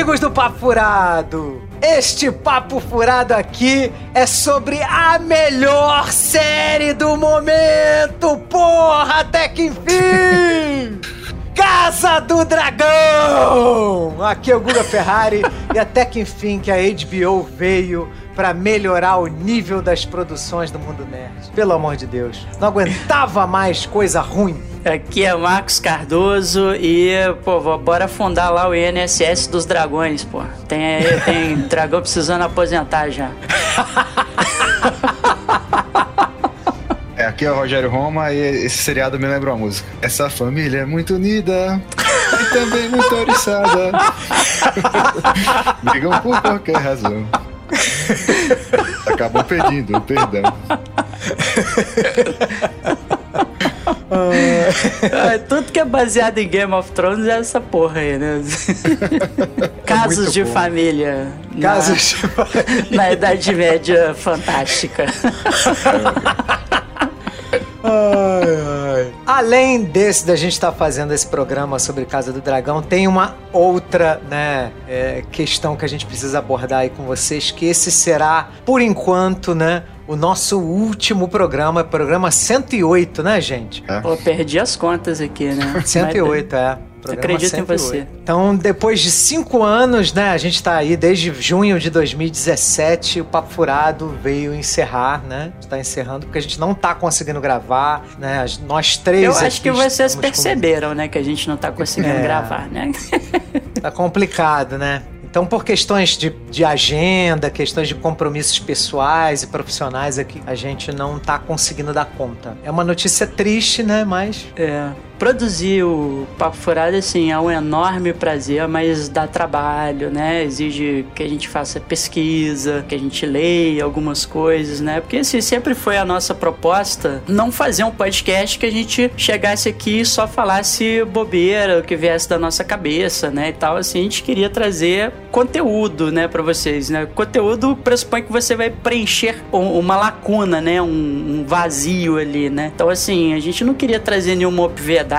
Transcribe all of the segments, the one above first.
Amigos do Papo Furado, este Papo Furado aqui é sobre a melhor série do momento, porra, até que enfim! Casa do Dragão! Aqui é o Guga Ferrari e até que enfim que a HBO veio para melhorar o nível das produções do mundo nerd. Pelo amor de Deus, não aguentava mais coisa ruim. Aqui é Marcos Cardoso e, pô, bora fundar lá o INSS dos dragões, pô. Tem, tem dragão precisando aposentar já. É, aqui é o Rogério Roma e esse seriado me lembra uma música. Essa família é muito unida e também muito oriçada. Brigam por qualquer razão. Acabam pedindo perdão. Ah, tudo que é baseado em Game of Thrones é essa porra aí, né? Casos muito de bom. família. Casos na, na Idade Média fantástica. Ai, ai. Além desse, da gente estar fazendo esse programa sobre Casa do Dragão, tem uma outra né, é, questão que a gente precisa abordar aí com vocês, que esse será, por enquanto, né, o nosso último programa, programa 108, né, gente? Pô, perdi as contas aqui, né? 108, é. Acredito em 108. você. Então, depois de cinco anos, né? A gente tá aí desde junho de 2017. O Papo Furado veio encerrar, né? Está encerrando porque a gente não tá conseguindo gravar, né? Nós três. Eu acho que vocês estamos com- perceberam, né? Que a gente não tá conseguindo É. gravar, né? Tá complicado, né? Então, por questões de, de agenda, questões de compromissos pessoais e profissionais aqui, a gente não tá conseguindo dar conta. É uma notícia triste, né? Mas É, produzir o Papo Furado, assim, é um enorme prazer, mas dá trabalho, né? Exige que a gente faça pesquisa, que a gente leia algumas coisas, né? Porque, assim, sempre foi a nossa proposta não fazer um podcast que a gente chegasse aqui e só falasse bobeira, o que viesse da nossa cabeça, né? E tal, assim, a gente queria trazer conteúdo, né, pra vocês, né? Conteúdo pressupõe que você vai preencher um- uma lacuna, né? Um, um vazio ali, né? Então, assim, a gente não queria trazer nenhuma obviedade,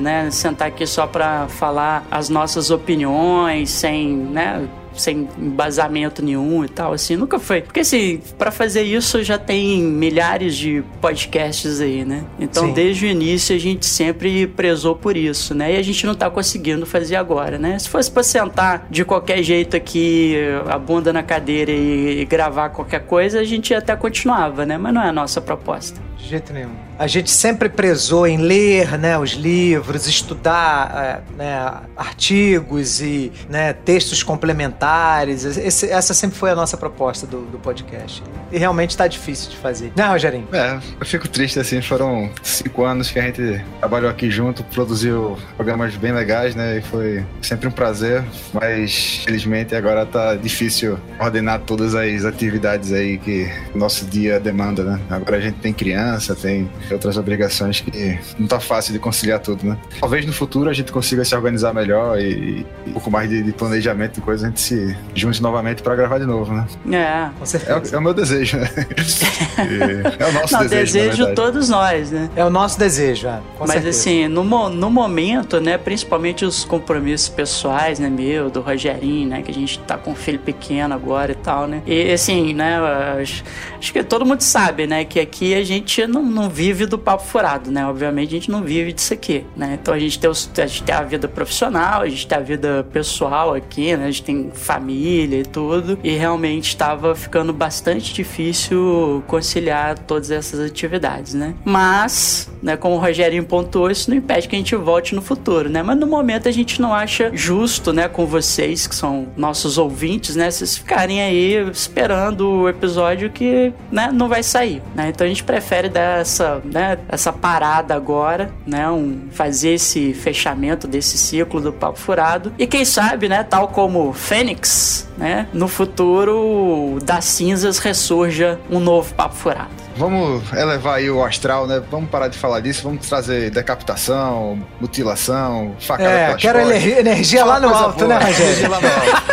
né? Sentar aqui só pra falar as nossas opiniões, sem, né? Sem embasamento nenhum e tal, assim, nunca foi. Porque, assim, pra fazer isso já tem milhares de podcasts aí, né? Então, Sim. desde o início, a gente sempre prezou por isso, né? E a gente não tá conseguindo fazer agora, né? Se fosse pra sentar de qualquer jeito aqui, a bunda na cadeira e, e gravar qualquer coisa, a gente até continuava, né? Mas não é a nossa proposta. De jeito nenhum. A gente sempre prezou em ler, né, os livros, estudar, é, né, artigos e né, textos complementares. Esse- essa sempre foi a nossa proposta do, do podcast. E realmente tá difícil de fazer. Não, Rogerinho? É, eu fico triste assim, foram cinco anos que a gente trabalhou aqui junto, produziu programas bem legais, né? E foi sempre um prazer, mas felizmente agora tá difícil ordenar todas as atividades aí que o nosso dia demanda, né? Agora a gente tem criança, tem outras obrigações que não tá fácil de conciliar tudo, né? Talvez no futuro a gente consiga se organizar melhor e, e um pouco mais de, de planejamento e coisa, a gente se junte novamente para gravar de novo, né? É. Com É, certeza. o- é o meu desejo, né? É o nosso Não, desejo, na desejo todos nós, né? É, o nosso desejo, é, com Mas certeza. assim, no, no momento, né, principalmente os compromissos pessoais, né, meu, do Rogerinho, né, que a gente tá com um filho pequeno agora e tal, né. E assim, né, acho, acho que todo mundo sabe, né, que aqui a gente não, não vive do papo furado, né, obviamente a gente não vive disso aqui, né. Então a gente tem, os- a gente tem a vida profissional, a gente tem a vida pessoal aqui, né, a gente tem família e tudo, e realmente estava ficando bastante difícil conciliar todas essas atividades, né. Mas, né, como o Rogerinho pontuou, isso não impede que a gente volte no futuro, né? Mas no momento a gente não acha justo, né, com vocês, que são nossos ouvintes, né, vocês ficarem aí esperando o episódio que, né, não vai sair, né? Então a gente prefere dar essa, né, essa parada agora, né, um, fazer esse fechamento desse ciclo do Papo Furado. E quem sabe, né, tal como Fênix, né, no futuro das cinzas ressurja um novo Papo Furado. Vamos elevar aí o astral, né? Vamos parar de falar disso, vamos trazer decapitação, mutilação, facada É, quero costas. ener- energia lá no alto, boa, né, Rogério? energia lá no alto.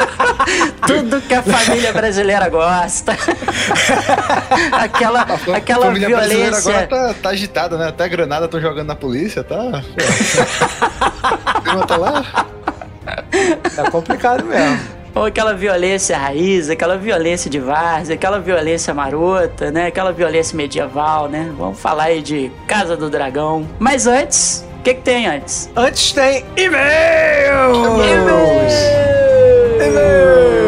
Tudo que a família brasileira gosta. aquela A aquela família brasileira violência. agora tá, tá agitada, né? Até granada estão jogando na polícia, tá? Tá lá. Tá complicado mesmo. Ou aquela violência raiz, aquela violência de várzea, aquela violência marota, né? Aquela violência medieval, né? Vamos falar aí de Casa do Dragão. Mas antes, o que, que tem antes? Antes tem e-mails! E-mails! E-mails!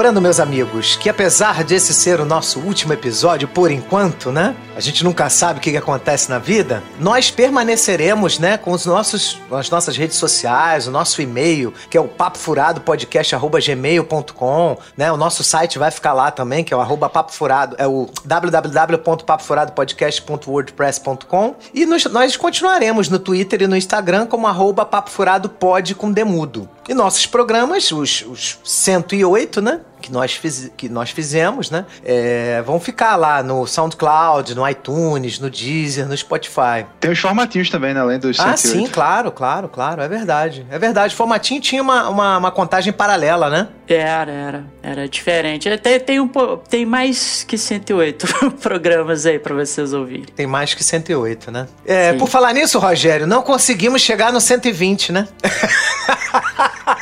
Lembrando, meus amigos, que apesar desse ser o nosso último episódio por enquanto, né? A gente nunca sabe o que, que acontece na vida. Nós permaneceremos, né, com os nossos, as nossas redes sociais, o nosso e-mail, que é o papofurado.podcast@gmail.com, né? O nosso site vai ficar lá também, que é o arroba papofurado, é o www.papofuradopodcast.wordpress.com e nos, nós continuaremos no Twitter e no Instagram como arroba papofuradopod com demudo. E nossos programas, os, os 108, né? Que nós, fiz, que nós fizemos, né? É, vão ficar lá no SoundCloud, no iTunes, no Deezer, no Spotify. Tem os formatinhos também, né? Além dos Ah, 108. sim, claro, claro, claro. É verdade. É verdade. O formatinho tinha uma, uma, uma contagem paralela, né? Era, era. Era diferente. Tem, tem, um, tem mais que 108 programas aí pra vocês ouvirem. Tem mais que 108, né? É, por falar nisso, Rogério, não conseguimos chegar no 120, né?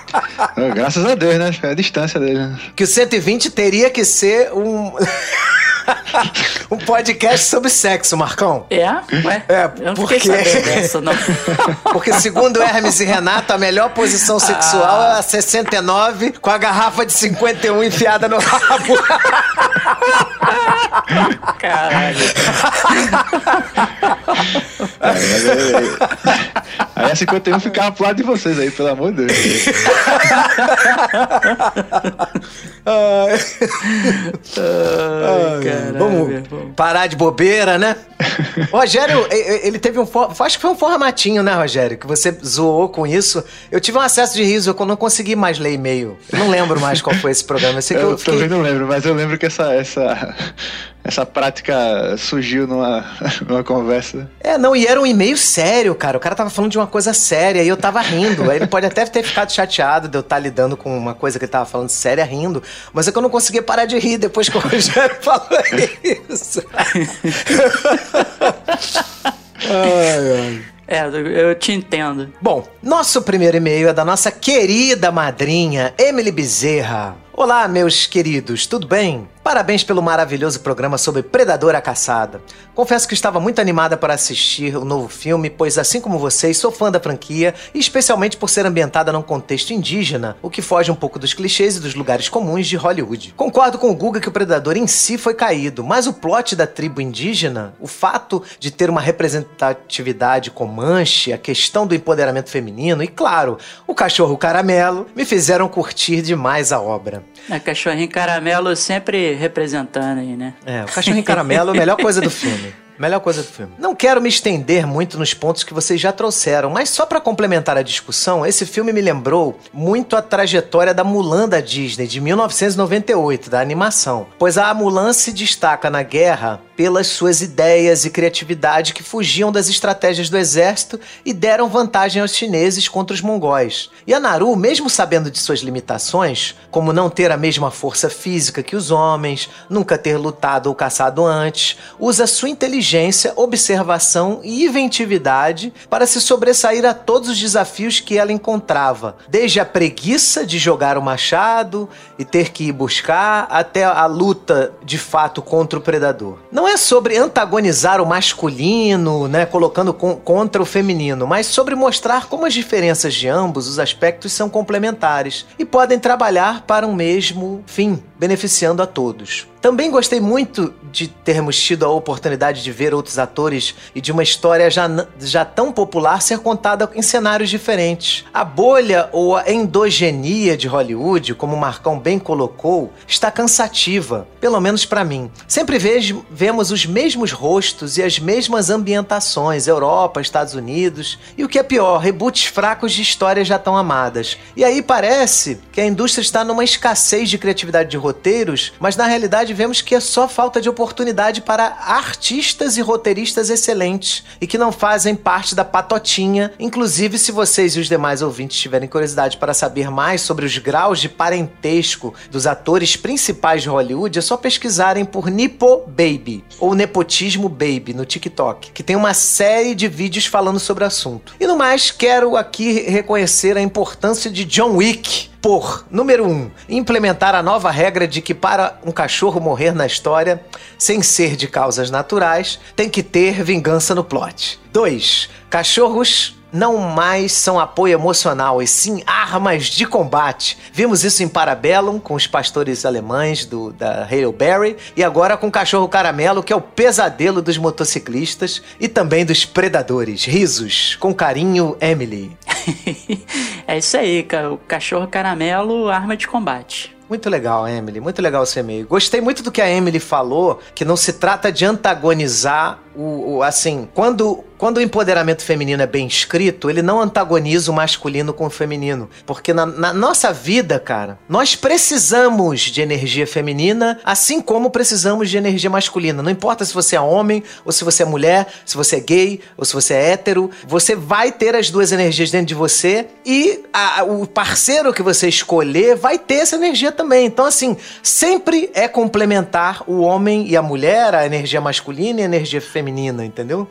Graças a Deus, né? É a distância dele. né? Que o 120 teria que ser um. um podcast sobre sexo, Marcão. É? Ué? É, eu não porque- dessa, não. Porque, segundo Hermes e Renato, a melhor posição sexual é a 69 com a garrafa de 51 enfiada no rabo. Caralho. Aí, mas aí, a 51 ficava pro lado de vocês aí, pelo amor de Deus. Ai, Ai, ai, caralho. vamos parar de bobeira, né? Rogério, ele teve um. Acho que foi um formatinho, né, Rogério? Que você zoou com isso. Eu tive um acesso de riso, eu não consegui mais ler e-mail. Eu não lembro mais qual foi esse programa. Eu sei que eu, Eu fiquei- também não lembro, mas eu lembro que essa, essa, essa prática surgiu numa, numa conversa. É, não, e era um e-mail sério, cara. O cara tava falando de uma coisa séria e eu tava rindo. Ele pode até ter ficado chateado de eu estar lidando com uma coisa que ele tava falando séria rindo, mas é que eu não conseguia parar de rir depois que o Rogério falou isso. ai, ai. É, eu te entendo. Bom, nosso primeiro e-mail é da nossa querida madrinha, Emily Bezerra. Olá, meus queridos, tudo bem? Parabéns pelo maravilhoso programa sobre Predador a Caçada. Confesso que estava muito animada para assistir o novo filme, pois, assim como vocês, sou fã da franquia especialmente por ser ambientada num contexto indígena, o que foge um pouco dos clichês e dos lugares comuns de Hollywood. Concordo com o Guga que o Predador em si foi caído, mas o plot da tribo indígena, o fato de ter uma representatividade comanche, a questão do empoderamento feminino e, claro, o cachorro caramelo me fizeram curtir demais a obra. É, cachorrinho caramelo sempre representando aí, né? É, o cachorrinho caramelo é a melhor coisa do filme. Melhor coisa do filme. Não quero me estender muito nos pontos que vocês já trouxeram, mas só pra complementar a discussão, esse filme me lembrou muito a trajetória da Mulan da Disney de 1998, da animação, pois a Mulan se destaca na guerra pelas suas ideias e criatividade que fugiam das estratégias do exército e deram vantagem aos chineses contra os mongóis. E a Naru, mesmo sabendo de suas limitações, como não ter a mesma força física que os homens, nunca ter lutado ou caçado antes, usa sua inteligência, observação e inventividade para se sobressair a todos os desafios que ela encontrava, desde a preguiça de jogar o machado e ter que ir buscar, até a luta de fato contra o predador. Não é sobre antagonizar o masculino, né, colocando con- contra o feminino, mas sobre mostrar como as diferenças de ambos os aspectos são complementares e podem trabalhar para um mesmo fim. Beneficiando a todos. Também gostei muito de termos tido a oportunidade de ver outros atores e de uma história já, já tão popular ser contada em cenários diferentes. A bolha ou a endogenia de Hollywood, como o Marcão bem colocou, está cansativa, pelo menos para mim. Sempre vejo, vemos os mesmos rostos e as mesmas ambientações, Europa, Estados Unidos, e o que é pior, reboots fracos de histórias já tão amadas. E aí parece que a indústria está numa escassez de criatividade de roteiros, mas na realidade vemos que é só falta de oportunidade para artistas e roteiristas excelentes e que não fazem parte da patotinha. Inclusive, se vocês e os demais ouvintes tiverem curiosidade para saber mais sobre os graus de parentesco dos atores principais de Hollywood, é só pesquisarem por Nipo Baby ou Nepotismo Baby no TikTok, que tem uma série de vídeos falando sobre o assunto. E no mais, quero aqui reconhecer a importância de John Wick por, número um, implementar a nova regra de que para um cachorro morrer na história, sem ser de causas naturais, tem que ter vingança no plot. 2. Cachorros não mais são apoio emocional, e sim armas de combate. Vimos isso em Parabellum com os pastores alemães do, da Hail Berry e agora com o cachorro caramelo, que é o pesadelo dos motociclistas e também dos predadores. Risos, com carinho, Emily. é isso aí, o cachorro caramelo, arma de combate. Muito legal, Emily. Muito legal esse e-mail. Gostei muito do que a Emily falou, que não se trata de antagonizar o, o assim, quando quando o empoderamento feminino é bem escrito, ele não antagoniza o masculino com o feminino. Porque na, na, nossa vida, cara, nós precisamos de energia feminina, assim como precisamos de energia masculina. Não importa se você é homem, ou se você é mulher, se você é gay, ou se você é hétero, você vai ter as duas energias dentro de você e a, o parceiro que você escolher vai ter essa energia também. Então, assim, sempre é complementar o homem e a mulher, a energia masculina e a energia feminina, entendeu?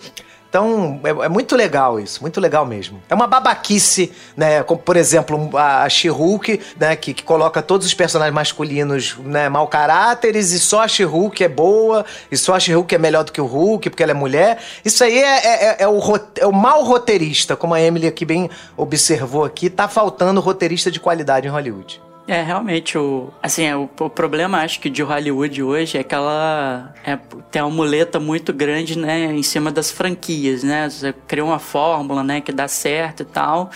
Então, é, é, muito legal isso, muito legal mesmo. É uma babaquice, né? Como, por exemplo, a She-Hulk, né? Que, que, coloca todos os personagens masculinos, né? Mau caráteres e só a She-Hulk é boa e só a She-Hulk é melhor do que o Hulk porque ela é mulher. Isso aí é, é, é, é o, é o mal roteirista, como a Emily aqui bem observou aqui. Tá faltando roteirista de qualidade em Hollywood. É, realmente, o, assim, é, o, o, problema, acho que de Hollywood hoje é que ela é, tem uma muleta muito grande, né, em cima das franquias, né? Você cria uma fórmula, né, que dá certo e tal.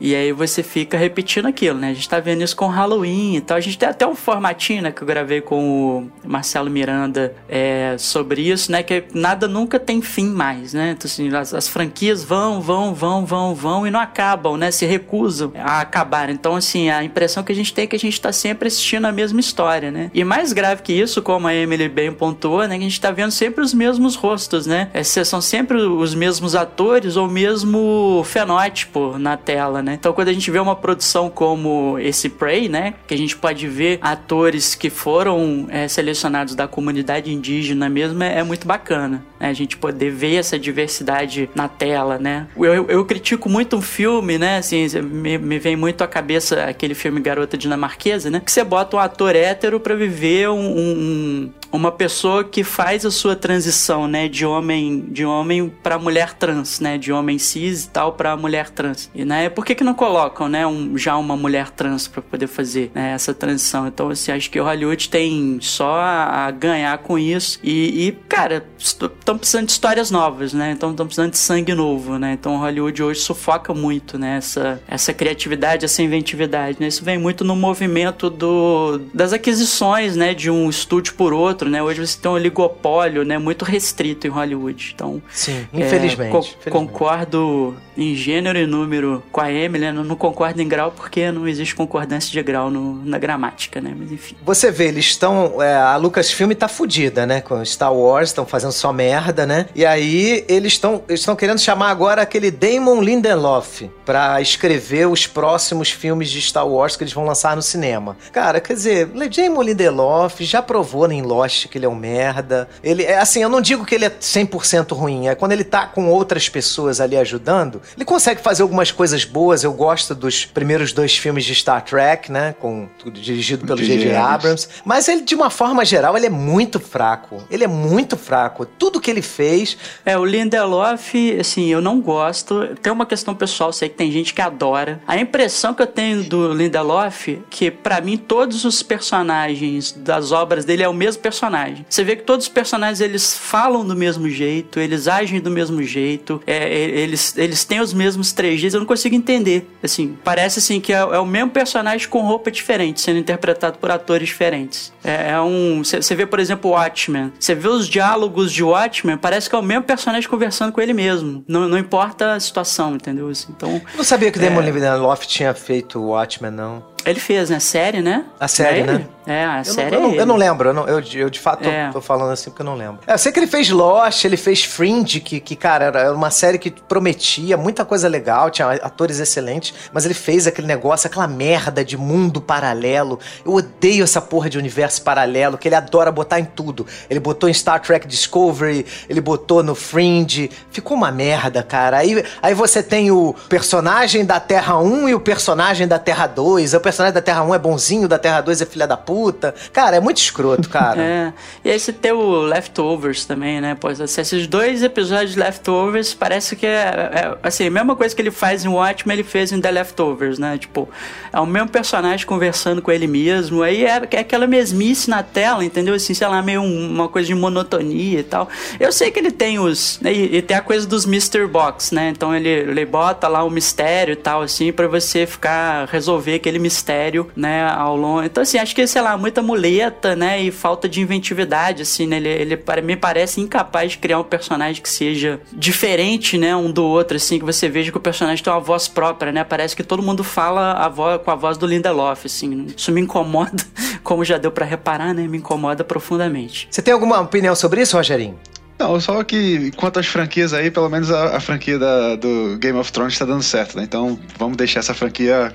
E aí você fica repetindo aquilo, né? A gente tá vendo isso com Halloween e tal. A gente tem até um formatinho, né, que eu gravei com o Marcelo Miranda é, sobre isso, né? Que nada nunca tem fim mais, né? Então, assim, as, as, franquias vão, vão, vão, vão, vão e não acabam, né? Se recusam a acabar. Então, assim, a impressão que a gente tem é que a gente tá sempre assistindo a mesma história, né? E mais grave que isso, como a Emily bem pontuou, né? Que a gente tá vendo sempre os mesmos rostos, né? É, são sempre os mesmos atores ou o mesmo fenótipo na tela, né? Né? Então quando a gente vê uma produção como esse Prey, né? Que a gente pode ver atores que foram é, selecionados da comunidade indígena mesmo, é, é muito bacana, né? A gente poder ver essa diversidade na tela, né? Eu, eu, eu critico muito um filme, né? Assim, me, me, vem muito à cabeça aquele filme Garota Dinamarquesa, né? Que você bota um ator hétero pra viver um, um uma pessoa que faz a sua transição, né, de homem de homem para mulher trans, né, de homem cis e tal para mulher trans. E né, por que não colocam, né, um, já uma mulher trans para poder fazer né, essa transição? Então, assim, acho que o Hollywood tem só a, ganhar com isso e, e cara, estão precisando de histórias novas, né? Então, estão precisando de sangue novo, né? Então, o Hollywood hoje sufoca muito, né, essa essa criatividade, essa inventividade, né? Isso vem muito no movimento do das aquisições, né, de um estúdio por outro né? Hoje você tem um oligopólio, né? Muito restrito em Hollywood. Então, sim, infelizmente, é, co infelizmente. concordo em gênero e número com a Emily, né? não concordo em grau porque não existe concordância de grau no, na gramática, né? Mas enfim. Você vê, eles estão. É, a Lucasfilm tá fudida, né? Com Star Wars, estão fazendo só merda, né? E aí eles estão eles querendo chamar agora aquele Damon Lindelof para escrever os próximos filmes de Star Wars que eles vão lançar no cinema. Cara, quer dizer, Damon Lindelof já provou em Lost que ele é um merda. Ele é assim, eu não digo que ele é 100% ruim, é quando ele tá com outras pessoas ali ajudando, ele consegue fazer algumas coisas boas. Eu gosto dos primeiros dois filmes de Star Trek, né? Com, dirigido pelo J.J. Abrams. Mas ele, de uma forma geral, ele é muito fraco. Ele é muito fraco. Tudo que que ele fez. É, o Lindelof, assim, eu não gosto. Tem uma questão pessoal, sei que tem gente que adora. A impressão que eu tenho do Lindelof, que para mim todos os personagens das obras dele é o mesmo personagem. Você vê que todos os personagens eles falam do mesmo jeito, eles agem do mesmo jeito, é, eles, eles têm os mesmos trejeitos, eu não consigo entender. Assim, parece assim que é, é o mesmo personagem com roupa diferente, sendo interpretado por atores diferentes. É, é um. Você vê, por exemplo, Watchmen. Você vê os diálogos de Watchmen, parece que é o mesmo personagem conversando com ele mesmo. Não, não importa a situação, entendeu? Assim, então. Não sabia que o Damon é... Lindelof tinha feito Watchmen, não. Ele fez, né? Série, né? A série, é né? É, a eu série não, eu, é não, eu não lembro, eu, não, eu, eu, de fato é. tô, tô, falando assim porque eu não lembro. É, eu sei que ele fez Lost, ele fez Fringe, que, que cara, era uma série que prometia muita coisa legal, tinha atores excelentes, mas ele fez aquele negócio, aquela merda de mundo paralelo. Eu odeio essa porra de universo paralelo, que ele adora botar em tudo. Ele botou em Star Trek Discovery, ele botou no Fringe, ficou uma merda, cara. Aí, aí você tem o personagem da Terra 1 e o personagem da Terra 2, o personagem da Terra 1 é bonzinho, da Terra 2 é filha da puta. Cara, é muito escroto, cara. é. E aí você tem o Leftovers também, né? Pois esses dois episódios de Leftovers parece que é, é, assim, a mesma coisa que ele faz em Watchmen, ele fez em The Leftovers, né? Tipo, é o mesmo personagem conversando com ele mesmo. Aí é, é aquela mesmice na tela, entendeu? Assim, sei lá, meio uma coisa de monotonia e tal. Eu sei que ele tem os. Né? E, e, tem a coisa dos Mystery Box, né? Então ele, ele bota lá o mistério e tal, assim, para você ficar resolver aquele mistério mistério, né, ao longo. Então, assim, acho que, sei lá, muita muleta, né, e falta de inventividade, assim, né, ele, ele me parece incapaz de criar um personagem que seja diferente, né, um do outro, assim, que você veja que o personagem tem uma voz própria, né, parece que todo mundo fala a voz, com a voz do Lindelof, assim, isso me incomoda, como já deu para reparar, né, me incomoda profundamente. Você tem alguma opinião sobre isso, Rogerinho? Não, só que quanto às franquias aí, pelo menos a, a franquia da, do Game of Thrones está dando certo, né? Então vamos deixar essa franquia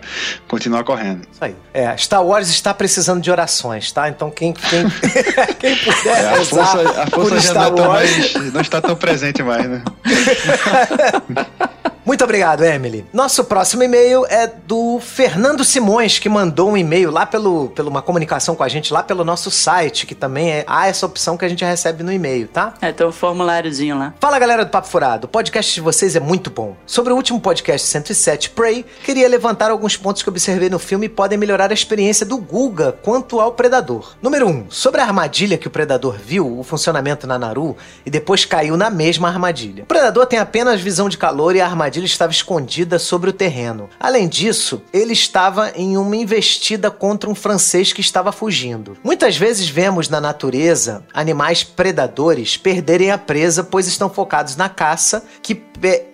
continuar correndo. Isso aí. É, Star Wars está precisando de orações, tá? Então quem, quem, quem puder é, a força, a força já não, tá mais, não está tão presente mais, né? Muito obrigado, Emily. Nosso próximo e-mail é do Fernando Simões, que mandou um e-mail lá pelo, pelo uma comunicação com a gente lá pelo nosso site, que também é, há essa opção que a gente recebe no e-mail, tá? É, tem um formuláriozinho lá. Fala galera do Papo Furado, o podcast de vocês é muito bom. Sobre o último podcast 107, Prey, queria levantar alguns pontos que observei no filme e podem melhorar a experiência do Guga quanto ao Predador. Número 1. Um, sobre a armadilha que o Predador viu, o funcionamento na Naru, e depois caiu na mesma armadilha. O Predador tem apenas visão de calor e a armadilha armadilha estava escondida sobre o terreno. Além disso, ele estava em uma investida contra um francês que estava fugindo. Muitas vezes vemos na natureza animais predadores perderem a presa pois estão focados na caça que,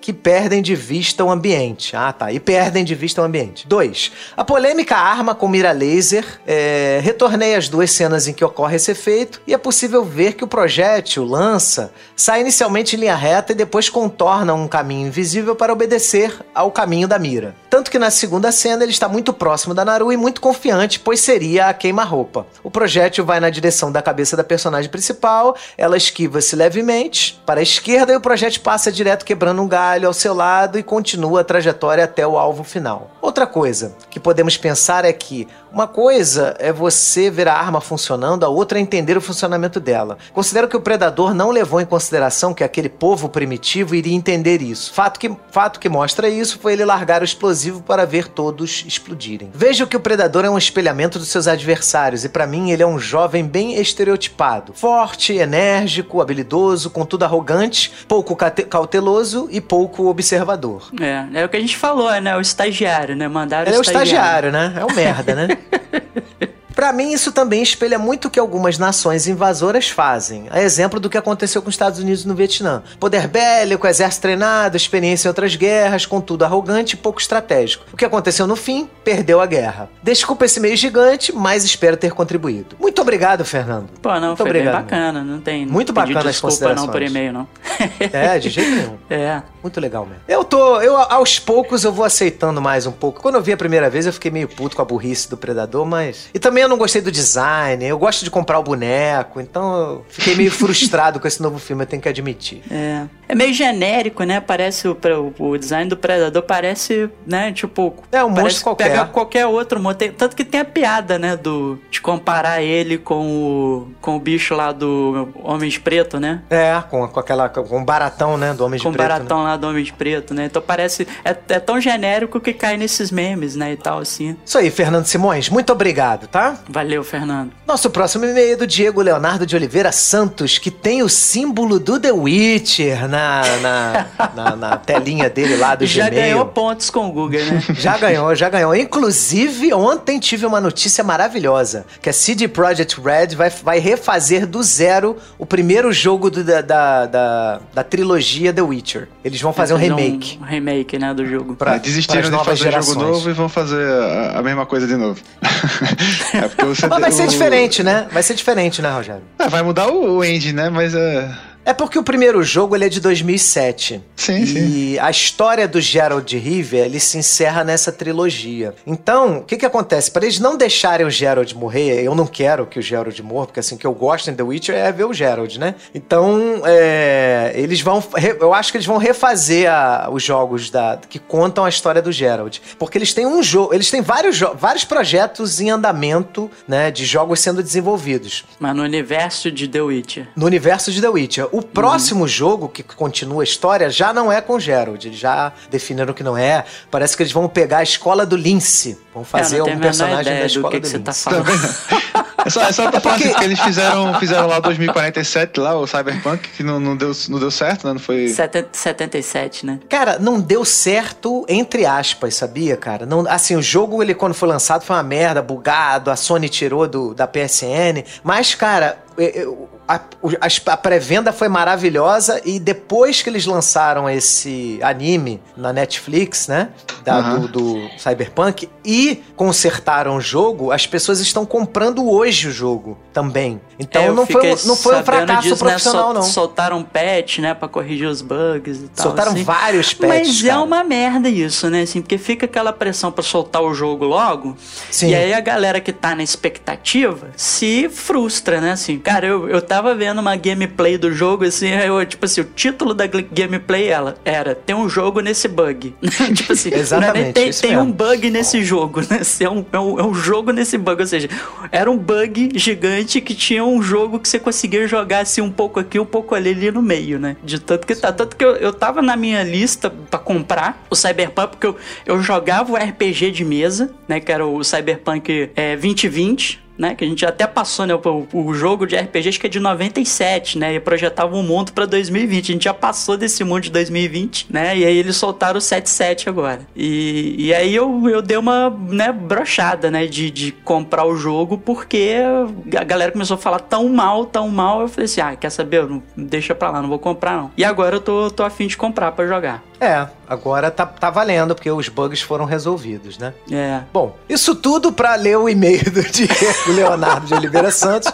que perdem de vista o ambiente. Ah, tá. E perdem de vista o ambiente. 2. A polêmica arma com mira laser. É, retornei às duas cenas em que ocorre esse efeito e é possível ver que o projétil lança sai inicialmente em linha reta e depois contorna um caminho invisível para obedecer ao caminho da mira. Tanto que na segunda cena ele está muito próximo da Naru e muito confiante, pois seria a queima-roupa. O projétil vai na direção da cabeça da personagem principal, ela esquiva-se levemente para a esquerda e o projétil passa direto quebrando um galho ao seu lado e continua a trajetória até o alvo final. Outra coisa que podemos pensar é que uma coisa é você ver a arma funcionando, a outra é entender o funcionamento dela. Considero que o predador não levou em consideração que aquele povo primitivo iria entender isso. Fato que, fato que mostra isso foi ele largar o explosivo para ver todos explodirem. Vejo que o predador é um espelhamento dos seus adversários e para mim ele é um jovem bem estereotipado. Forte, enérgico, habilidoso, contudo arrogante, pouco cauteloso e pouco observador. É, é o que a gente falou, né? O estagiário, né? Mandaram ele o estagiário. é o estagiário, né? É o merda, né? Para mim, isso também espelha muito o que algumas nações invasoras fazem. A exemplo do que aconteceu com os Estados Unidos no Vietnã. Poder bélico, exército treinado, experiência em outras guerras, contudo arrogante e pouco estratégico. O que aconteceu no fim? Perdeu a guerra. Desculpa esse meio gigante, mas espero ter contribuído. Muito obrigado, Fernando. Pô, não, muito foi obrigado. bem bacana. Não tem. Muito bacana as considerações. não por e-mail, não. é, de jeito nenhum. É. Muito legal mesmo. Eu tô, eu aos poucos eu vou aceitando mais um pouco. Quando eu vi a primeira vez, eu fiquei meio puto com a burrice do Predador, mas. E também eu não gostei do design, eu gosto de comprar o boneco, então eu fiquei meio frustrado com esse novo filme, eu tenho que admitir. É. é meio genérico, né? Parece o, o design do Predador parece, né? Tipo. É um monstro qualquer. Pega qualquer outro monstro. Tanto que tem a piada, né? Do, de comparar ele com o, com o bicho lá do Homem de Preto, né? É, com, com aquela. Com o baratão, né? Do Homem de com Preto. Com o baratão né? lá do Homem de Preto, né? Então parece. É, é tão genérico que cai nesses memes, né? E tal, assim. Isso aí, Fernando Simões. Muito obrigado, tá? Valeu, Fernando. Nosso próximo e-mail é do Diego Leonardo de Oliveira Santos, que tem o símbolo do The Witcher na, na, na, na telinha dele lá do já Gmail. Já ganhou pontos com o Google, né? já ganhou, já ganhou. Inclusive, ontem tive uma notícia maravilhosa, que a CD Projekt Red vai, vai refazer do zero o primeiro jogo do, da, da, da, da, trilogia The Witcher. Eles vão fazer um remake. Um remake, né, do jogo. Pra, desistiram de fazer gerações. jogo novo e vão fazer a, a mesma coisa de novo. é porque você Mas vai ser diferente, né? Vai ser diferente, né, Rogério? É, vai mudar o, o engine, né? Mas é... É porque o primeiro jogo ele é de 2007. Sim, sim. E a história do Geralt de Rivia, ele se encerra nessa trilogia. Então, o que que acontece? Para eles não deixarem o Geralt morrer, eu não quero que o Geralt morra, porque assim, o que eu gosto em The Witcher é ver o Geralt, né? Então, é, eles vão... Eu acho que eles vão refazer a, os jogos da, que contam a história do Geralt. Porque eles têm um jogo... Eles têm vários, vários projetos em andamento, né? De jogos sendo desenvolvidos. Mas no universo de The Witcher. No universo de The Witcher. O próximo uhum. jogo que continua a história já não é com Gerald. Eles já definiram que não é. Parece que eles vão pegar a escola do Lince. Vão fazer um personagem da escola do, que, que do Tá é só, é só pra falar assim, que eles fizeram, fizeram lá 2047, lá, o Cyberpunk, que não, não, deu, não deu certo, né? Não foi. 77, né? Cara, não deu certo, entre aspas, sabia, cara? Não, assim, o jogo, ele quando foi lançado, foi uma merda, bugado, a Sony tirou do, da PSN. Mas, cara, eu, a, a pré-venda foi maravilhosa e depois que eles lançaram esse anime na Netflix, né? Da, uhum. do, do, Cyberpunk e consertaram o jogo, as pessoas estão comprando hoje o jogo também. Então é, não, foi, não foi um fracasso disso, profissional, né? não. Soltaram um patch, né? Pra corrigir os bugs e tal. Soltaram assim. vários patches. Mas cara. é uma merda isso, né? Assim, porque fica aquela pressão para soltar o jogo logo. Sim. E aí a galera que tá na expectativa se frustra, né? Assim, cara, eu, eu tava tava vendo uma gameplay do jogo, assim, eu, tipo assim, o título da gameplay ela, era Tem um jogo nesse bug. tipo assim, Exatamente, tem, tem um bug nesse jogo, né? É um, é, um, é um jogo nesse bug, ou seja, era um bug gigante que tinha um jogo que você conseguia jogar assim um pouco aqui, um pouco ali, ali no meio, né? De tanto que tá. Tanto que eu, eu tava na minha lista para comprar o Cyberpunk, porque eu, eu jogava o RPG de mesa, né? Que era o Cyberpunk é, 2020 né? Que a gente até passou, né? O, o jogo de RPG acho que é de 97, né? E projetava um mundo para 2020. A gente já passou desse mundo de 2020, né? E aí eles soltaram o 77 agora. E, e aí eu, eu dei uma, né, brochada, né? De, de comprar o jogo porque a galera começou a falar tão mal, tão mal. Eu falei assim, ah, quer saber? Não, deixa pra lá, não vou comprar não. E agora eu tô, tô afim de comprar para jogar. É, agora tá, tá valendo, porque os bugs foram resolvidos, né? É. Bom, isso tudo pra ler o e-mail do Diego Leonardo de Oliveira Santos.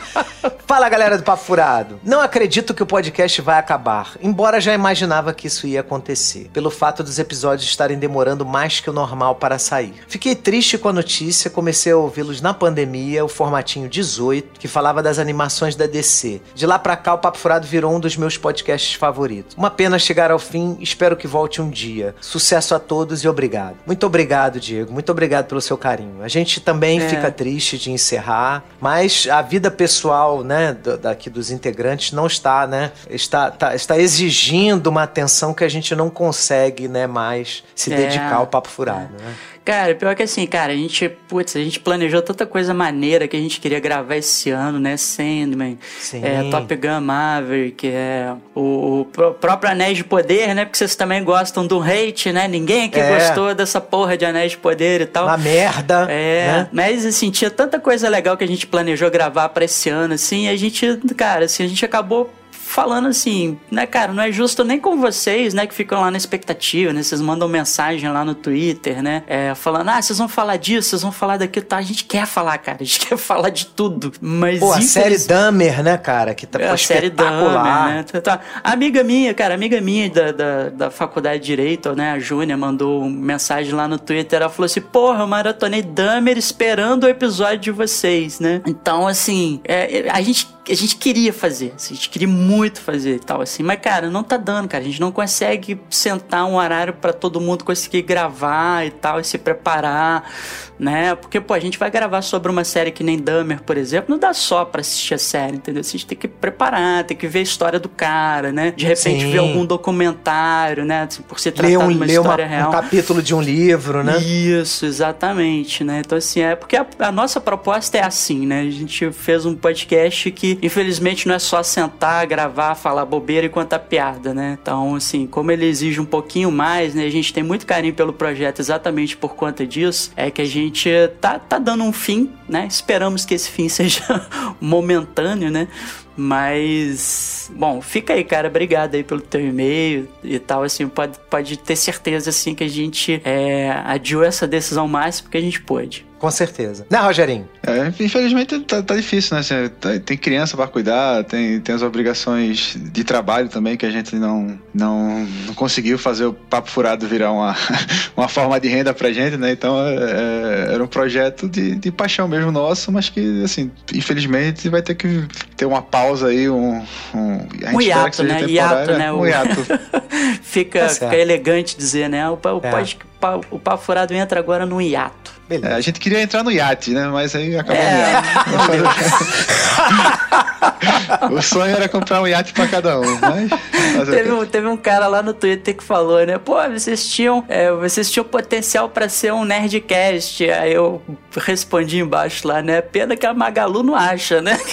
Fala, galera do Papo Furado. Não acredito que o podcast vai acabar, embora já imaginava que isso ia acontecer, pelo fato dos episódios estarem demorando mais que o normal para sair. Fiquei triste com a notícia, comecei a ouvi-los na pandemia, o formatinho 18, que falava das animações da DC. De lá pra cá, o Papo Furado virou um dos meus podcasts favoritos. Uma pena chegar ao fim, espero que volte um dia. Sucesso a todos e obrigado. Muito obrigado, Diego. Muito obrigado pelo seu carinho. A gente também é. fica triste de encerrar, mas a vida pessoal, né, daqui dos integrantes não está, né, está, tá, está exigindo uma atenção que a gente não consegue, né, mais se é. dedicar ao papo furado, né? Cara, pior que assim, cara, a gente, putz, a gente planejou tanta coisa maneira que a gente queria gravar esse ano, né? Sandman, Sim. é, Top Gun Maverick, é, o, o próprio Anéis de Poder, né? Porque vocês também gostam do hate, né? Ninguém aqui é. gostou dessa porra de Anéis de Poder e tal. Uma merda. É, né? mas assim, tinha tanta coisa legal que a gente planejou gravar para esse ano, assim, e a gente, cara, assim, a gente acabou falando assim, né, cara, não é justo nem com vocês, né, que ficam lá na expectativa, né, vocês mandam mensagem lá no Twitter, né, é, falando, ah, vocês vão falar disso, vocês vão falar daquilo, tá, a gente quer falar, cara, a gente quer falar de tudo, mas... Pô, a série Dahmer, né, cara, que tá é, a série Dahmer, né, tá, tá. amiga minha, cara, amiga minha da, da, da faculdade de Direito, né, a Júnia, mandou mensagem lá no Twitter, ela falou assim, porra, eu maratonei Dahmer esperando o episódio de vocês, né, então, assim, é, a gente a gente queria fazer, a gente queria muito muito fazer e tal, assim. Mas, cara, não tá dando, cara. A gente não consegue sentar um horário para todo mundo conseguir gravar e tal, e se preparar, né? Porque, pô, a gente vai gravar sobre uma série que nem Dahmer, por exemplo, não dá só pra assistir a série, entendeu? A gente tem que preparar, tem que ver a história do cara, né? De repente Sim. ver algum documentário, né? Por se tratar um, de uma história uma, real. Um capítulo de um livro, né? Isso, exatamente, né? Então, assim, é porque a, a nossa proposta é assim, né? A gente fez um podcast que, infelizmente, não é só sentar, gravar, falar bobeira e contar piada, né? Então, assim, como ele exige um pouquinho mais, né? A gente tem muito carinho pelo projeto exatamente por conta disso, é que a gente tá, tá dando um fim, né? Esperamos que esse fim seja momentâneo, né? Mas, bom, fica aí, cara. Obrigado aí pelo teu e-mail e tal. Assim, pode, pode ter certeza, assim, que a gente é, adiou essa decisão mais porque a gente pôde. Com certeza. Né, Rogerinho? É, infelizmente tá, tá difícil, né? Assim, tem criança para cuidar, tem, tem as obrigações de trabalho também que a gente não, não, não conseguiu fazer o Papo Furado virar uma, uma forma de renda pra gente, né? Então é, é, era um projeto de, de paixão mesmo nosso, mas que, assim, infelizmente vai ter que ter uma pausa aí, um. Um, um hiato, né? Hiato, né? Um hiato. fica, tá fica elegante dizer, né? O, o, é. o Papo Furado entra agora no hiato. Beleza. É, a gente queria entrar no iate, né? Mas aí acabou é. o sonho era comprar um iate pra cada um, mas... Teve um, teve um cara lá no Twitter que falou, né? Pô, vocês tinham, é, vocês tinham potencial para ser um Nerdcast. Aí eu respondi embaixo lá, né? Pena que a Magalu não acha, né?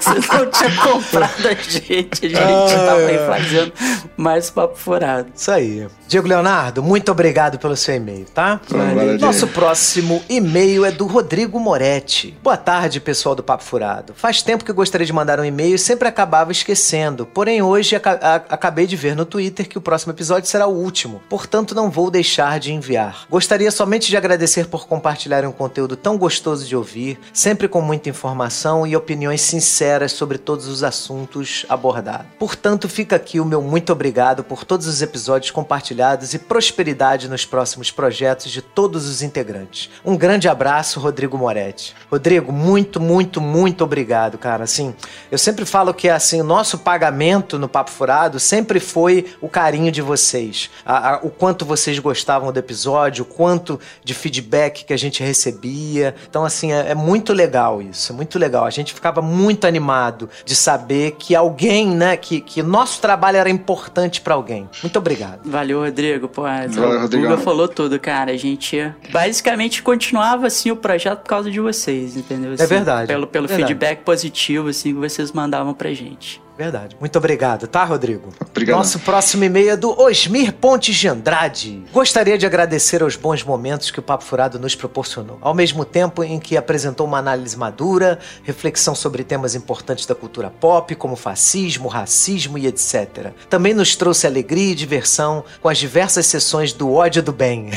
Você não tinha comprado a gente. A gente ah, tava aí fazendo mais papo furado. Isso aí. Diego Leonardo, muito obrigado pelo seu e-mail, tá? Valeu. Nosso próximo e-mail é do Rodrigo Moretti. Boa tarde, pessoal do Papo Furado. Faz tempo que eu gostaria de mandar um e-mail e sempre acabava esquecendo. Porém, hoje acabei de ver no Twitter que o próximo episódio será o último. Portanto, não vou deixar de enviar. Gostaria somente de agradecer por compartilharem um conteúdo tão gostoso de ouvir, sempre com muita informação e opiniões sinceras sobre todos os assuntos abordados. Portanto, fica aqui o meu muito obrigado por todos os episódios compartilhados e prosperidade nos próximos projetos de todos os integrantes. Um grande abraço, Rodrigo Moretti. Rodrigo, muito, muito, muito obrigado, cara. Assim, eu sempre falo que assim, o nosso pagamento no Papo Furado sempre foi o carinho de vocês. A, a, o quanto vocês gostavam do episódio, o quanto de feedback que a gente recebia. Então, assim, é, é muito legal isso, é muito legal. A gente ficava muito animado de saber que alguém, né, que, que nosso trabalho era importante para alguém. Muito obrigado. Valeu, Rodrigo. Pô, o Guga falou tudo, cara. A gente basicamente continuava assim o projeto por causa de vocês, entendeu? Assim, é verdade. Pelo, pelo verdade. feedback positivo assim, que vocês mandavam pra gente. Verdade. Muito obrigado, tá, Rodrigo? Obrigado. Nosso próximo e-mail é do Osmir Pontes de Andrade. Gostaria de agradecer aos bons momentos que o Papo Furado nos proporcionou, ao mesmo tempo em que apresentou uma análise madura, reflexão sobre temas importantes da cultura pop, como fascismo, racismo e etc. Também nos trouxe alegria e diversão com as diversas sessões do ódio do bem,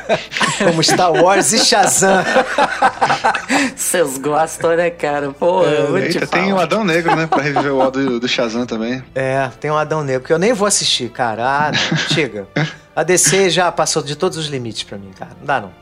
como Star Wars e Shazam. Vocês gostam, né, cara? Pô, é, eu eita, tem o Adão Negro, né, pra reviver o ódio do, Shazam também. É, tem um Adão Negro, que eu nem vou assistir, cara. Ah, chega. A DC já passou de todos os limites para mim, cara. Não dá não.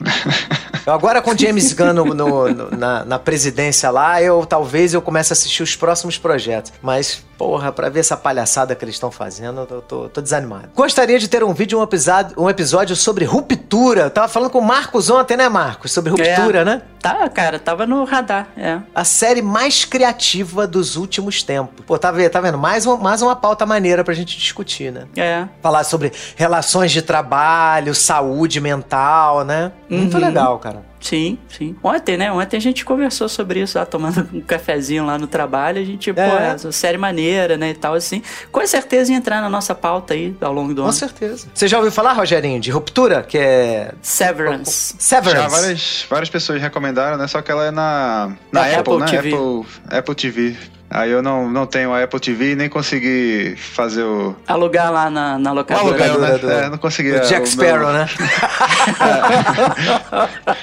Eu agora com James Gunn no, no, na, na, presidência lá, eu talvez eu comece a assistir os próximos projetos. Mas, porra, pra ver essa palhaçada que eles estão fazendo, eu tô, tô, desanimado. Gostaria de ter um vídeo, um episódio, um episódio sobre ruptura. Eu tava falando com o Marcos ontem, né, Marcos? Sobre ruptura, é. né? Tá, cara, tava no radar, é. A série mais criativa dos últimos tempos. Pô, tá vendo? Tá vendo? Mais, um, mais uma pauta maneira pra gente discutir, né? É. Falar sobre relações de trabalho, saúde mental, né? Muito uhum. legal, cara. Sim, sim. Ontem, né? Ontem a gente conversou sobre isso lá, tomando um cafezinho lá no trabalho. A gente, é. pô, essa série maneira, né? E tal, assim. Com certeza ia entrar na nossa pauta aí ao longo do Com ano. Com certeza. Você já ouviu falar, Rogerinho, de Ruptura? Que é. Severance. Severance. Já várias, várias pessoas recomendaram, né? Só que ela é na, na, na Apple, Apple, né? TV. Apple, Apple TV. Aí eu não, não tenho a Apple TV e nem consegui fazer o. Alugar lá na, na locadora. Alugar, né? Do, é, não consegui. O Jack Sparrow, meu... né?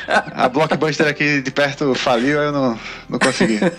é. A Blockbuster aqui de perto faliu, aí eu não, não consegui.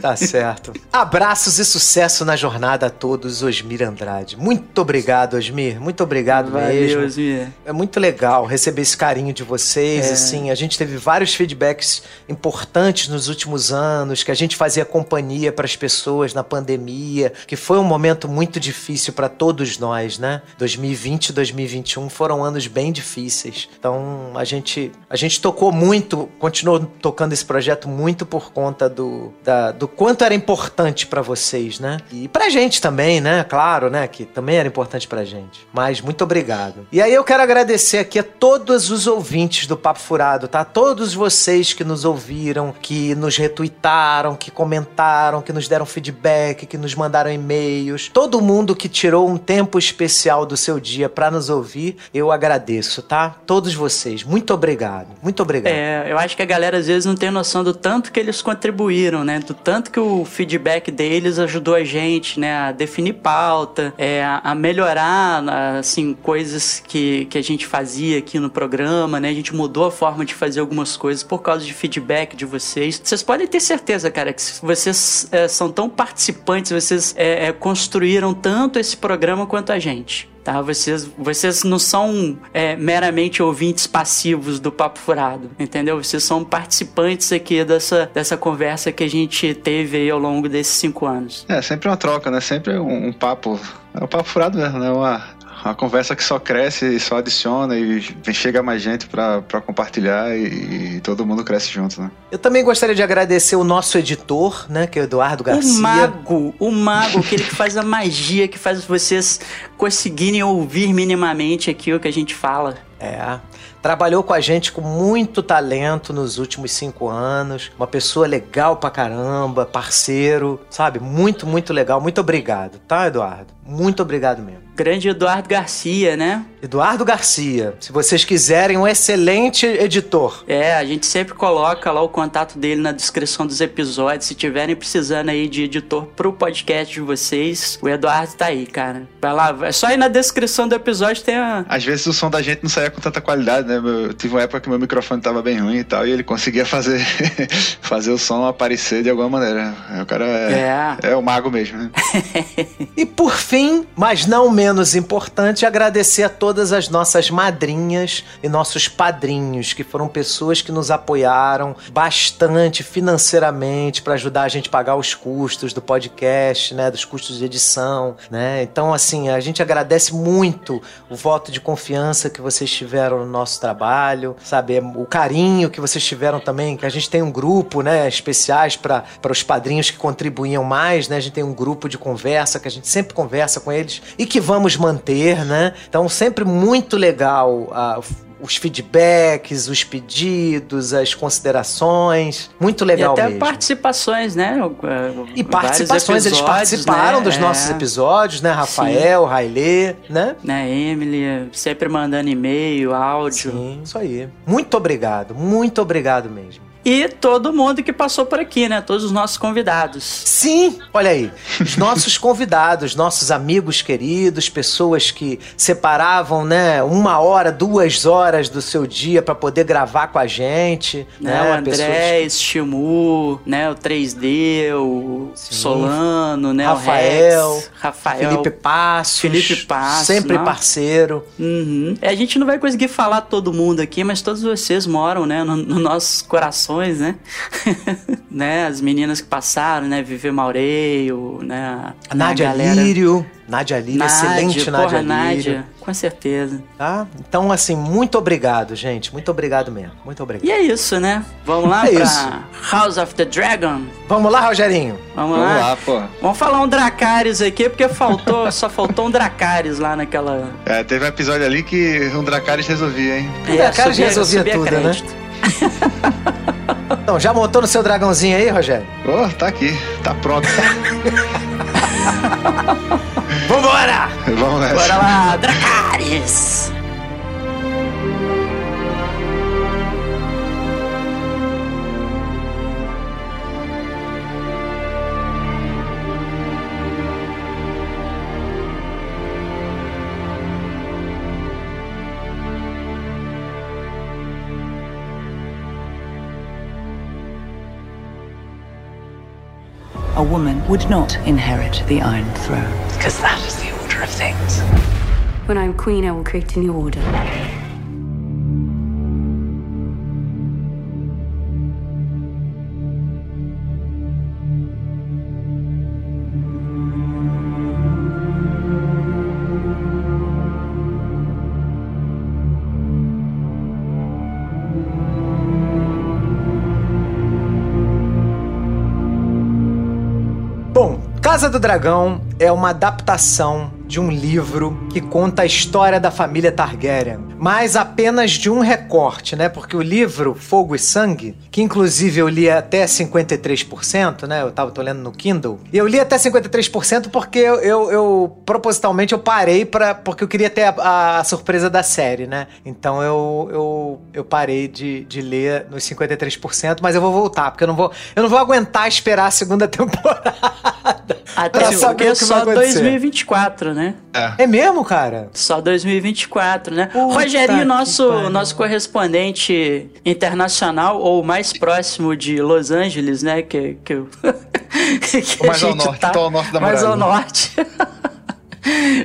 Tá certo. Abraços e sucesso na jornada a todos, Osmir Andrade. Muito obrigado, Osmir. Muito obrigado Valeu, mesmo. Osmir. É muito legal receber esse carinho de vocês. É. Assim, a gente teve vários feedbacks importantes nos últimos anos, que a gente fazia companhia para as pessoas na pandemia, que foi um momento muito difícil para todos nós, né? 2020 e 2021 foram anos bem difíceis. Então a gente a gente tocou muito, continuou tocando esse projeto muito por conta do, da, do quanto era importante para vocês, né? E pra gente também, né? Claro, né? Que também era importante pra gente. Mas muito obrigado. E aí eu quero agradecer aqui a todos os ouvintes do Papo Furado, tá? Todos vocês que nos ouviram, que nos retuitaram, que comentaram, que nos deram feedback, que nos mandaram e-mails. Todo mundo que tirou um tempo especial do seu dia para nos ouvir, eu agradeço, tá? Todos vocês. Muito obrigado. Muito obrigado. É, eu acho que a galera às vezes não tem noção do tanto que eles contribuíram, né? Do tanto que o feedback deles ajudou a gente, né? A definir pauta, é, a melhorar, assim, coisas que, que a gente fazia aqui no programa, né? A gente mudou a forma de fazer algumas coisas por causa de feedback de vocês. Vocês podem ter certeza, cara, que vocês é, são tão participantes, vocês é, é, construíram tanto esse programa quanto a gente. Tá? Vocês, vocês não são é, meramente ouvintes passivos do Papo Furado, entendeu? Vocês são participantes aqui dessa, dessa conversa que a gente teve aí ao longo desses cinco anos. É, sempre uma troca, né? Sempre um, um papo. É um papo furado mesmo, né? Uma, uma conversa que só cresce e só adiciona e chega mais gente para compartilhar e, e, todo mundo cresce junto, né? Eu também gostaria de agradecer o nosso editor, né, que é o Eduardo Garcia. O mago, o mago, aquele que faz a magia, que faz vocês conseguirem ouvir minimamente aqui o que a gente fala. É. Trabalhou com a gente com muito talento nos últimos cinco anos. Uma pessoa legal pra caramba, parceiro, sabe? Muito, muito legal. Muito obrigado, tá, Eduardo? Muito obrigado mesmo. Grande Eduardo Garcia, né? Eduardo Garcia. Se vocês quiserem, um excelente editor. É, a gente sempre coloca lá o contato dele na descrição dos episódios. Se tiverem precisando aí de editor pro podcast de vocês, o Eduardo tá aí, cara. Vai lá, é só ir na descrição do episódio tem a. Às vezes o som da gente não saía com tanta qualidade, né? Eu tive uma época que meu microfone tava bem ruim e tal, e ele conseguia fazer, fazer o som aparecer de alguma maneira. O cara é, é. é o mago mesmo, né? e por fim, mas não menos importante, agradecer a todas as nossas madrinhas e nossos padrinhos, que foram pessoas que nos apoiaram bastante financeiramente para ajudar a gente a pagar os custos do podcast, né? Dos custos de edição, né? Então, assim, a gente agradece muito o voto de confiança que vocês tiveram no nosso trabalho, sabe? O carinho que vocês tiveram também, que a gente tem um grupo, né, especiais para os padrinhos que contribuíam mais, né? A gente tem um grupo de conversa que a gente sempre conversa com eles e que vamos manter, né? Então, sempre muito legal uh, os feedbacks, os pedidos, as considerações. Muito legal e até mesmo. participações, né? E participações, eles participaram né? dos é. nossos episódios, né? Rafael, Sim. Railê, né? Né, Emily, sempre mandando e-mail, áudio. Sim, isso aí. Muito obrigado, muito obrigado mesmo e todo mundo que passou por aqui, né? Todos os nossos convidados. Sim, olha aí. Os nossos convidados, nossos amigos queridos, pessoas que separavam, né, uma hora, duas horas do seu dia para poder gravar com a gente. Né? né? O André, pessoas... Shimu, né? O 3D, o Sim. Solano, né? Rafael, o Rex, Rafael. Felipe Passos. Felipe Passos. Sempre não? parceiro. Uhum. A gente não vai conseguir falar todo mundo aqui, mas todos vocês moram, né? No, no nossos corações né? né? As meninas que passaram, né? Viver Maureio, né? A Nádia galera... Lírio. Nádia Lírio, Nádia, excelente Nádia Lírio. Nádia, com certeza. Tá? Então, assim, muito obrigado, gente. Muito obrigado mesmo. Muito obrigado. E é isso, né? Vamos lá é pra isso. House of the Dragon. Vamos lá, Rogerinho. Vamos, Vamos lá. lá. pô. Vamos falar um Dracarys aqui, porque faltou, só faltou um Dracarys lá naquela... É, teve um episódio ali que um Dracarys resolvia, hein? É, um Dracarys resolvia tudo, né? crédito. né? então, já montou no seu dragãozinho aí, Rogério? Oh, tá aqui, tá pronto. Vambora! Vamos nessa. Bora lá, Dracarys! A woman would not inherit the Iron Throne. Because that is the order of things. When I'm queen, I will create a new order. Casa do Dragão é uma adaptação de um livro que conta a história da família Targaryen, mas apenas de um recorte, né? Porque o livro Fogo e Sangue, que inclusive eu li até 53%, né? Eu tava tô lendo no Kindle, e eu li até 53% porque eu, eu, eu propositalmente eu parei para porque eu queria ter a, a, surpresa da série, né? Então eu, eu, eu parei de, de ler nos 53%, mas eu vou voltar, porque eu não vou, eu não vou aguentar esperar a segunda temporada. Até porque é só 2024, né? É. é mesmo, cara? Só 2024, né? Puta Rogerinho, nosso, nosso correspondente internacional, ou mais próximo de Los Angeles, né? Que, que, que mais ao norte, tá, ao norte da Mais ao norte.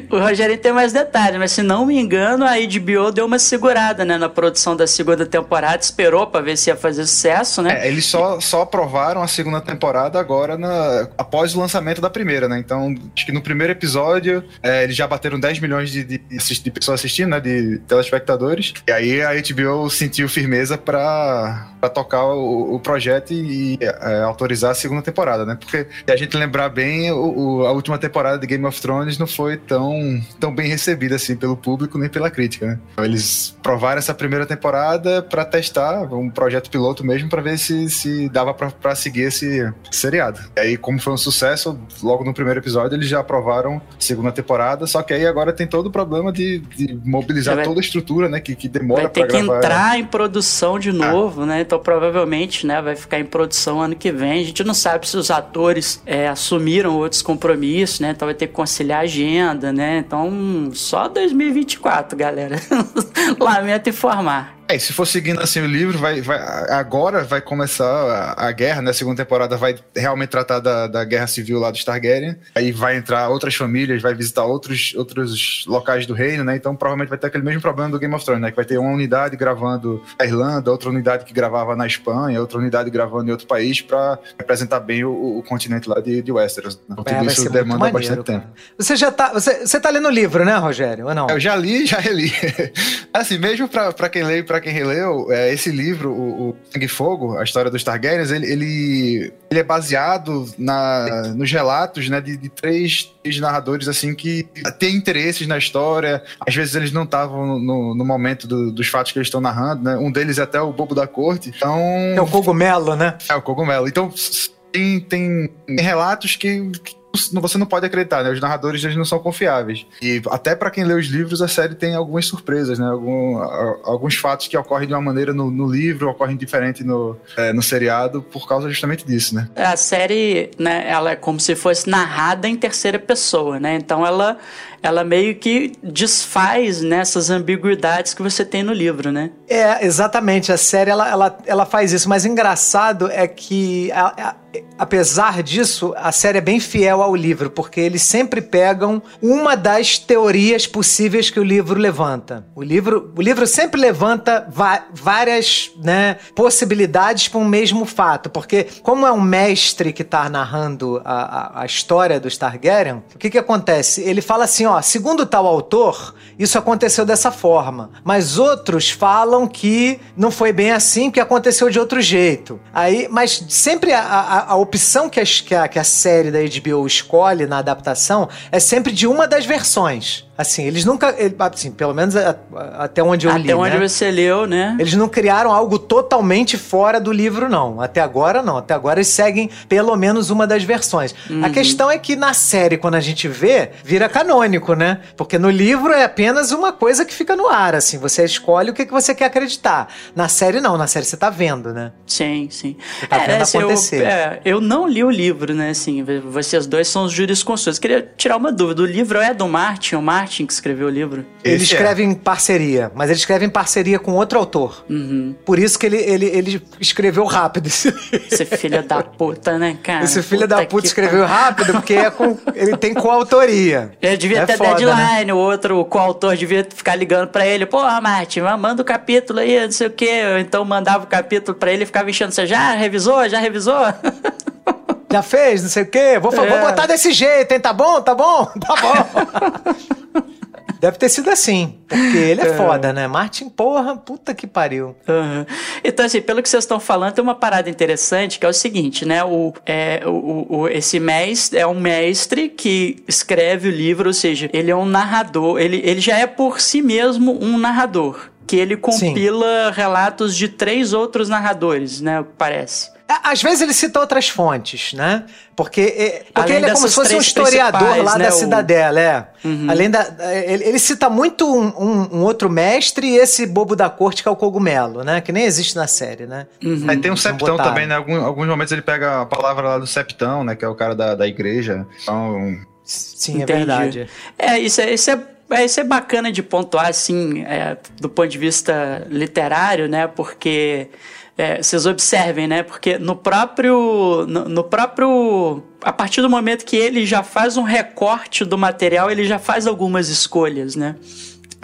o Rogério tem mais detalhes, mas se não me engano, a HBO deu uma segurada, né, na produção da segunda temporada, esperou para ver se ia fazer sucesso, né? É, eles só, só aprovaram a segunda temporada agora na, após o lançamento da primeira, né? Então, acho que no primeiro episódio é, eles já bateram 10 milhões de, de, de, pessoas assistindo, né? De telespectadores. E aí a HBO sentiu firmeza para tocar o, o, projeto e, é, autorizar a segunda temporada, né? Porque se a gente lembrar bem, o, o, a última temporada de Game of Thrones não foi foi tão, tão bem recebida assim pelo público nem pela crítica, né? Então, eles provaram essa primeira temporada para testar um projeto piloto mesmo para ver se, se dava para seguir esse seriado. E aí, como foi um sucesso, logo no primeiro episódio eles já aprovaram segunda temporada, só que aí agora tem todo o problema de, de mobilizar vai, toda a estrutura, né? Que, que demora para gravar. Vai ter que entrar em produção de novo, ah. né? Então provavelmente, né, vai ficar em produção ano que vem. A gente não sabe se os atores é, assumiram outros compromissos, né? Então vai ter que conciliar a agenda né? Então, só 2024, galera. Lamento informar. É, se for seguindo assim o livro, vai, vai, agora vai começar a, a, guerra, né? A segunda temporada vai realmente tratar da, da guerra civil lá do Targaryen. Aí vai entrar outras famílias, vai visitar outros, outros locais do reino, né? Então provavelmente vai ter aquele mesmo problema do Game of Thrones, né? Que vai ter uma unidade gravando na Irlanda, outra unidade que gravava na Espanha, outra unidade gravando em outro país para representar bem o, o, continente lá de, de Westeros. Né? Então, tudo isso demanda maneiro, bastante cara. tempo. Você já tá. Você, você tá lendo o livro, né, Rogério? Ou não? Eu já li, já reli. assim, mesmo para quem lê para quem releu, é, esse livro, o, o Sangue e Fogo, a história dos Targaryens, ele, ele, ele, é baseado na, nos relatos né, de, de três, três, narradores assim que têm interesses na história. Às vezes eles não estavam no, no, momento do, dos fatos que eles estão narrando, né? Um deles é até o Bobo da Corte. Então. É o cogumelo, né? É o cogumelo. Então tem, tem relatos que, que você não pode acreditar, né? Os narradores eles não são confiáveis. E até para quem lê os livros, a série tem algumas surpresas, né? Algum, alguns fatos que ocorrem de uma maneira no, no livro, ocorrem diferente no, é, no seriado, por causa justamente disso, né? A série, né, ela é como se fosse narrada em terceira pessoa, né? Então ela ela meio que desfaz nessas ambiguidades que você tem no livro, né? É, exatamente. A série ela, ela, ela faz isso, mas engraçado é que a, a, apesar disso, a série é bem fiel ao livro, porque eles sempre pegam uma das teorias possíveis que o livro levanta. O livro, o livro sempre levanta várias né, possibilidades para um mesmo fato, porque como é um mestre que está narrando a, a, a, história dos Targaryen, o que, que acontece? Ele fala assim, ó, segundo tal autor, isso aconteceu dessa forma, mas outros falam que não foi bem assim, que aconteceu de outro jeito. Aí, mas sempre a, a, a opção que, as, que, a, que a série da HBO escolhe na adaptação é sempre de uma das versões. Assim, eles nunca. Assim, pelo menos até onde eu até li. Até onde né? você leu, né? Eles não criaram algo totalmente fora do livro, não. Até agora, não. Até agora eles seguem pelo menos uma das versões. Uhum. A questão é que na série, quando a gente vê, vira canônico, né? Porque no livro é apenas uma coisa que fica no ar, assim. Você escolhe o que, que você quer acreditar. Na série, não. Na série você tá vendo, né? Sim, sim. Você tá é, vendo assim, acontecer. Eu, é, eu não li o livro, né? Assim, vocês dois são os jurisconsultos. Queria tirar uma dúvida. O livro é do Martin, o Martin que escreveu o livro? Ele Esse escreve é. em parceria, mas ele escreve em parceria com outro autor. Uhum. Por isso que ele, ele, ele escreveu rápido. Esse filho da puta, né, cara? Esse filho da puta escreveu rápido porque é com, ele tem coautoria. Ele devia é ter foda, deadline, né? o outro coautor devia ficar ligando pra ele, porra, Martin, manda o um capítulo aí, não sei o quê. Então mandava o capítulo pra ele e ficava enchendo, você já revisou? Já revisou? Já fez, não sei o quê. Vou, é. vou botar desse jeito, hein? Tá bom? Tá bom? Tá bom. Deve ter sido assim, porque ele é, foda, né? Martin, porra, puta que pariu. Uhum. Então, assim, pelo que vocês estão falando, tem uma parada interessante que é o seguinte, né? O, é, o, o, esse mestre é um mestre que escreve o livro, ou seja, ele é um narrador, ele, ele já é por si mesmo um narrador que ele compila Sim. relatos de três outros narradores, né? Parece. Às vezes ele cita outras fontes, né? Porque, é, porque ele é como se fosse um historiador lá né, da Cidadela, é. Uhum. Além da. Ele, ele cita muito um, um, um, outro mestre e esse bobo da corte que é o cogumelo, né? Que nem existe na série, né? Uhum. Aí tem um septão também, né? Alguns, alguns momentos ele pega a palavra lá do septão, né? Que é o cara da, da igreja. Então. Sim, é Entendi. é verdade. É, isso é, isso é é, isso é bacana de pontuar, assim, é, do ponto de vista literário, né? Porque é, vocês observem, né? Porque no próprio, no, no, próprio, a partir do momento que ele já faz um recorte do material, ele já faz algumas escolhas, né?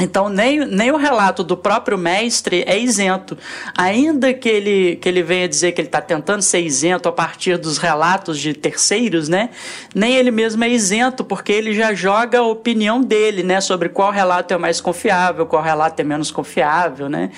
Então, nem, nem o relato do próprio mestre é isento. Ainda que ele, que ele venha dizer que ele está tentando ser isento a partir dos relatos de terceiros, né? Nem ele mesmo é isento, porque ele já joga a opinião dele, né? Sobre qual relato é mais confiável, qual relato é menos confiável, né?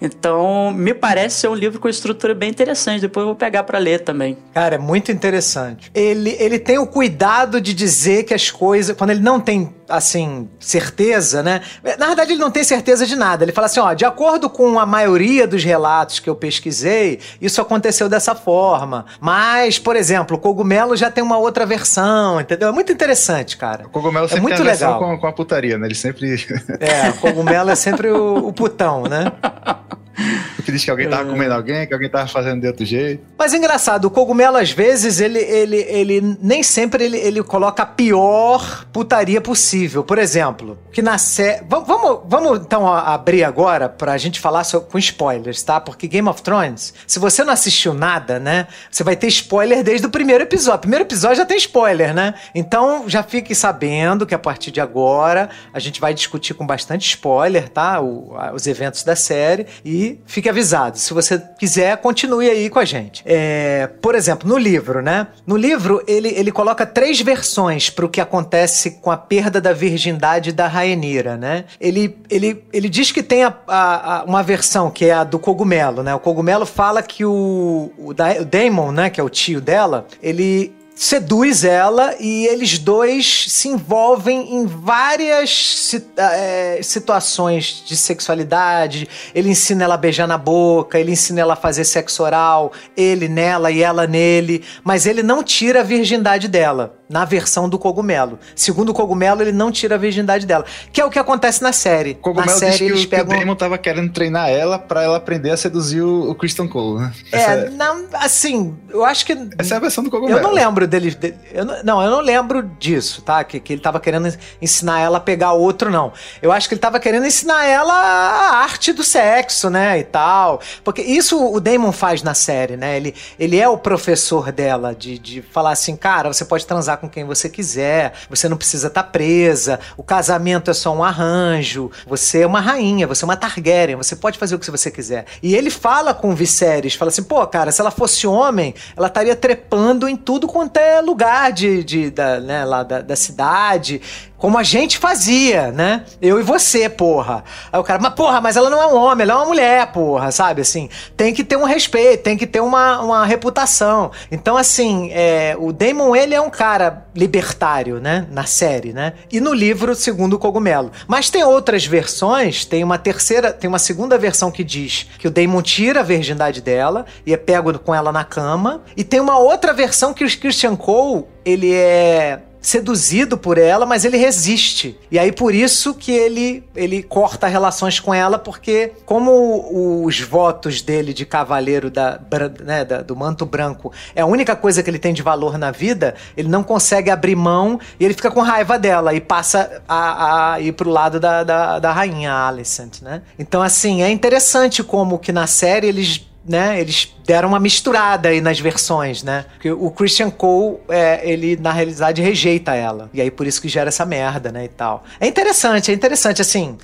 Então, me parece ser um livro com estrutura bem interessante. Depois eu vou pegar para ler também. Cara, é muito interessante. Ele, ele tem o cuidado de dizer que as coisas. Quando ele não tem, assim, certeza, né? Na verdade, ele não tem certeza de nada. Ele fala assim: ó, de acordo com a maioria dos relatos que eu pesquisei, isso aconteceu dessa forma. Mas, por exemplo, o cogumelo já tem uma outra versão, entendeu? É muito interessante, cara. O cogumelo é sempre muito tem a legal. Com, com a putaria, né? Ele sempre. É, o cogumelo é sempre o, o putão, né? que diz que alguém tava é. comendo alguém, que alguém tava fazendo de outro jeito. Mas engraçado, o cogumelo, às vezes, ele, ele, ele nem sempre ele, ele coloca a pior putaria possível. Por exemplo, que na série. Vamos, vamos então abrir agora pra gente falar sobre, com spoilers, tá? Porque Game of Thrones, se você não assistiu nada, né? Você vai ter spoiler desde o primeiro episódio. Primeiro episódio já tem spoiler, né? Então já fique sabendo que a partir de agora a gente vai discutir com bastante spoiler, tá? O, os eventos da série. E fique avisado. Se você quiser, continue aí com a gente. É, por exemplo, no livro, né? No livro, ele, ele coloca três versões para o que acontece com a perda da virgindade da Rainira, né? Ele, ele, ele diz que tem a, a, a, uma versão que é a do cogumelo, né? O cogumelo fala que o, o, o Damon, né? Que é o tio dela, ele seduz ela e eles dois se envolvem em várias é, situações de sexualidade. Ele ensina ela a beijar na boca, ele ensina ela a fazer sexo oral, ele nela e ela nele, mas ele não tira a virgindade dela na versão do cogumelo. Segundo o cogumelo, ele não tira a virgindade dela, que é o que acontece na série. O cogumelo na série eles que pegam... o Damon tava querendo treinar ela para ela aprender a seduzir o, Christian Cole, né? É, é, não, assim, eu acho que Essa é a versão do cogumelo. Eu não lembro dele, dele eu não, não, eu não lembro disso, tá? Que, que ele tava querendo ensinar ela a pegar outro, não. Eu acho que ele tava querendo ensinar ela a arte do sexo, né, e tal. Porque isso o Damon faz na série, né? Ele, ele é o professor dela de, de falar assim, cara, você pode transar com quem você quiser, você não precisa estar tá presa, o casamento é só um arranjo, você é uma rainha, você é uma Targaryen, você pode fazer o que você quiser. E ele fala com o Viserys, fala assim, pô, cara, se ela fosse homem, ela estaria trepando em tudo quanto é lugar de, de da, né, lá da, da cidade, como a gente fazia, né? Eu e você, porra. Aí o cara, mas porra, mas ela não é um homem, ela é uma mulher, porra, sabe? Assim, tem que ter um respeito, tem que ter uma, uma reputação. Então, assim, é, o Damon, ele é um cara libertário, né? Na série, né? E no livro, segundo o Cogumelo. Mas tem outras versões, tem uma terceira, tem uma segunda versão que diz que o Damon tira a virgindade dela e é pego com ela na cama. E tem uma outra versão que o Christian Cole, ele é seduzido por ela, mas ele resiste. E aí por isso que ele ele corta relações com ela, porque como os votos dele de cavaleiro da, né, da, do manto branco é a única coisa que ele tem de valor na vida, ele não consegue abrir mão e ele fica com raiva dela e passa a, a ir pro lado da, da, da rainha Alicent, né? Então assim, é interessante como que na série eles né, eles deram uma misturada aí nas versões, né? Porque o Christian Cole, é, ele na realidade rejeita ela. E aí por isso que gera essa merda, né, e tal. É interessante, é interessante, assim,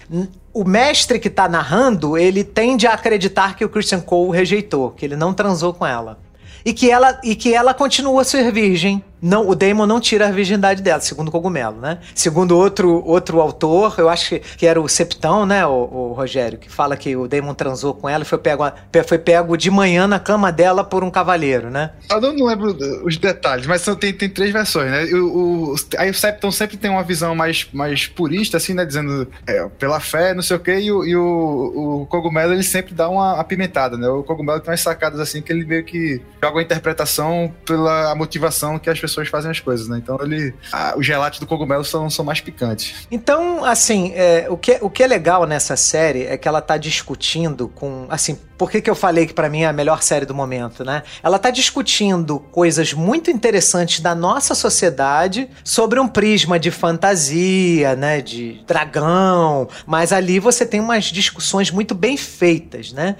o mestre que tá narrando, ele tende a acreditar que o Christian Cole rejeitou, que ele não transou com ela. E que ela, e que ela continua a ser virgem não, o Daemon não tira a virgindade dela, segundo o Cogumelo, né? Segundo outro, outro autor, eu acho que, que era o Septão, né, o, o Rogério, que fala que o Daemon transou com ela e foi pego, foi pego de manhã na cama dela por um cavaleiro, né? Eu não, lembro os detalhes, mas tem, tem três versões, né? O, o, aí o Septon sempre tem uma visão mais, mais purista, assim, né? Dizendo é, pela fé, não sei o quê, e, o, e o, o Cogumelo ele sempre dá uma apimentada, né? O Cogumelo tem umas sacadas assim que ele meio que joga uma interpretação pela motivação que as pessoas fazem as coisas, né? Então ele. A, os relatos do Cogumelo são, são mais picantes. Então, assim, é, o, que, o que é legal nessa série é que ela tá discutindo com. Assim, por que, que eu falei que para mim é a melhor série do momento, né? Ela tá discutindo coisas muito interessantes da nossa sociedade sobre um prisma de fantasia, né? De dragão. Mas ali você tem umas discussões muito bem feitas, né?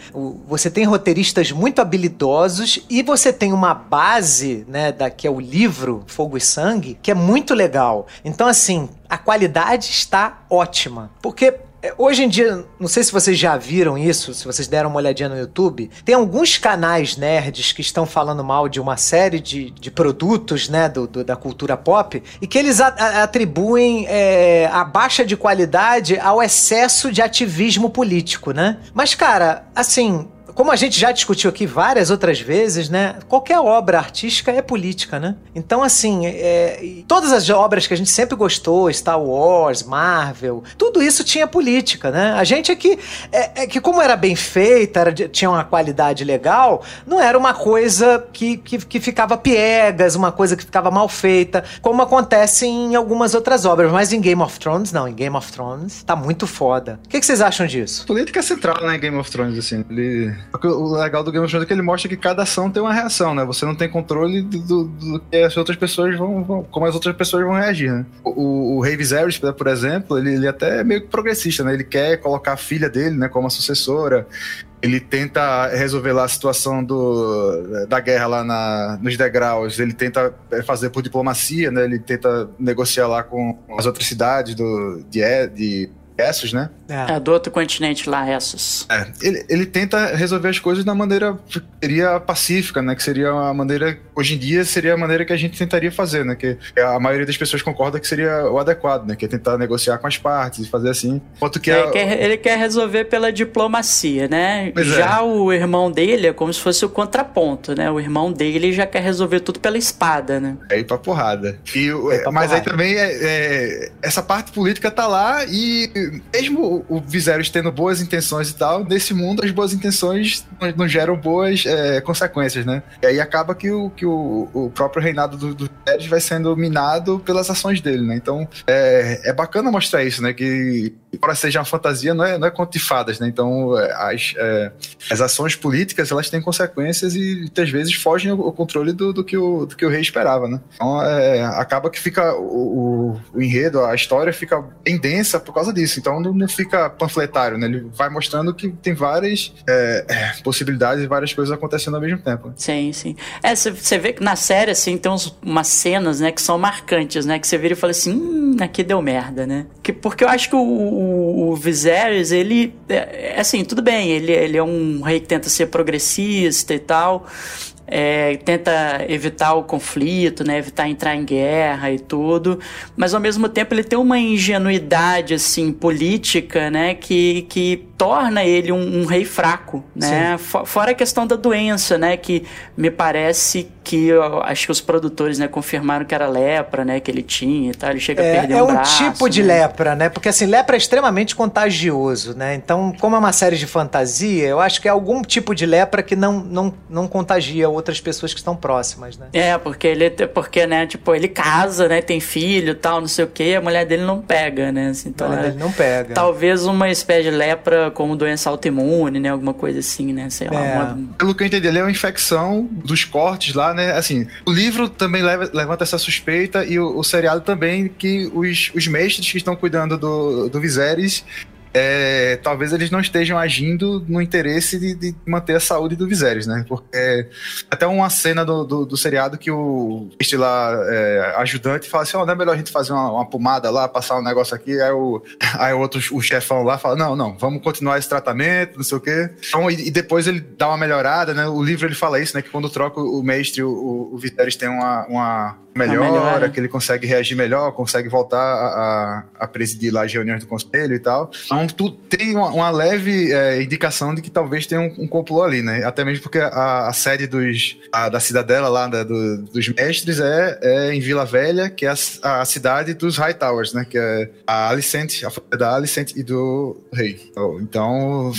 Você tem roteiristas muito habilidosos e você tem uma base, né? Da, que é o livro Fogo e Sangue, que é muito legal. Então, assim, a qualidade está ótima. Porque é, hoje em dia, não sei se vocês já viram isso, se vocês deram uma olhadinha no YouTube, tem alguns canais nerds que estão falando mal de uma série de, de produtos, né, do, do da cultura pop, e que eles atribuem é, a baixa de qualidade ao excesso de ativismo político, né? Mas, cara, assim, como a gente já discutiu aqui várias outras vezes, né? Qualquer obra artística é política, né? Então, assim, é, todas as obras que a gente sempre gostou, Star Wars, Marvel, tudo isso tinha política, né? A gente aqui, é, é que como era bem feita, era, tinha uma qualidade legal, não era uma coisa que, que, que ficava piegas, uma coisa que ficava mal feita, como acontece em algumas outras obras. Mas em Game of Thrones, não. Em Game of Thrones, tá muito foda. O que, que vocês acham disso? Política é central, né, Game of Thrones, assim. Ele o legal do Game of Thrones é que ele mostra que cada ação tem uma reação, né? Você não tem controle do, do, do que as outras pessoas vão, vão, como as outras pessoas vão reagir, né? O, o Rei Viserys, por exemplo, ele, ele até é meio progressista, né? Ele quer colocar a filha dele, né, como a sucessora ele tenta resolver lá a situação do, da guerra lá na, nos degraus, ele tenta fazer por diplomacia, né? Ele tenta negociar lá com as outras cidades do, de, de Essos, né? É. é. do outro continente lá, Essos. É, ele, ele tenta resolver as coisas da maneira que seria pacífica, né? Que seria a maneira, hoje em dia, seria a maneira que a gente tentaria fazer, né? Que a maioria das pessoas concorda que seria o adequado, né? Que é tentar negociar com as partes e fazer assim. Quanto que é, ele, quer, ele quer resolver pela diplomacia, né? Pois é. já é. o irmão dele é como se fosse o contraponto, né? O irmão dele já quer resolver tudo pela espada, né? É ir pra porrada. E, é pra mas porrada. aí também é, essa parte política tá lá e mesmo o, Viserys tendo boas intenções e tal, nesse mundo as boas intenções não, geram boas é, consequências, né? E aí acaba que o, que o, o próprio reinado do, do Viserys vai sendo minado pelas ações dele, né? Então é, é bacana mostrar isso, né? Que embora seja uma fantasia, não é, não é conto de fadas, né? Então, é, as, é, as ações políticas, elas têm consequências e, muitas vezes, fogem o, controle do, do, que o, do que o rei esperava, né? Então, é, acaba que fica o, o, o, enredo, a história fica bem densa por causa disso. Então, não, fica panfletário, né? Ele vai mostrando que tem várias é, é, possibilidades e várias coisas acontecendo ao mesmo tempo. Sim, sim. É, você vê que na série, assim, tem uns, umas cenas, né, que são marcantes, né? Que você vira e fala assim, hum, aqui deu merda, né? Que, porque eu acho que o o, Viserys, ele. É, é, assim, tudo bem, ele, ele é um rei que tenta ser progressista e tal. É, tenta evitar o conflito, né, evitar entrar em guerra e tudo, mas ao mesmo tempo ele tem uma ingenuidade assim política, né, que, que torna ele um, um rei fraco, né, fora a questão da doença, né, que me parece que acho que os produtores, né, confirmaram que era lepra, né, que ele tinha e tal, ele chega é, a perder é um, um tipo de né? lepra, né, porque assim, lepra é extremamente contagioso, né, então como é uma série de fantasia, eu acho que é algum tipo de lepra que não, não, não contagia outras pessoas que estão próximas, né. É, porque ele, porque, né, tipo, ele casa, né, tem filho tal, não sei o que, a mulher dele não pega, né, assim, então... A mulher é, dele não pega. Talvez uma espécie de lepra como doença autoimune, né, alguma coisa assim, né, sei lá. É. Uma... Pelo que eu entendi, ele é uma infecção dos cortes lá, né? Assim, o livro também leva, levanta essa suspeita e o, o seriado também que os, os mestres que estão cuidando do, do Viserys é, talvez eles não estejam agindo no interesse de, de manter a saúde do Viserys, né? Porque até uma cena do, do, do seriado que o este lá, é, ajudante fala assim, oh, não é melhor a gente fazer uma, uma, pomada lá, passar um negócio aqui, aí o, aí o outro, o chefão lá fala, não, não, vamos continuar esse tratamento, não sei o quê. Então, e, e depois ele dá uma melhorada, né? O livro ele fala isso, né? Que quando troca o mestre, o, o Viserys tem uma, uma melhora, que ele consegue reagir melhor, consegue voltar a, a, a, presidir lá as reuniões do conselho e tal. Então, tu tem uma, uma leve é, indicação de que talvez tenha um, um complô ali, né? Até mesmo porque a, a sede dos, a, da cidadela lá, da, do, dos mestres, é, é em Vila Velha, que é a, a cidade dos High Towers, né? Que é a Alicente, a da Alicente e do rei. Então, então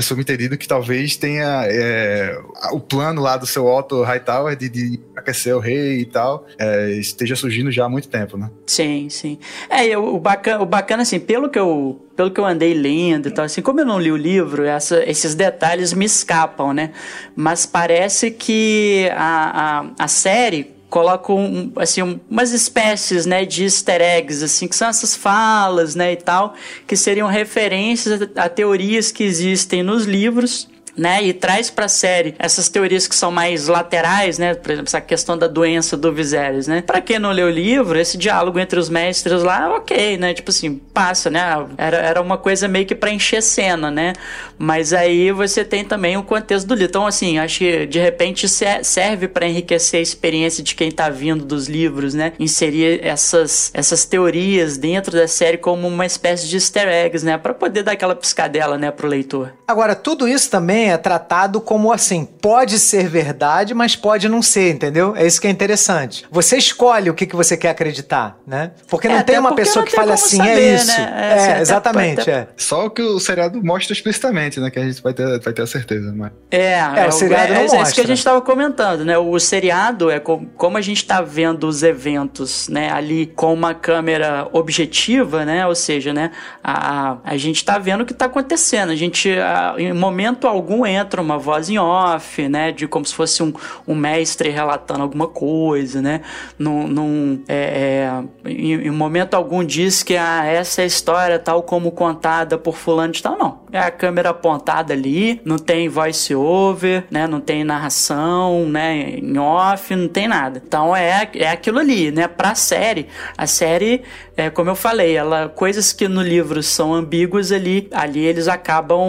subentendido que talvez tenha é, o plano lá do seu Otto Hightower de, de aquecer o rei e tal, é, esteja surgindo já há muito tempo, né? Sim, sim. É, o bacana, o bacana assim, pelo que eu pelo que eu andei lendo e tal, assim, como eu não li o livro, essa, esses detalhes me escapam, né? Mas parece que a, a, a série colocam assim umas espécies né de easter eggs assim que são essas falas né e tal que seriam referências a, a teorias que existem nos livros né? E traz pra série essas teorias que são mais laterais, né? Por exemplo, essa questão da doença do Viserys, né? Pra quem não leu o livro, esse diálogo entre os mestres lá, ok, né? Tipo assim, passa, né? Era, era uma coisa meio que pra encher cena, né? Mas aí você tem também o contexto do livro. Então, assim, acho que de repente serve para enriquecer a experiência de quem tá vindo dos livros, né? Inserir essas, essas teorias dentro da série como uma espécie de easter eggs, né? Pra poder dar aquela piscadela, né, pro leitor. Agora, tudo isso também é tratado como assim, pode ser verdade, mas pode não ser, entendeu? É isso que é interessante. Você escolhe o que, que você quer acreditar, né? Porque não é, tem uma pessoa que fale assim, é saber, é isso. Né? É, é exatamente. Até... É. Só o que o seriado mostra explicitamente, né? Que a gente vai ter, vai ter a certeza. Mas... É, é, o seriado é, não mostra. É isso que a gente estava comentando, né? O seriado é como, como a gente está vendo os eventos, né? Ali com uma câmera objetiva, né? Ou seja, né? A, a gente está vendo o que está acontecendo. A gente, a, em momento algum algum entra uma voz em off, né? De como se fosse um, um mestre relatando alguma coisa, né? Num, num é, é, em, em, momento algum diz que ah, essa é a história tal como contada por fulano de tal. Não. É a câmera apontada ali, não tem voice over, né? Não tem narração, né? Em off, não tem nada. Então é, é aquilo ali, né? Pra série, a série é, como eu falei, ela coisas que no livro são ambíguas ali, ali eles acabam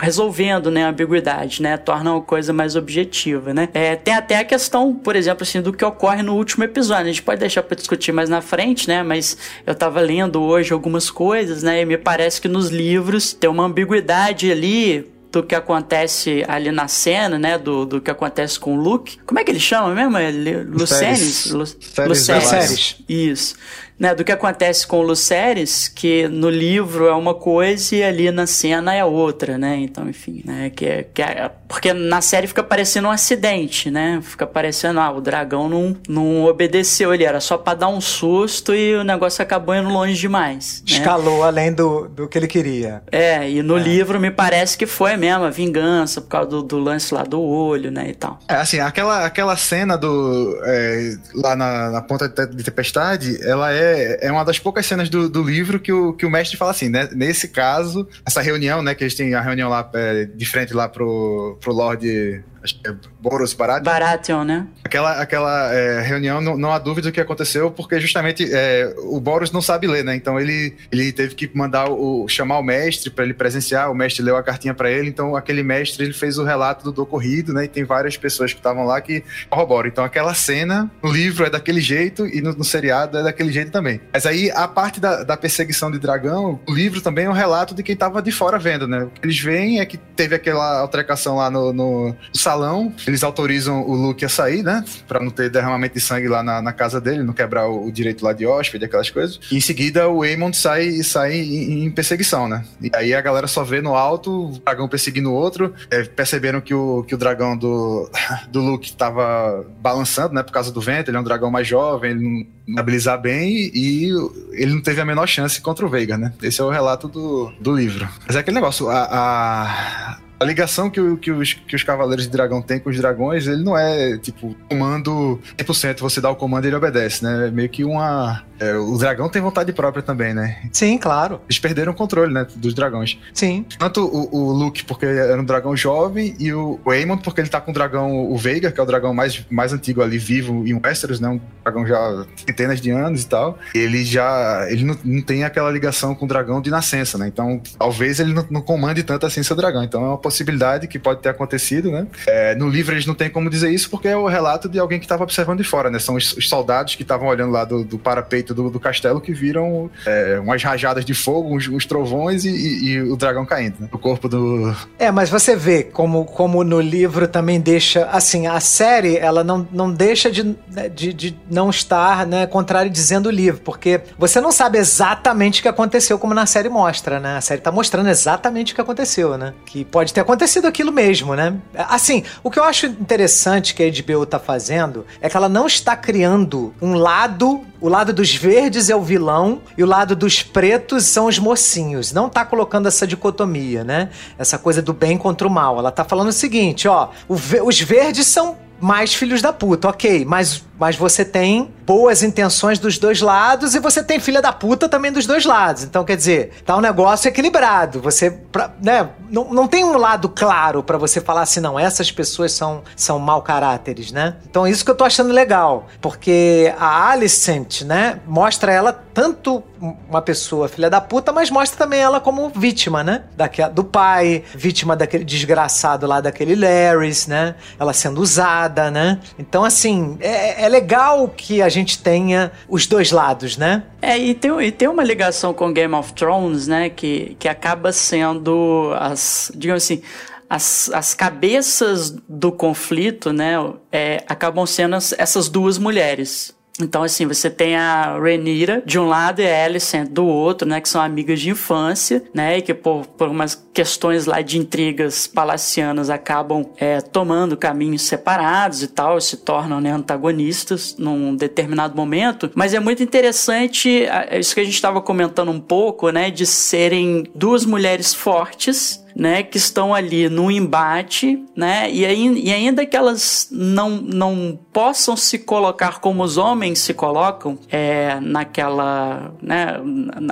resolvendo, né, a ambiguidade, né, tornam a coisa mais objetiva, né. É, tem até a questão, por exemplo, assim, do que ocorre no último episódio. A gente pode deixar para discutir mais na frente, né, mas eu tava lendo hoje algumas coisas, né, e me parece que nos livros tem uma ambiguidade ali do que acontece ali na cena, né? Do, do que acontece com o Luke. Como é que ele chama mesmo? É Lucenes? Lucenes. Isso né, do que acontece com o Luceres, que no livro é uma coisa e ali na cena é outra, né? Então, enfim, né? Que é, que é, porque na série fica parecendo um acidente, né? Fica parecendo, ah, o dragão não, não obedeceu, ele era só para dar um susto e o negócio acabou indo longe demais. Né? Escalou além do, do que ele queria. É, e no é. livro me parece que foi mesmo a vingança por causa do, do lance lá do olho, né? E tal. É, assim, aquela, aquela cena do. É, lá na, na ponta de tempestade, ela é é, é, uma das poucas cenas do, do, livro que o, que o mestre fala assim, né? Nesse caso, essa reunião, né? Que eles têm a reunião lá é, de frente lá pro, pro Lorde acho que é Boros Baratheon. Baratheon, né? Aquela, aquela é, reunião, não, não, há dúvida do que aconteceu, porque justamente é, o Boros não sabe ler, né? Então ele, ele teve que mandar o, chamar o mestre para ele presenciar, o mestre leu a cartinha para ele, então aquele mestre ele fez o relato do, do ocorrido, né? E tem várias pessoas que estavam lá que corroboram. Então aquela cena no livro é daquele jeito e no, no seriado é daquele jeito também. Mas aí a parte da, da perseguição de dragão, o livro também é um relato de quem tava de fora vendo, né? O que eles veem é que teve aquela altercação lá no, no, no salão, eles autorizam o Luke a sair, né? Pra não ter derramamento de sangue lá na, na casa dele, não quebrar o, o, direito lá de hóspede, aquelas coisas. E em seguida o Aemon sai e sai em, em, perseguição, né? E aí a galera só vê no alto o dragão perseguindo o outro. É, perceberam que o, que o dragão do, do Luke tava balançando, né? Por causa do vento, ele é um dragão mais jovem, ele não habilizar bem e ele não teve a menor chance contra o Veiga, né? Esse é o relato do, do livro. Mas é aquele negócio, a, a a ligação que, o, que, os, que os Cavaleiros de Dragão têm com os dragões, ele não é tipo comando 100%, você dá o comando e ele obedece, né? É meio que uma é, o dragão tem vontade própria também, né? Sim, claro. Eles perderam o controle, né, dos dragões. Sim. Tanto o, o Luke, porque era um dragão jovem, e o, o Aemon, porque ele tá com o dragão, o Veiga, que é o dragão mais, mais antigo ali, vivo em Westeros, né? Um dragão já centenas de anos e tal. Ele já. Ele não, não tem aquela ligação com o dragão de nascença, né? Então, talvez ele não, não comande tanto assim seu dragão. Então, é uma possibilidade que pode ter acontecido, né? É, no livro eles não tem como dizer isso, porque é o relato de alguém que estava observando de fora, né? São os, os soldados que estavam olhando lá do, do parapeito do, do, castelo que viram é, umas rajadas de fogo, uns, uns trovões e, e, e, o dragão caindo, né? O corpo do. É, mas você vê como, como no livro também deixa. Assim, a série, ela não, não deixa de, né, de, de não estar, né, contrário dizendo o livro, porque você não sabe exatamente o que aconteceu, como na série mostra, né? A série tá mostrando exatamente o que aconteceu, né? Que pode ter acontecido aquilo mesmo, né? Assim, o que eu acho interessante que a HBO tá fazendo é que ela não está criando um lado o lado dos verdes é o vilão e o lado dos pretos são os mocinhos. Não tá colocando essa dicotomia, né? Essa coisa do bem contra o mal. Ela tá falando o seguinte, ó, os verdes são mais filhos da puta, ok, mas, mas você tem boas intenções dos dois lados e você tem filha da puta também dos dois lados. Então, quer dizer, tá um negócio equilibrado. Você, pra, né, não, não tem um lado claro para você falar assim, não, essas pessoas são, são mau caráteres, né? Então, isso que eu tô achando legal, porque a Alicent, né, mostra ela tanto uma pessoa filha da puta, mas mostra também ela como vítima, né? Daquela, do pai, vítima daquele desgraçado lá daquele Larrys, né? Ela sendo usada, né? Então, assim, é, é legal que a gente tenha os dois lados, né? É, e tem, e tem uma ligação com Game of Thrones, né? Que, que acaba sendo as, digamos assim, as, as cabeças do conflito, né? É, acabam sendo essas duas mulheres. Então, assim, você tem a Renira de um lado e a Alicent do outro, né? Que são amigas de infância, né? E que por, por umas questões lá de intrigas palacianas acabam é, tomando caminhos separados e tal, se tornam né, antagonistas num determinado momento. Mas é muito interessante isso que a gente estava comentando um pouco, né? De serem duas mulheres fortes né, que estão ali no embate, né, e, aí, e ainda que elas não, não possam se colocar como os homens se colocam é, naquela, né,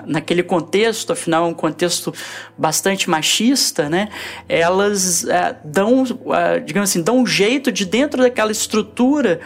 naquele contexto, afinal é um contexto bastante machista, né, elas é, dão, é, digamos assim, dão um jeito de dentro daquela estrutura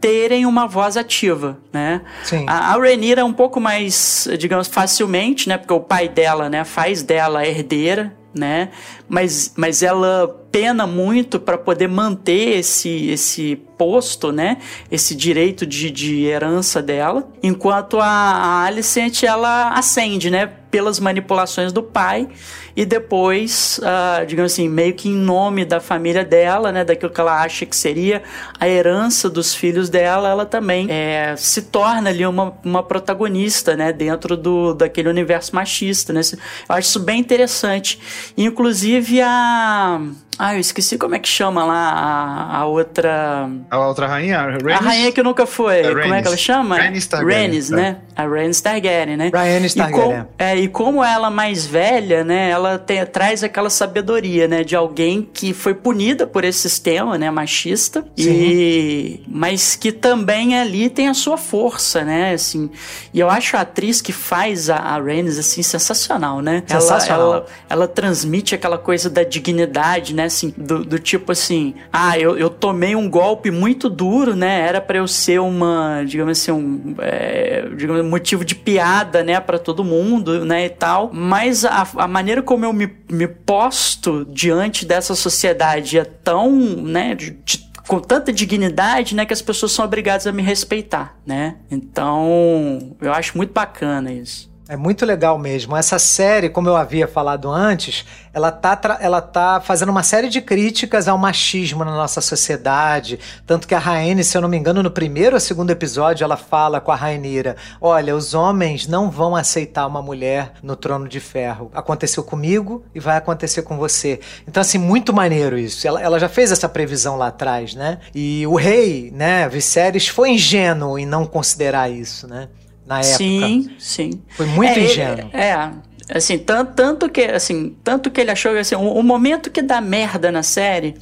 terem uma voz ativa, né? Sim. A, a Rhaenyra é um pouco mais, digamos, facilmente, né? Porque o pai dela, né, faz dela herdeira, né? Mas, mas ela pena muito para poder manter esse, esse posto, né? Esse direito de, de herança dela, enquanto a, a Alicent ela ascende, né? Pelas manipulações do pai e depois, uh, digamos assim, meio que em nome da família dela, né? Daquilo que ela acha que seria a herança dos filhos dela, ela também é, se torna ali uma, uma protagonista, né? Dentro do, daquele universo machista, né? Eu acho isso bem interessante. Inclusive a ah, eu esqueci como é que chama lá a, a outra. A outra rainha? A, a rainha que nunca foi. Como é que ela chama? Rhaenys Targaryen. Rhaenys, né? A Rhaenys Targaryen, né? Rhaenys Targaryen. E, com, é, e como ela mais velha, né? Ela tem, traz aquela sabedoria, né? De alguém que foi punida por esse sistema, né? Machista. Sim. E, mas que também ali tem a sua força, né? Assim, e eu acho a atriz que faz a, a Rhaenys, assim, sensacional, né? Sensacional. Ela, ela, ela transmite aquela coisa da dignidade, né? Assim, do, do tipo assim, ah, eu, eu tomei um golpe muito duro, né? Era para eu ser uma, digamos assim, um é, digamos, motivo de piada, né, para todo mundo, né, e tal. Mas a, a maneira como eu me, me posto diante dessa sociedade é tão, né, de, de com tanta dignidade, né, que as pessoas são obrigadas a me respeitar, né? Então, eu acho muito bacana isso. É muito legal mesmo. Essa série, como eu havia falado antes, ela tá, ela tá fazendo uma série de críticas ao machismo na nossa sociedade. Tanto que a Raine, se eu não me engano, no primeiro ou segundo episódio, ela fala com a Rainira: Olha, os homens não vão aceitar uma mulher no trono de ferro. Aconteceu comigo e vai acontecer com você. Então, assim, muito maneiro isso. Ela, ela já fez essa previsão lá atrás, né? E o rei, né, Viserys, foi ingênuo em não considerar isso, né? Na época. Sim, sim. Foi muito é, ingênuo. É, é, assim, tanto, tanto que, assim, tanto que ele achou que assim, o, o, momento que dá merda na série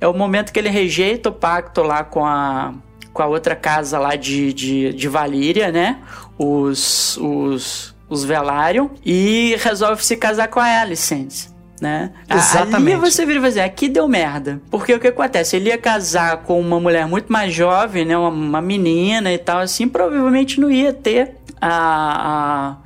é o momento que ele rejeita o pacto lá com a com a outra casa lá de, de, de Valíria, né? Os, os, os Velaryon. E resolve se casar com a Alicent. Né? Exatamente. Ali você vira e dizer, aqui deu merda. Porque o que acontece? Ele ia casar com uma mulher muito mais jovem, né? Uma, uma menina e tal, assim, provavelmente não ia ter a, a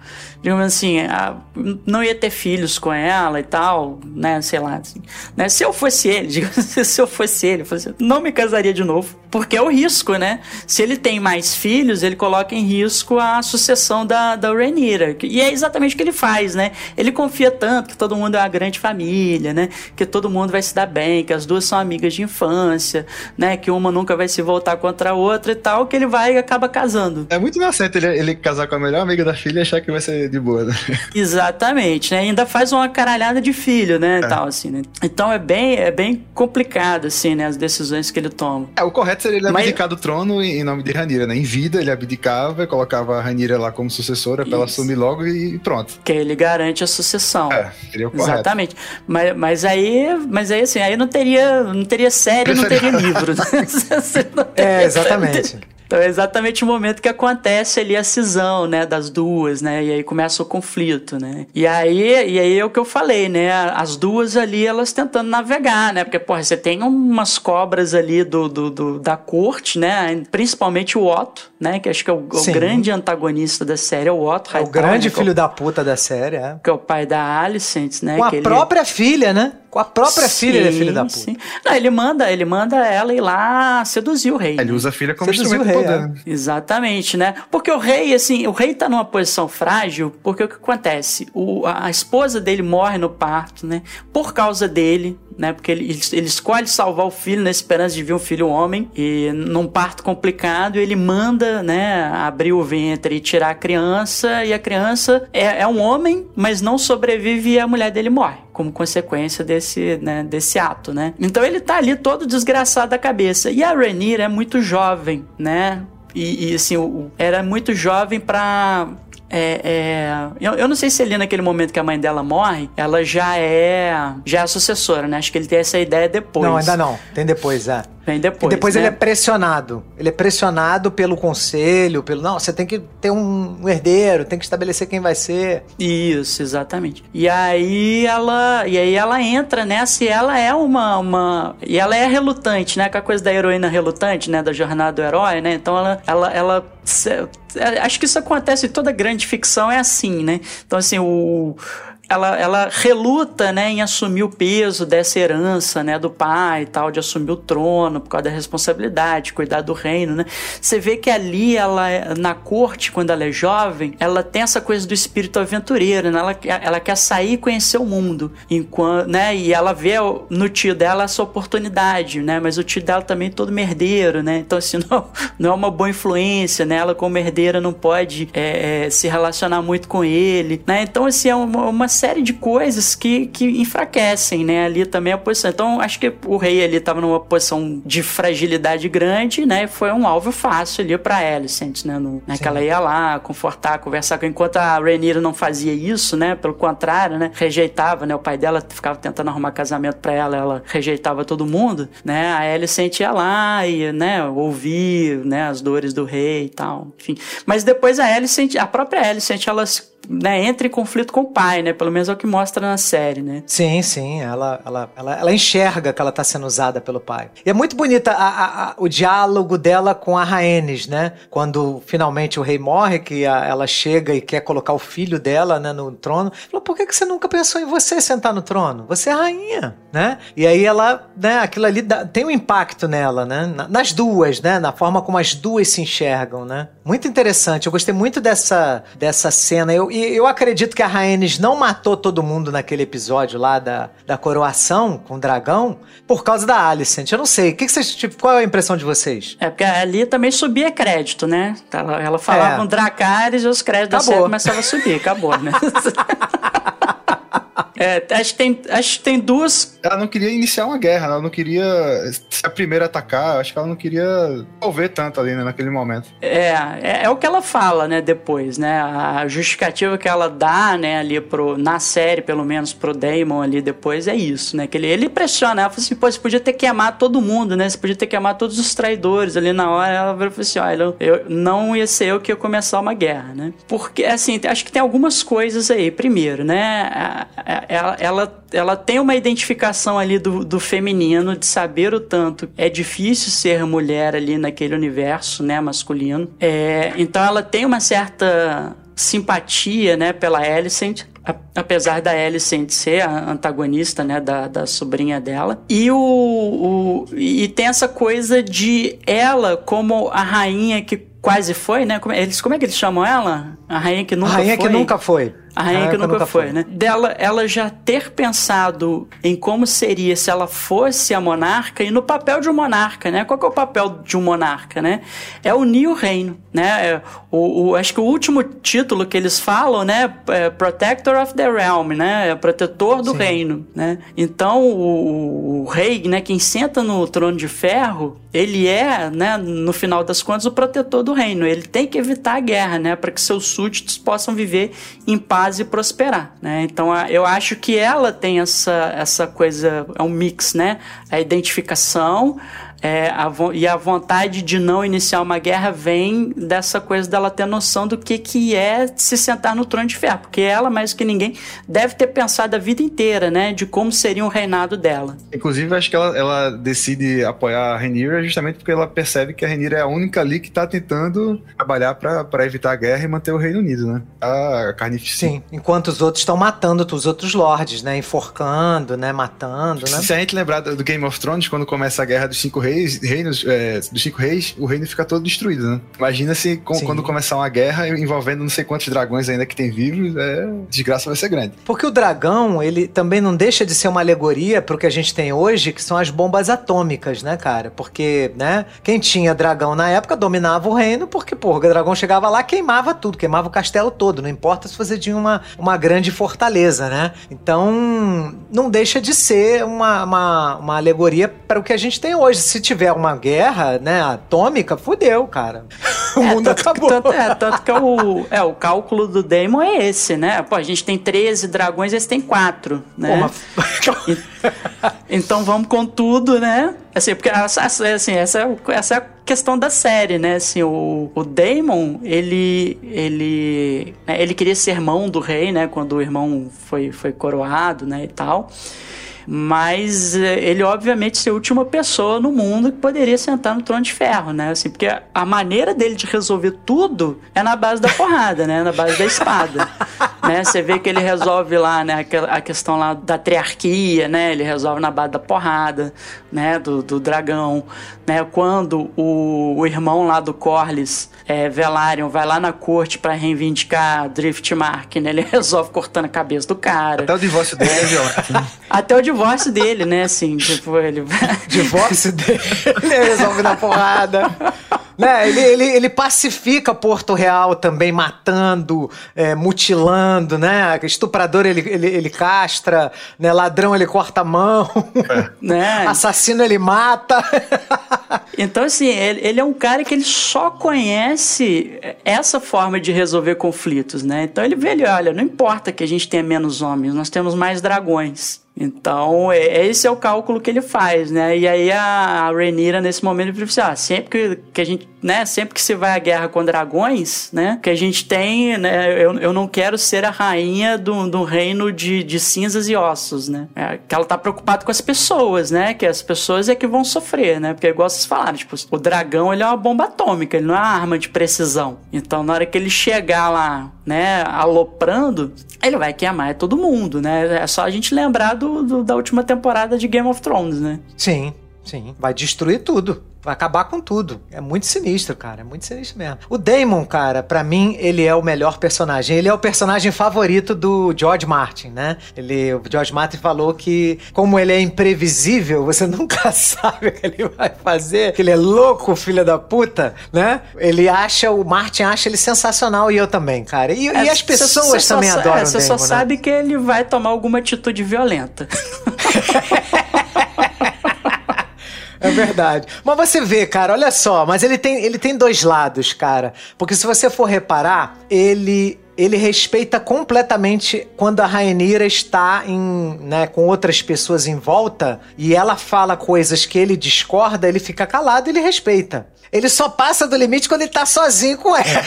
digamos assim, a, não ia ter filhos com ela e tal, né? Sei lá. Assim, né? Se eu fosse ele, digamos, se eu fosse ele, eu fosse, não me casaria de novo. Porque é o risco, né? Se ele tem mais filhos, ele coloca em risco a sucessão da, da Rhaenyra. E é exatamente o que ele faz, né? Ele confia tanto que todo mundo é uma grande família, né? Que todo mundo vai se dar bem, que as duas são amigas de infância, né? Que uma nunca vai se voltar contra a outra e tal, que ele vai e acaba casando. É muito inocente ele, ele casar com a melhor amiga da filha e achar que vai ser de boa, né? Exatamente, né? Ainda faz uma caralhada de filho, né? É. Tal, assim, né? Então é bem, é bem complicado, assim, né? As decisões que ele toma. É, o correto seria ele abdicar Mas... do trono em nome de Ranira, né? Em vida ele abdicava e colocava a Ranira lá como sucessora pra ela assumir logo e pronto. Que ele garante a sucessão. É, seria o correto. Exatamente. Mas, mas aí, mas aí assim, aí não teria, não teria série, não teria livro. Né? é, exatamente. Então é exatamente o momento que acontece ali a cisão, né, das duas, né, e aí começa o conflito, né. E aí, e aí é o que eu falei, né, as duas ali, elas tentando navegar, né, porque, porra, você tem umas cobras ali do, do, do da corte, né, principalmente o Otto, né, que acho que é o, o grande antagonista da série, é o Otto É o grande né, filho da puta da série, é. Que é o pai da Alicent, né. Com a ele... própria filha, né. Com a própria sim, filha, ele é filho da puta. Sim. Não, ele manda, ele manda ela ir lá seduzir o rei. Ele né? usa a filha como seduzir instrumento rei, poder. É. Exatamente, né? Porque o rei, assim, o rei tá numa posição frágil, porque o que acontece? O, a esposa dele morre no parto, né? Por causa dele, né? Porque ele, ele escolhe salvar o filho na esperança de vir um filho homem e num parto complicado ele manda, né, abrir o ventre e tirar a criança e a criança é, é um homem, mas não sobrevive e a mulher dele morre como consequência desse, né, desse ato, né? Então ele tá ali todo desgraçado da cabeça. E a Rhaenyra é muito jovem, né? E, e assim, era muito jovem para é, é, eu, eu, não sei se ali naquele momento que a mãe dela morre, ela já é já é sucessora, né? Acho que ele tem essa ideia depois. Não, ainda não. Tem depois, é. Vem depois. E depois né? ele é pressionado. Ele é pressionado pelo conselho, pelo. Não, você tem que ter um herdeiro, tem que estabelecer quem vai ser. Isso, exatamente. E aí ela. E aí ela entra nessa e ela é uma. uma e ela é relutante, né? Com a coisa da heroína relutante, né? Da jornada do herói, né? Então ela. ela, ela acho que isso acontece em toda grande ficção, é assim, né? Então, assim, o ela, ela reluta, né, em assumir o peso dessa herança, né, do pai e tal, de assumir o trono por causa da responsabilidade, cuidar do reino, né? Você vê que ali, ela, na corte, quando ela é jovem, ela tem essa coisa do espírito aventureiro, né? Ela, ela quer sair e conhecer o mundo, enquanto, né? E ela vê no tio dela essa oportunidade, né? Mas o tio dela também é todo merdeiro, né? Então, assim, não, não é uma boa influência, né? Ela como herdeira não pode é, é, se relacionar muito com ele, né? Então, assim, é uma, uma série de coisas que, que enfraquecem, né? Ali também a posição. Então, acho que o rei ali estava numa posição de fragilidade grande, né? Foi um alvo fácil ali para Alicent, né? No, né? Que ela ia lá confortar, conversar com. Enquanto a Rhaenyra não fazia isso, né? Pelo contrário, né? Rejeitava, né? O pai dela ficava tentando arrumar casamento para ela, ela rejeitava todo mundo, né? A Alicent ia lá e, né? Ouvir, né? As dores do rei e tal, enfim. Mas depois a Alicent, a própria Alicent, ela né, entra em conflito com o pai, né? Pelo menos é o que mostra na série, né? Sim, sim. Ela, ela, ela, ela enxerga que ela tá sendo usada pelo pai. E é muito bonita a, a, a, o diálogo dela com a Rhaenys, né? Quando finalmente o rei morre, que ela chega e quer colocar o filho dela né, no trono. Falou, por que, que você nunca pensou em você sentar no trono? Você é rainha, né? E aí ela, né, aquilo ali dá, tem um impacto nela, né? Nas duas, né? Na forma como as duas se enxergam, né? Muito interessante. Eu gostei muito dessa, dessa cena. Eu, e eu acredito que a Rhaenys não matou todo mundo naquele episódio lá da, da coroação com o dragão por causa da Alicent. Eu não sei. Que, que vocês, tipo, qual é a impressão de vocês? É porque ali também subia crédito, né? Ela, ela falava é. com Dracarys e os créditos Acabou. da série começavam a subir. Acabou, né? É, acho que tem, acho que tem duas. Ela não queria iniciar uma guerra, ela não queria ser a primeira a atacar, acho que ela não queria envolver tanto ali, né, naquele momento. É, é, é, o que ela fala, né, depois, né? A justificativa que ela dá, né, ali pro, na série, pelo menos, pro Damon ali depois, é isso, né? Que ele, ele pressiona, ela fala assim, pô, você podia ter queimado todo mundo, né? Você podia ter queimado todos os traidores ali na hora. Ela falou assim, olha, eu, não ia ser eu que ia começar uma guerra, né? Porque, assim, acho que tem algumas coisas aí. Primeiro, né? Ela, ela, ela tem uma identificação ali do, do feminino, de saber o tanto é difícil ser mulher ali naquele universo, né, masculino. É, então ela tem uma certa simpatia, né, pela Alicent, apesar da Alicent ser a antagonista, né, da, da sobrinha dela. E o, o e tem essa coisa de ela como a rainha que quase foi, né? Como, eles, como é que eles chamam ela? A rainha que nunca a rainha foi. que nunca foi. A rainha que nunca, nunca foi, foi, né? Dela, ela já ter pensado em como seria se ela fosse a monarca e no papel de um monarca, né? Qual que é o papel de um monarca, né? É unir o reino, né? É, o, o, acho que o último título que eles falam, né? É Protector of the Realm, né? É protetor do Sim. reino, né? Então, o, o, rei, né? Quem senta no trono de ferro, ele é, né? No final das contas, o protetor do reino. Ele tem que evitar a guerra, né? Para que seus súditos possam viver em paz e prosperar, né? Então eu acho que ela tem essa, essa coisa, é um mix, né? A identificação, é, a, e a vontade de não iniciar uma guerra vem dessa coisa dela ter noção do que, que é se sentar no trono de ferro, porque ela, mais que ninguém, deve ter pensado a vida inteira, né, de como seria o reinado dela. Inclusive, acho que ela, ela decide apoiar a Renira justamente porque ela percebe que a Renira é a única ali que está tentando trabalhar para evitar a guerra e manter o Reino Unido, né? A carnificina. Sim, enquanto os outros estão matando os outros lords, né, enforcando, né, matando, né? Se a gente lembrar do Game of Thrones, quando começa a Guerra dos Cinco Reis, reis, reinos, é, dos cinco reis, o reino fica todo destruído, né? Imagina se com, quando começar uma guerra envolvendo não sei quantos dragões ainda que tem vivos, é, desgraça vai ser grande. Porque o dragão, ele também não deixa de ser uma alegoria pro que a gente tem hoje, que são as bombas atômicas, né, cara? Porque, né, quem tinha dragão na época dominava o reino, porque, porra, o dragão chegava lá, queimava tudo, queimava o castelo todo, não importa se você tinha uma, uma grande fortaleza, né? Então, não deixa de ser uma, uma, uma alegoria para o que a gente tem hoje. Se se tiver uma guerra, né, atômica, fudeu, cara. O é, mundo tanto, acabou. Tanto, é, tanto que é o, é, o cálculo do Damon é esse, né? Pô, a gente tem 13 dragões, eles têm 4, né? Então vamos com tudo, né? Assim, porque assim, essa, é, essa é a questão da série, né? Assim, o, o Damon, ele ele né, ele queria ser irmão do rei, né? Quando o irmão foi, foi coroado, né, e tal mas eh, ele obviamente ser a última pessoa no mundo que poderia sentar no trono de ferro, né? Assim, porque a maneira dele de resolver tudo é na base da porrada, né? Na base da espada, né? Você vê que ele resolve lá, né? A questão lá da triarquia, né? Ele resolve na base da porrada, né? Do, do dragão, né? Quando o, o irmão lá do Corlys, é, Velaryon, vai lá na corte para reivindicar Driftmark, né? Ele resolve cortando a cabeça do cara. Até o divórcio dele é violento. Até o divórcio dele, né? Assim, tipo, ele. divórcio dele, ele resolve na porrada. né? Ele, ele, ele pacifica Porto Real também, matando, é, mutilando, né? Estuprador ele, ele, ele castra, né? Ladrão ele corta a mão, é. né? Assassino ele mata. então, assim, ele, ele é um cara que ele só conhece essa forma de resolver conflitos, né? Então ele vê, ele, olha, não importa que a gente tenha menos homens, nós temos mais dragões. Então, é, esse é o cálculo que ele faz, né? E aí a, a Rhaenyra, nesse momento, ele assim, ah, sempre que, que a gente, né, sempre que se vai à guerra com dragões, né, que a gente tem, né, eu, eu não quero ser a rainha do, do reino de, de cinzas e ossos, né? É, que ela tá preocupada com as pessoas, né? Que as pessoas é que vão sofrer, né? Porque igual vocês falaram, tipo, o dragão, ele é uma bomba atômica, ele não é uma arma de precisão. Então, na hora que ele chegar lá, né, aloprando, ele vai queimar todo mundo, né? É só a gente lembrar do do, da última temporada de Game of Thrones, né? Sim, sim. Vai destruir tudo. Vai acabar com tudo. É muito sinistro, cara. É muito sinistro mesmo. O Damon, cara, pra mim, ele é o melhor personagem. Ele é o personagem favorito do George Martin, né? Ele, o George Martin falou que, como ele é imprevisível, você nunca sabe o que ele vai fazer, que ele é louco, filho da puta, né? Ele acha, o Martin acha ele sensacional e eu também, cara. E, É, e as pessoas também só, adoram é, o Você Damon, só né? sabe que ele vai tomar alguma atitude violenta. É verdade. Mas você vê, cara, olha só, mas ele tem, ele tem dois lados, cara. Porque se você for reparar, ele ele respeita completamente quando a Rainira está em, né, com outras pessoas em volta e ela fala coisas que ele discorda, ele fica calado e ele respeita. Ele só passa do limite quando ele tá sozinho com ela.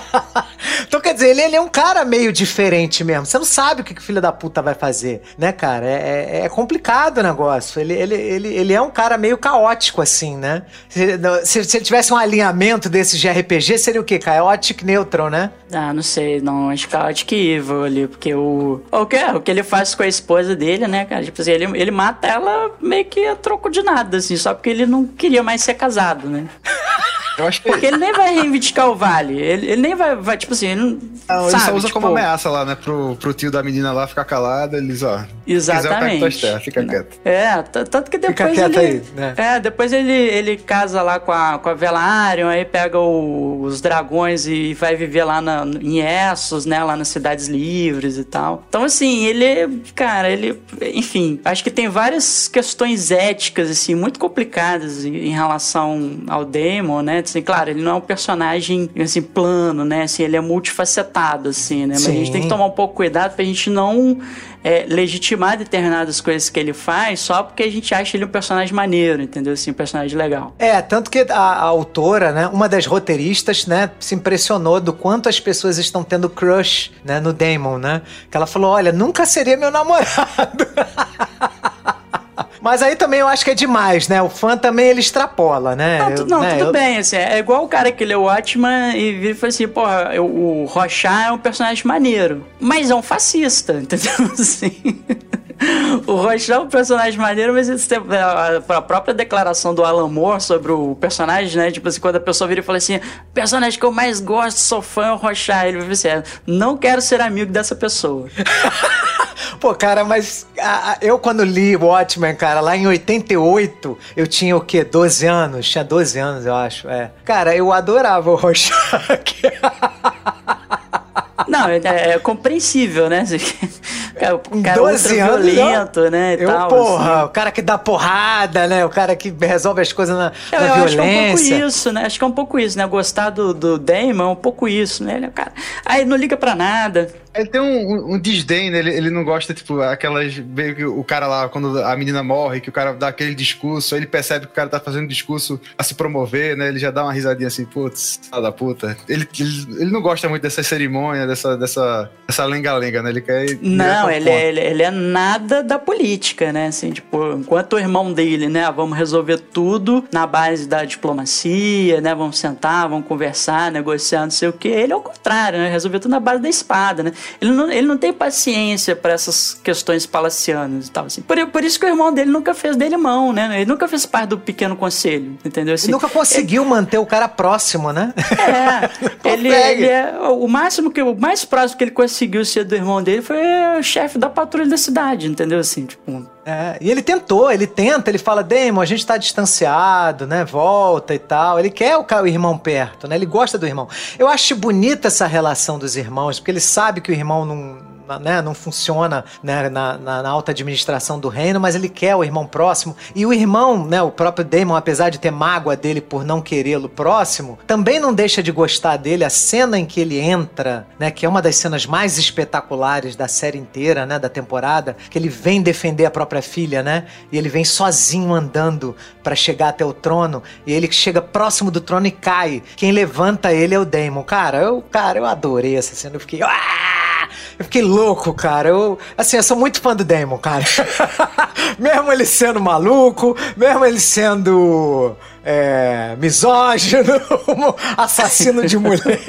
então, quer dizer, ele, ele é um cara meio diferente mesmo. Você não sabe o que, o filho da puta vai fazer, né, cara? É, é- é complicado o negócio. Ele, ele, ele, ele é um cara meio caótico, assim, né? Se, se, se ele tivesse um alinhamento desses de RPG, seria o quê? Chaotic Neutral, né? Ah, não sei, não, acho que Chaotic Evil ali, porque o. O que, o que ele faz com a esposa dele, né, cara? Tipo assim, ele, ele mata ela meio que a troco de nada, assim, só porque ele não queria mais ser casado, né? Eu acho que Porque ele nem vai reivindicar o vale. Ele, ele nem vai, vai, tipo assim, ele não. Não, ele sabe, só usa tipo, como ameaça lá, né? Pro, pro tio da menina lá ficar calado, eles, ó. Exatamente. Fica quieto. É, tanto que depois quieto ele... aí, né? É, depois ele, ele casa lá com a, com a Velaryon, aí pega o- os dragões e vai viver lá na, em Essos, né, lá nas Cidades Livres e tal. Então, assim, ele, cara, ele... Enfim, acho que tem várias questões éticas, assim, muito complicadas em, em relação ao Daemon, né? Assim, claro, ele não é um personagem, assim, plano, né? Assim, ele é multifacetado, assim, né? Mas a gente Sim. tem que tomar um pouco cuidado pra gente não é, legitimar determinadas coisas que ele faz só porque a gente acha ele um personagem maneiro, entendeu? Assim, um personagem legal. É, tanto que a, a autora, né, uma das roteiristas, né, se impressionou do quanto as pessoas estão tendo crush, né, no Damon, né? Que ela falou, olha, nunca seria meu namorado. Mas aí também eu acho que é demais, né? O fã também ele extrapola, né? Não, Eu- tu- não, né, tudo eu- bem, assim, é igual o cara que leu Watchman e vira e fala assim, porra, eu- o Rochat é um personagem maneiro, mas é um fascista, entendeu? Assim... O Rochat é um personagem maneiro, mas isso tem- a a própria declaração do Alan Moore sobre o personagem, né? Tipo assim, quando a pessoa vira e fala assim, personagem que eu mais gosto, sou fã, é o Rochat. Ele vai assim, "É, não quero ser amigo dessa pessoa. Pô, cara, mas a- a- eu quando li Watchmen, cara, lá em 88, eu tinha o quê? 12 anos? Tinha 12 anos, eu acho, é. Cara, eu adorava o Rorschach. Não, é, é compreensível, né? Cara, o cara é 12 ultra anos, violento, né? E eu, tal, porra, assim. o cara que dá porrada, né? O cara que resolve as coisas na, Eu, na eu acho que é um pouco violência. isso, né? Acho que é um pouco isso, né? Gostar do, do Damon é um pouco isso, né? Ele é cara. Aí não liga pra nada. Ele tem um, um- desdém, né? Ele, ele não gosta, tipo, aquelas. Meio que o cara lá, quando a menina morre, que o cara dá aquele discurso, aí ele percebe que o cara tá fazendo discurso a se promover, né? Ele já dá uma risadinha assim, putz, da puta. Ele, ele, ele não gosta muito dessa cerimônia, dessa, dessa, dessa lenga-lenga, né? Ele quer. Não, ele é, ele, ele é nada da política, né? Assim, tipo, enquanto o irmão dele, né? Vamos resolver tudo na base da diplomacia, né? Vamos sentar, vamos conversar, negociar, não sei o quê. Ele é o contrário, né? Resolver tudo na base da espada, né? Ele não, ele não tem paciência pra essas questões palacianas e tal, assim. Por, por isso que o irmão dele nunca fez dele mão, né? Ele nunca fez parte do pequeno conselho, entendeu? Assim, E nunca conseguiu manter o cara próximo, né? é, ele, ele é o máximo que o mais próximo que ele conseguiu ser do irmão dele foi o chefe da patrulha da cidade, entendeu? Assim, tipo, É, e ele tentou, ele tenta, ele fala, Damon, a gente tá distanciado, né? Volta e tal. Ele quer o, o irmão perto, né? Ele gosta do irmão. Eu acho bonita essa relação dos irmãos, porque ele sabe que o irmão não. Né, não funciona né, na, na- na alta administração do reino, mas ele quer o irmão próximo. E o irmão, né, o próprio Damon, apesar de ter mágoa dele por não querê-lo próximo, também não deixa de gostar dele. A cena em que ele entra, né, que é uma das cenas mais espetaculares da série inteira, né, da temporada, que ele vem defender a própria filha, né, e ele vem sozinho andando pra chegar até o trono, e ele chega próximo do trono e cai. Quem levanta ele é o Damon. Cara, eu, cara, eu adorei essa cena. Eu fiquei, ah! Eu fiquei louco, cara. Eu, assim, eu sou muito fã do Damon, cara. mesmo ele sendo maluco, mesmo ele sendo é, misógino, assassino de mulher.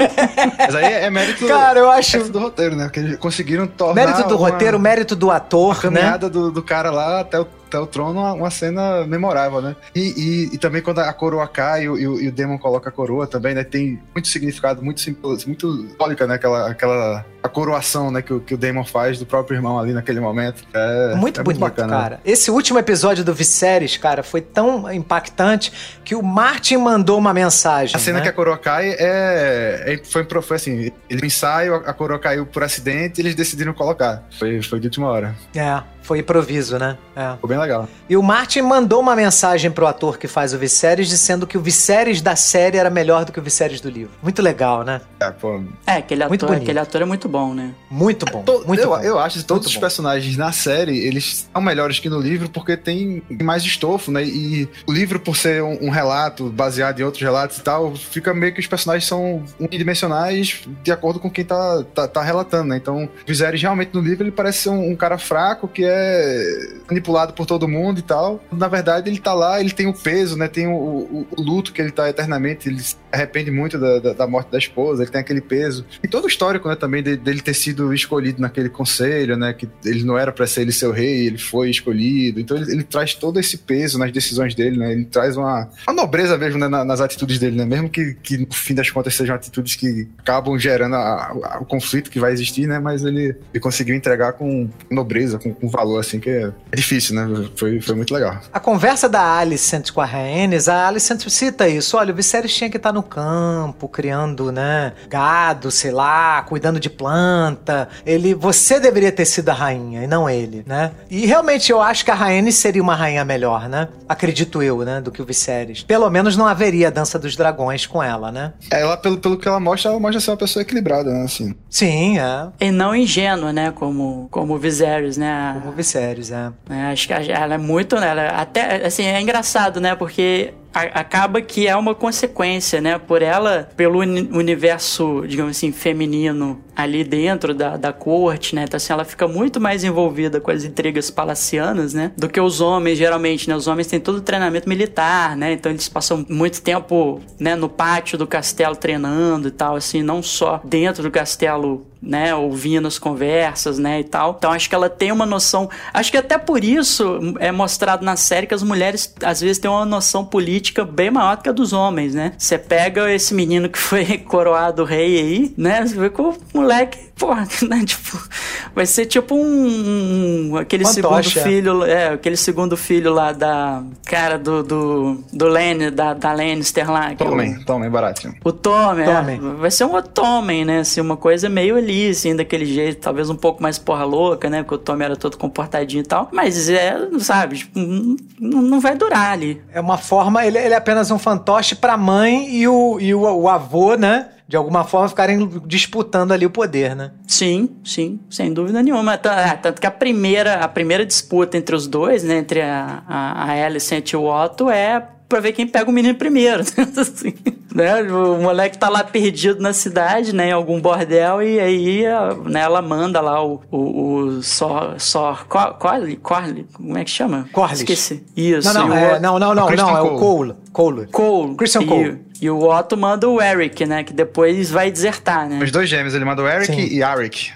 Mas aí é mérito, Cara, eu acho- mérito do roteiro, né? Porque eles conseguiram tornar. mérito do uma- roteiro, mérito do a ator, né? caminhada do, do cara lá até o até o trono uma, uma cena memorável, né? E, e, e, também quando a coroa cai e o, e o, e o Demon coloca a coroa também, né? Tem muito significado, muito simples, muito simbólica, né? Aquela, aquela a coroação, né? Que, o, que o Demon faz do próprio irmão ali naquele momento. É muito é bonito, muito bacana, cara. Né? Esse último episódio do Viserys, cara, foi tão impactante que o Martin mandou uma mensagem. A cena né? que a coroa cai é, é foi, foi assim, ele ensaio, a coroa caiu por acidente e eles decidiram colocar. Foi, foi de última hora. É. Foi improviso, né? É. Ficou bem legal. E o Martin mandou uma mensagem pro ator que faz o Viserys dizendo que o Viserys da série era melhor do que o Viserys do livro. Muito legal, né? É, pô. É, aquele ator, aquele ator é muito bom, né? Muito bom. To, muito eu, bom. eu acho que todos muito os bom. personagens na série, eles são melhores que no livro porque tem mais estofo, né? E o livro, por ser um, um relato baseado em outros relatos e tal, fica meio que os personagens são unidimensionais de acordo com quem tá, tá, tá relatando, né? Então, o Viserys realmente no livro ele parece ser um, um cara fraco que é manipulado por todo mundo e tal. Na verdade, ele tá lá, ele tem o peso, né? Tem o, o, o luto que ele tá eternamente, ele se arrepende muito da, da, da, morte da esposa, ele tem aquele peso. E todo o histórico, né, também, dele, dele ter sido escolhido naquele conselho, né? Que ele não era para ser ele seu rei, ele foi escolhido. Então ele, ele, traz todo esse peso nas decisões dele, né? Ele traz uma, uma nobreza mesmo né, nas atitudes dele, né? Mesmo que, que no fim das contas sejam atitudes que acabam gerando a, a, o conflito que vai existir, né? Mas ele, ele conseguiu entregar com nobreza, com, com valor, assim, que é, difícil, né? Foi, foi muito legal. A conversa da Alicent com a Rhaenys, a Alicent cita isso. Olha, o Viserys tinha que estar no campo, criando, né, gado, sei lá, cuidando de planta. Ele, você deveria ter sido a rainha e não ele, né? E realmente eu acho que a Rhaenys seria uma rainha melhor, né? Acredito eu, né, do que o Viserys. Pelo menos não haveria a dança dos dragões com ela, né? É, ela, pelo, pelo que ela mostra, ela mostra ser uma pessoa equilibrada, né, assim. Sim, é. E não ingênua, né, como, como o Viserys, né? Como o Viserys é. é. Acho que ela é muito, né? Ela é até, assim, é engraçado, né? Porque acaba que é uma consequência, né? Por ela, pelo universo, digamos assim, feminino ali dentro da, da corte, né? Então, assim, ela fica muito mais envolvida com as intrigas palacianas, né? Do que os homens, geralmente, né? Os homens têm todo o treinamento militar, né? Então eles passam muito tempo, né? No pátio do castelo treinando e tal, assim, não só dentro do castelo né, ouvindo as conversas, né, e tal. Então acho que ela tem uma noção, acho que até por isso é mostrado na série que as mulheres às vezes têm uma noção política bem maior do que a dos homens, né? Você pega esse menino que foi coroado rei aí, né, você vê que o moleque, porra, né, tipo, vai ser tipo um, um aquele segundo filho, é, aquele segundo filho lá da cara do do, do Lenny, da, da Lannister lá. Tommen, é Tommen, baratinho. O Tommen, é, vai ser um Tommen, né, assim, uma coisa meio ali, assim, daquele jeito, talvez um pouco mais porra louca, né? Porque o Tommy era todo comportadinho e tal. Mas é, sabe, tipo, não, não vai durar ali. É uma forma, ele, ele é apenas um fantoche pra mãe e o, e o, o avô, né? de alguma forma ficarem disputando ali o poder, né? Sim, sim, sem dúvida nenhuma. É, tanto que a primeira, a primeira disputa entre os dois, né, entre a, a, a Alicent e o Otto, é pra ver quem pega o menino primeiro. assim, né? O moleque tá lá perdido na cidade, né? Em algum bordel, e aí né, ela manda lá o, o, o Sor. Sor Corley? Corley? Como é que chama? Corley. Esqueci. Isso. Não, não, é, não, não, não, não, é o Cole. Cole. Cole. Christian Cole. E, e, o Otto manda o Eric, né? Que depois vai desertar, né? Os dois gêmeos, ele manda o Eric Sim. e Eric.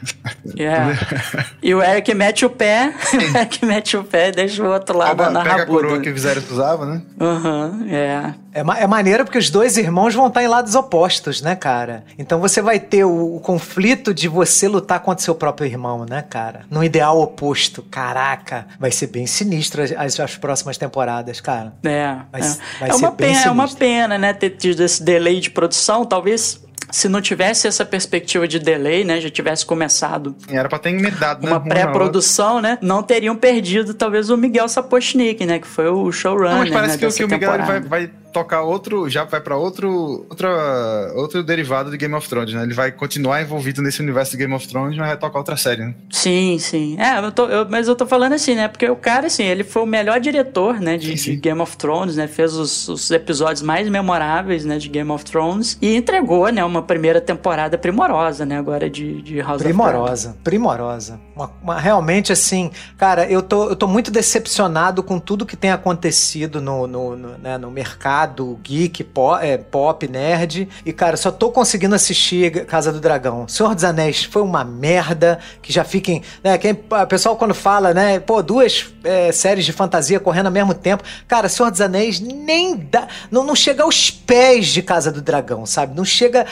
Yeah. e o Eric mete o pé, o Eric mete o pé e deixa o outro lá Oba, na pega rabuda. a coroa que o Viserys usava, né? Aham, uhum, é. É, é maneiro porque os dois irmãos vão estar em lados opostos, né, cara? Então você vai ter o, o conflito de você lutar contra seu próprio irmão, né, cara? No ideal oposto. Caraca, vai ser bem sinistro as, as próximas temporadas, cara. É. Vai, é. vai é ser uma bem pena, sinistro. É uma pena, né, ter tido esse delay de produção. Talvez se não tivesse essa perspectiva de delay, né, já tivesse começado. Era pra ter emendado, né? Uma pré-produção, né? Não teriam perdido talvez o Miguel Sapochnik, né, que foi o showrunner. Não, mas parece né, que, que o Miguel vai, vai tocar outro, já vai para outro, outra, outro derivado de Game of Thrones, né? Ele vai continuar envolvido nesse universo de Game of Thrones, mas vai tocar outra série, né? Sim, sim. É, eu tô, eu, mas eu tô falando assim, né? Porque o cara, assim, ele foi o melhor diretor, né, de, sim, sim. de Game of Thrones, né? Fez os, os, episódios mais memoráveis, né, de Game of Thrones e entregou, né, uma primeira temporada primorosa, né, agora de, de House primorosa, of Primorosa, uma, uma, realmente, assim, cara, eu tô, eu tô muito decepcionado com tudo que tem acontecido no, no, no, né, no mercado focado, geek, pop, é, pop, nerd. E, cara, só tô conseguindo assistir Casa do Dragão. Senhor dos Anéis foi uma merda, que já fiquem. Né, quem, o pessoal quando fala, né? Pô, duas é, séries de fantasia correndo ao mesmo tempo. Cara, Senhor dos Anéis nem dá. Não, não chega aos pés de Casa do Dragão, sabe? Não chega.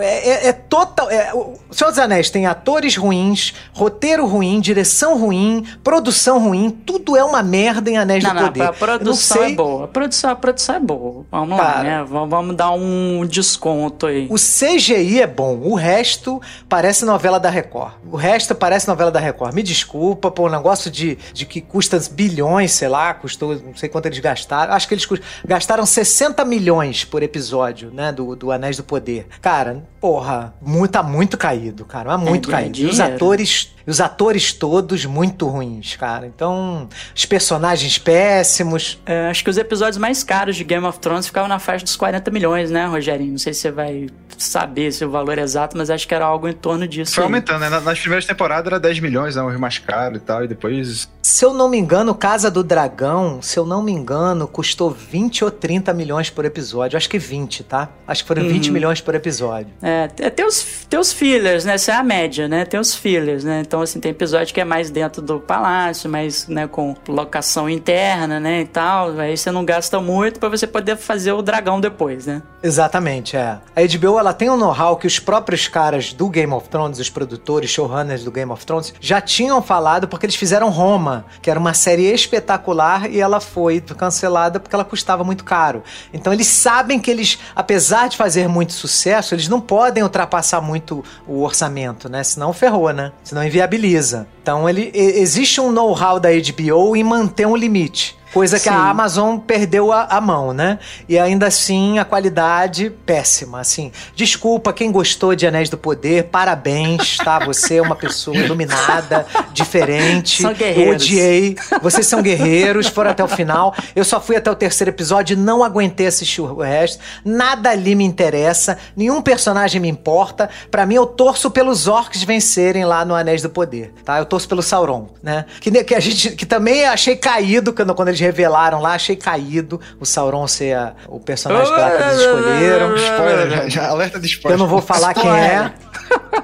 É, é, é total. É, o Senhor dos Anéis tem atores ruins, roteiro ruim, direção ruim, produção ruim, tudo é uma merda em Anéis não, do não, Poder. A produção é boa. A produção, a produção é boa. Vamos Cara, lá, né? Vamos dar um desconto aí. O CGI é bom, o resto parece novela da Record. O resto parece novela da Record. Me desculpa, pô, o negócio de, de que custa bilhões, sei lá, custou, não sei quanto eles gastaram. Acho que eles gastaram 60 milhões por episódio, né, do, do Anéis do Poder. Cara, porra, muito, tá muito caído, cara, mas muito é, caído. E os atores e os atores todos muito ruins, cara. Então, os personagens péssimos. É, acho que os episódios mais caros de Game of Thrones ficavam na faixa dos 40 milhões, né, Rogerinho? Não sei se você vai saber se o valor é exato, mas acho que era algo em torno disso. Foi aí. aumentando, né? Nas primeiras temporadas era 10 milhões, né? Um mais caro e tal, e depois. Se eu não me engano, Casa do Dragão, se eu não me engano, custou 20 ou 30 milhões por episódio. Acho que 20, tá? Acho que foram uhum. 20 milhões por episódio. É, tem os, tem os fillers, né? Essa é a média, né? Tem os fillers, né? Então, assim, tem episódio que é mais dentro do palácio, mais, né, com locação interna, né, e tal. Aí você não gasta muito para você poder fazer o dragão depois, né? Exatamente, é. A HBO, ela tem um know-how que os próprios caras do Game of Thrones, os produtores, showrunners do Game of Thrones, já tinham falado porque eles fizeram Roma, que era uma série espetacular e ela foi cancelada porque ela custava muito caro. Então eles sabem que eles, apesar de fazer muito sucesso, eles não podem ultrapassar muito o orçamento, né? Senão ferrou, né? Senão inviabiliza. Então ele existe um know-how da HBO em manter um limite. Coisa que Sim. a Amazon perdeu a, a, mão, né? E ainda assim a qualidade péssima, assim. Desculpa quem gostou de Anéis do Poder, parabéns, tá? Você é uma pessoa iluminada, diferente. São guerreiros. Eu odiei. Vocês são guerreiros, foram até o final. Eu só fui até o terceiro episódio e não aguentei assistir o resto. Nada ali me interessa, nenhum personagem me importa. Para mim eu torço pelos orcs vencerem lá no Anéis do Poder, tá? Eu torço pelo Sauron, né? Que, que a gente que também achei caído quando, quando eles revelaram lá, achei caído o Sauron ser a, o personagem que lá que eles escolheram. Spoiler, já, já, alerta de spoiler. Eu não vou falar quem é.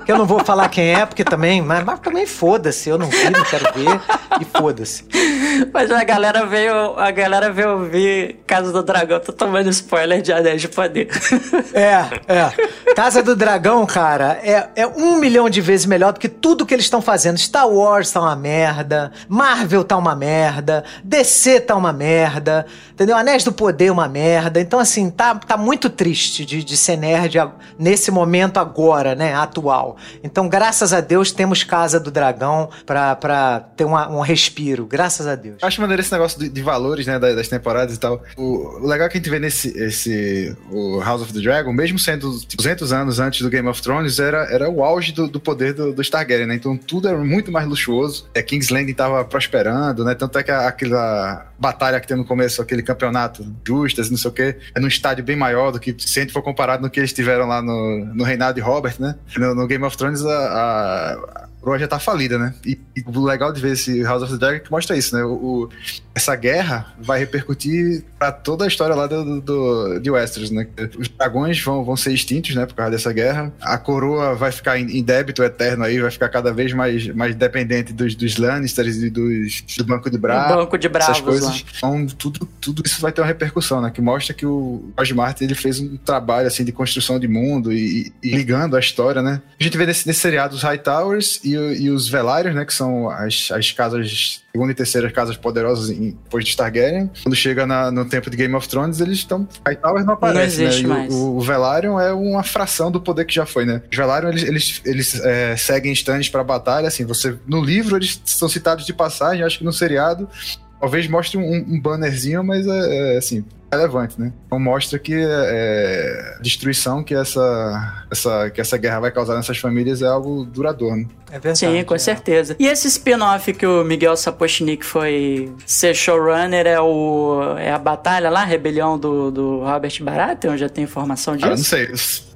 Eu não vou falar quem é, porque também. Mas, mas também foda-se, eu não vi, não quero ver. E foda-se. Mas a galera veio. A galera veio ouvir Casa do Dragão, tô tomando spoiler de Anéis de Poder. É, é. Casa do Dragão, cara, é, é um milhão de vezes melhor do que tudo que eles estão fazendo. Star Wars tá uma merda, Marvel tá uma merda, DC tá uma merda, entendeu? Anéis do Poder uma merda. Então, assim, tá, tá muito triste de, de ser nerd nesse momento agora, né? Atual. Então, graças a Deus, temos Casa do Dragão pra ter uma, um respiro. Graças a Deus. Acho maneiro esse negócio de, de valores, né? Das, das, temporadas e tal. O, o, legal é que a gente vê nesse esse, o House of the Dragon, mesmo sendo 200 anos antes do Game of Thrones, era, era o auge do, do poder do, do Targaryen, né? Então, tudo era muito mais luxuoso. É, King's Landing tava prosperando, né? Tanto é que aquela batalha que tem no começo, aquele campeonato justas, não sei o quê, é num estádio bem maior do que se a gente for comparado no que eles tiveram lá no, no reinado de Robert, né? No, no Game of Thrones, a, a Coroa já tá falida, né? E, e, o legal de ver esse House of the Dragon é que mostra isso, né? O, o, essa guerra vai repercutir para toda a história lá do, do, de Westeros, né? Os dragões vão, vão ser extintos, né? Por causa dessa guerra. A coroa vai ficar em, em débito eterno aí, vai ficar cada vez mais, mais dependente dos, dos Lannisters e dos, do Banco de Bravos. Banco de Bravos, essas coisas. Então, tudo, tudo isso vai ter uma repercussão, né? Que mostra que o George Martin ele fez um trabalho, assim, de construção de mundo e, e ligando a história, né? A gente vê nesse, nesse seriado os High Towers e, e os Velários, né? Que são as, as casas, segunda e terceira casas poderosas em, depois de Targaryen. Quando chega na, no tempo de Game of Thrones, eles estão. High Towers não aparece, não né? mais. O, o, Velaryon é uma fração do poder que já foi, né? Os Velaryon, eles, eles, eles é, seguem stands pra batalha, assim, você. No livro eles são citados de passagem, acho que no seriado talvez mostre um, um bannerzinho, mas é, é, assim, relevante, né? Então mostra que é, a destruição que essa, essa, que essa guerra vai causar nessas famílias é algo duradouro, né? É verdade. Sim, com é. certeza. E esse spin-off que o Miguel Sapochnik foi ser showrunner é, o, é a batalha lá, a rebelião do, do Robert Baratheon? Já tem informação disso? Ah, não sei.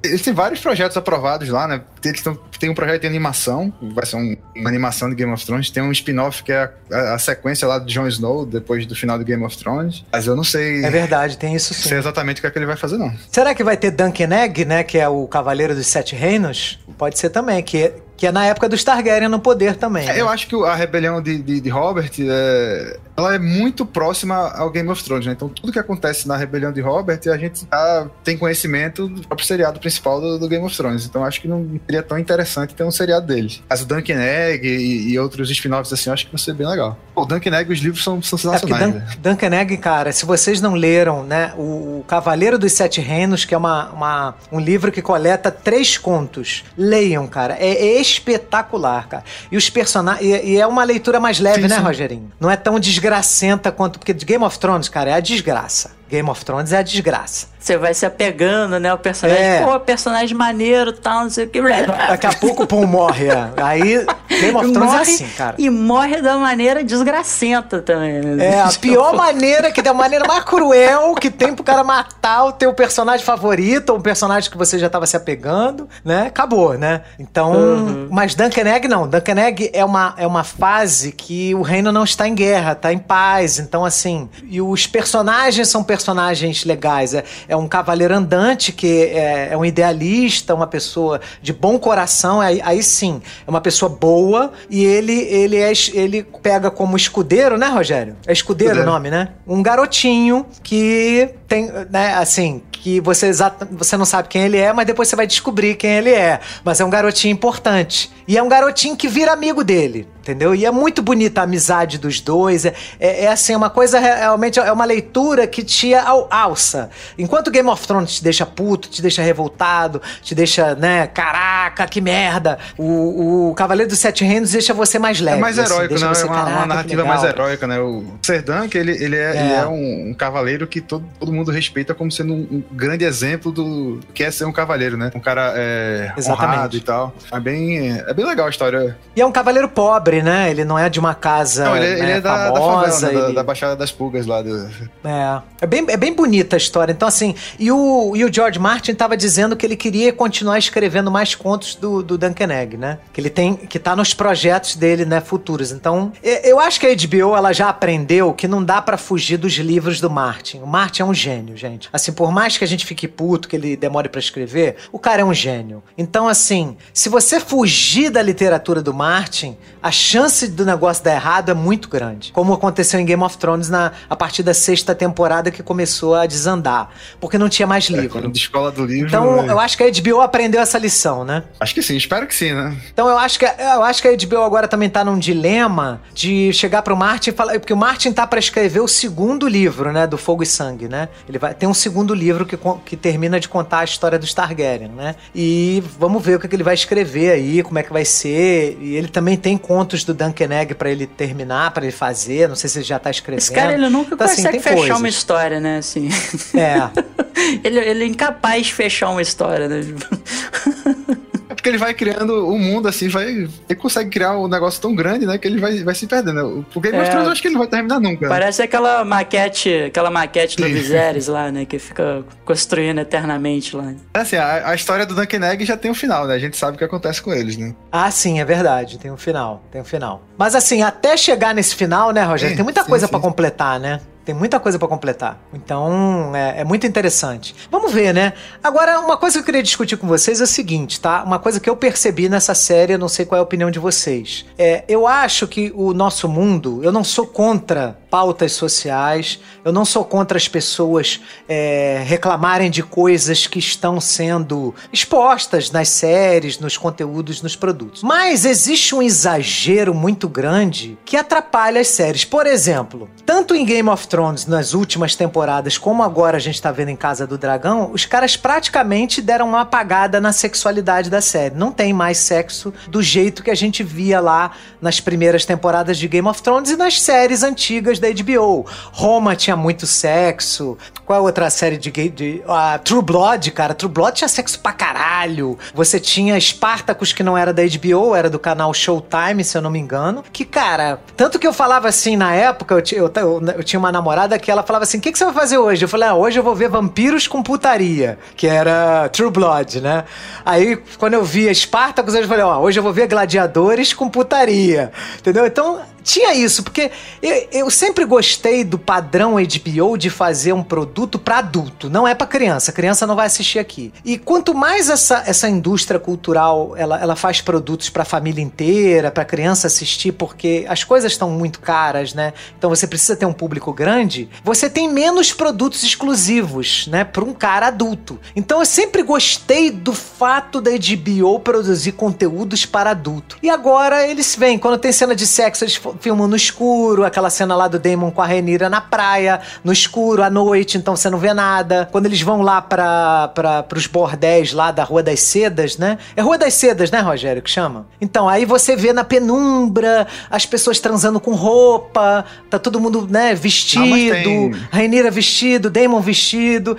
Eles têm vários projetos aprovados lá, né? Tão, tem um projeto de animação, vai ser um, uma animação de Game of Thrones. Tem um spin-off que é a, a, a, sequência lá de Jon Snow, depois do final do Game of Thrones. Mas eu não sei. É verdade, tem isso sim. sei exatamente o que é que ele vai fazer, não. Será que vai ter Duncan Egg, né? Que é o Cavaleiro dos Sete Reinos? Pode ser também, que que é na época dos Targaryen no poder também. É, né? Eu acho que a rebelião de, de, de Robert é, ela é muito próxima ao Game of Thrones, né? Então tudo que acontece na rebelião de Robert a gente tá, tem conhecimento do próprio seriado principal do, do, Game of Thrones. Então acho que não seria tão interessante ter um seriado deles. Mas o Duncan Egg e, e outros spin-offs assim, acho que vai ser bem legal. O Duncan Egg, os livros são, são sensacionais. É Dan, né? Duncan Egg, cara, se vocês não leram, né, o, Cavaleiro dos Sete Reinos, que é uma, uma, um livro que coleta três contos, leiam, cara. É, é espetacular, cara. E os personagens. E, e, é uma leitura mais leve, sim, né, sim. Rogerinho? Não é tão desgracenta quanto. Porque Game of Thrones, cara, é a desgraça. Game of Thrones é a desgraça. Você vai se apegando, né? O personagem, é. pô, personagem maneiro tal, não sei o que. Daqui a pouco o Pum morre. É. Aí, Game of Thrones é morre, é assim, cara. E morre da maneira desgracenta também, né? É, a pior maneira, que da maneira mais cruel que tem pro cara matar o teu personagem favorito, ou um personagem que você já tava se apegando, né? Acabou, né? Então, uhum. mas Duncan Egg não. Duncan Egg é uma, é uma fase que o reino não está em guerra, tá em paz. Então, assim, e os personagens são personagens personagens legais. É, é um cavaleiro andante que é, é, um idealista, uma pessoa de bom coração. Aí, aí, sim, é uma pessoa boa e ele ele é, ele pega como escudeiro, né, Rogério? É escudeiro, escudeiro. o nome, né? Um garotinho que tem, né, assim, que você, exata, você não sabe quem ele é, mas depois você vai descobrir quem ele é. Mas é um garotinho importante. E é um garotinho que vira amigo dele, entendeu? E é muito bonita a amizade dos dois. É, é, é assim, uma coisa realmente é uma leitura que te alça. Enquanto Game of Thrones te deixa puto, te deixa revoltado, te deixa, né, caraca, que merda. O, o Cavaleiro dos Sete Reinos deixa você mais leve. É mais assim, heróico, assim, né? Você, uma, uma, narrativa mais heróica, né? O Serdan, que ele, ele, é, é. ele é um, um, cavaleiro que todo, todo mundo respeita como sendo um, grande exemplo do que é ser um cavaleiro, né? Um cara é, honrado e tal. É bem, é bem legal a história. E é um cavaleiro pobre, né? Ele não é de uma casa não, ele, é, né, ele é da, famosa, da favela, né? ele... da, da, Baixada das Pulgas lá. Do... É. É bem, é bem bonita a história. Então, assim, e o, e o George Martin tava dizendo que ele queria continuar escrevendo mais contos do, do Duncan Egg, né? Que ele tem, que tá nos projetos dele, né, futuros. Então, eu acho que a HBO, ela já aprendeu que não dá para fugir dos livros do Martin. O Martin é um gênio, gente. Assim, por mais que a gente fique puto, que ele demore para escrever, o cara é um gênio. Então, assim, se você fugir da literatura do Martin, a chance do negócio dar errado é muito grande. Como aconteceu em Game of Thrones na, a partir da sexta temporada que começou a desandar. Porque não tinha mais é, livro. É, de escola do livro. Então, eu acho que a HBO aprendeu essa lição, né? Acho que sim, espero que sim, né? Então eu acho que, eu acho que a HBO agora também tá num dilema de chegar pro Martin e falar. Porque o Martin tá para escrever o segundo livro, né? Do Fogo e Sangue, né? Ele vai ter um segundo livro que, que termina de contar a história dos Targaryen, né? E vamos ver o que, que ele vai escrever aí, como é que vai ser. E ele também tem contos do Duncan Egg para ele terminar, para ele fazer. Não sei se ele já tá escrevendo. Esse cara, ele nunca então, consegue assim, fechar coisas. uma história, né? Assim. É. ele, ele é incapaz de fechar uma história, né? Porque ele vai criando o um mundo assim, vai. Ele consegue criar um negócio tão grande, né? Que ele vai, vai se perdendo. Porque Game é, of Thrones eu acho que ele não vai terminar nunca. Parece aquela maquete, aquela maquete do Viserys lá, né? Que fica construindo eternamente lá. É assim, a, a, história do Duncan Egg já tem um final, né? A gente sabe o que acontece com eles, né? Ah, sim, é verdade. Tem um final. Tem um final. Mas assim, até chegar nesse final, né, Rogério? tem muita sim, coisa para completar, né? Tem muita coisa para completar. Então, é, é, muito interessante. Vamos ver, né? Agora, uma coisa que eu queria discutir com vocês é o seguinte, tá? Uma coisa que eu percebi nessa série, eu não sei qual é a opinião de vocês. É, eu acho que o nosso mundo, eu não sou contra pautas sociais, eu não sou contra as pessoas é, reclamarem de coisas que estão sendo expostas nas séries, nos conteúdos, nos produtos. Mas existe um exagero muito grande que atrapalha as séries. Por exemplo, tanto em Game of Thrones nas últimas temporadas, como agora a gente tá vendo em Casa do Dragão, os caras praticamente deram uma apagada na sexualidade da série. Não tem mais sexo do jeito que a gente via lá nas primeiras temporadas de Game of Thrones e nas séries antigas da HBO. Roma tinha muito sexo. Qual é a outra série de gay? De, a True Blood, cara. True Blood tinha sexo pra caralho. Você tinha Spartacus, que não era da HBO, era do canal Showtime, se eu não me engano. Que, cara, tanto que eu falava assim na época, eu, eu, eu, eu tinha uma que ela falava assim: o que, que você vai fazer hoje? Eu falei, ah, hoje eu vou ver vampiros com putaria, que era True Blood, né? Aí, quando eu via Spartacus, eu falei, ó, hoje eu vou ver gladiadores com putaria, entendeu? Então, tinha isso, porque eu, eu, sempre gostei do padrão HBO de fazer um produto para adulto, não é para criança. A criança não vai assistir aqui. E quanto mais essa, essa indústria cultural ela, ela faz produtos para família inteira, para criança assistir, porque as coisas estão muito caras, né? Então você precisa ter um público grande. Você tem menos produtos exclusivos, né, para um cara adulto. Então eu sempre gostei do fato da HBO produzir conteúdos para adulto. E agora eles vêm, quando tem cena de sexo, eles filmam no escuro, aquela cena lá do Damon com a Renira na praia, no escuro, à noite, então você não vê nada. Quando eles vão lá pra, pra, pros bordéis lá da Rua das Sedas, né? É Rua das Sedas, né, Rogério, que chama? Então, aí você vê na penumbra as pessoas transando com roupa, tá todo mundo, né, vestido, não, Renira vestido, Damon vestido.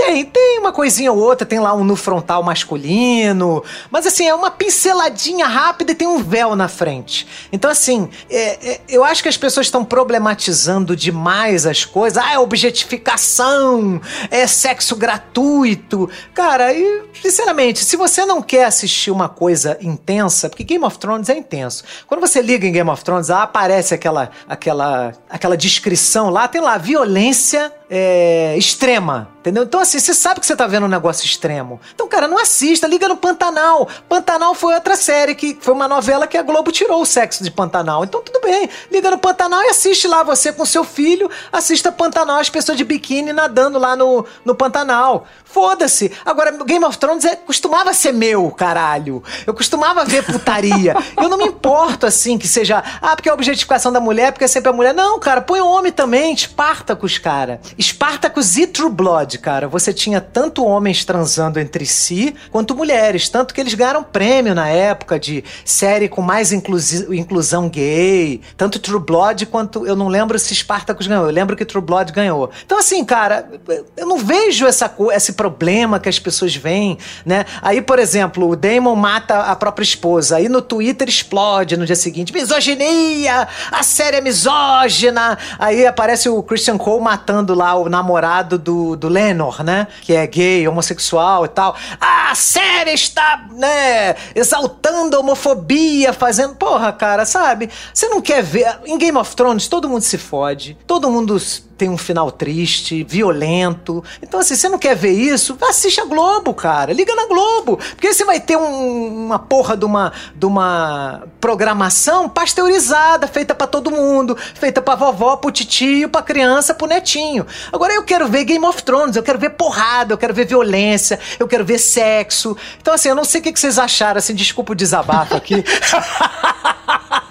Tem, tem uma coisinha ou outra, tem lá um no frontal masculino, mas assim, é uma pinceladinha rápida e tem um véu na frente. Então, assim, é, é, eu acho que as pessoas estão problematizando demais as coisas. Ah, é objetificação, é sexo gratuito. Cara, e, sinceramente, se você não quer assistir uma coisa intensa, porque Game of Thrones é intenso. Quando você liga em Game of Thrones, aparece aquela, aquela, aquela descrição lá, tem lá violência é, extrema, entendeu? Então, assim, você sabe que você tá vendo um negócio extremo. Então, cara, não assista, liga no Pantanal. Pantanal foi outra série que foi uma novela que a Globo tirou o sexo de Pantanal. Então, tudo bem, liga no Pantanal e assiste lá você com seu filho, assista Pantanal, as pessoas de biquíni nadando lá no, no Pantanal. Foda-se. Agora, Game of Thrones é, costumava ser meu, caralho. Eu costumava ver putaria. Eu não me importo, assim, que seja, ah, porque é a objetificação da mulher, porque é sempre a mulher. Não, cara, põe o homem também, Espartacus, cara. Spartacus e True Blood, cara. Você tinha tanto homens transando entre si, quanto mulheres. Tanto que eles ganharam prêmio na época de série com mais inclusão gay. Tanto True Blood quanto. Eu não lembro se Spartacus ganhou. Eu lembro que True Blood ganhou. Então, assim, cara, eu não vejo essa, esse problema que as pessoas veem, né? Aí, por exemplo, o Damon mata a própria esposa. Aí no Twitter explode no dia seguinte. Misoginia! A série é misógina! Aí aparece o Christian Cole matando lá o namorado do, do Lenor, né? Que é gay, homossexual e tal. A série está, né, exaltando a homofobia, fazendo. Porra, cara, sabe? Você não quer ver. Em Game of Thrones, todo mundo se fode, todo mundo tem um final triste, violento. Então, assim, você não quer ver isso? Assiste a Globo, cara. Liga na Globo. Porque você vai ter um, uma porra de uma, de uma programação pasteurizada, feita para todo mundo, feita pra vovó, pro titio, pra criança, pro netinho. Agora eu quero ver Game of Thrones, eu quero ver porrada, eu quero ver violência, eu quero ver sexo. Então, assim, eu não sei o que vocês acharam, assim, desculpa o desabafo aqui.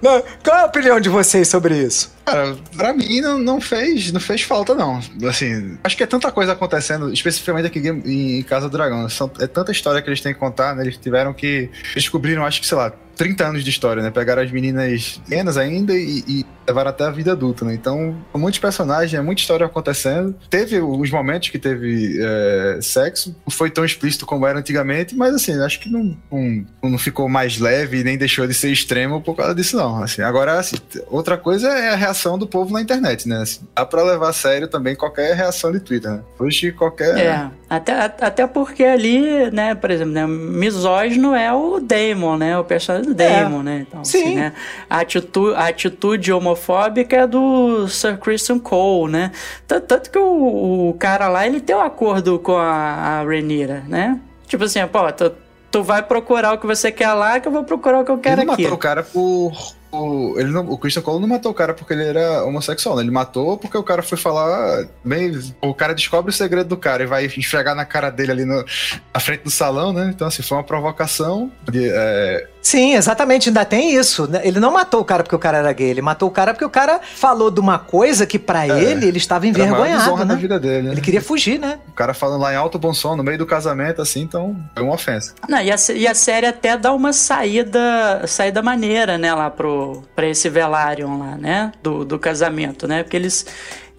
Qual é a opinião de vocês sobre isso? Cara, pra mim não, não, fez, não fez falta, não. Assim, acho que é tanta coisa acontecendo, especificamente aqui em Casa do Dragão. São, é tanta história que eles têm que contar, né? Eles tiveram que. Eles descobriram, acho que, sei lá, 30 anos de história, né? Pegaram as meninas pequenas ainda e, e levaram até a vida adulta, né? Então, muitos personagens, é muita história acontecendo. Teve os momentos que teve é, sexo, não foi tão explícito como era antigamente, mas assim, acho que não, não, não ficou mais leve nem deixou de ser extremo por causa disso, não. Assim, agora, assim, outra coisa é a reação do povo na internet, né? Assim, dá pra levar a sério também qualquer reação de Twitter, né? Hoje, qualquer. É, até, até porque ali, né, por exemplo, né, misógino é o Damon, né? O personagem do Damon, é. né? Então, Sim. Assim, né, a, atitude, a atitude homofóbica é do Sir Christian Cole, né? Tanto que o, o cara lá, ele tem um acordo com a, a Rhaenyra, né? Tipo assim, pô, tu, tu vai procurar o que você quer lá, que eu vou procurar o que eu quero ele aqui. Ele matou o cara por o, ele não, o Christian Cole não matou o cara porque ele era homossexual, né? Ele matou porque o cara foi falar. Bem, o cara descobre o segredo do cara e vai esfregar na cara dele ali no, na frente do salão, né? Então, assim, foi uma provocação. De, é, Sim, exatamente, ainda tem isso. né? Ele não matou o cara porque o cara era gay, ele matou o cara porque o cara falou de uma coisa que pra ele ele estava maior envergonhado, né? vida dele. né? Ele queria fugir, né? O cara falando lá em alto bom som, no meio do casamento, assim, então é uma ofensa. Não, e, a, e a série até dá uma saída saída maneira, né, lá pro, pra esse Velaryon lá, né, do, do casamento, né, porque eles,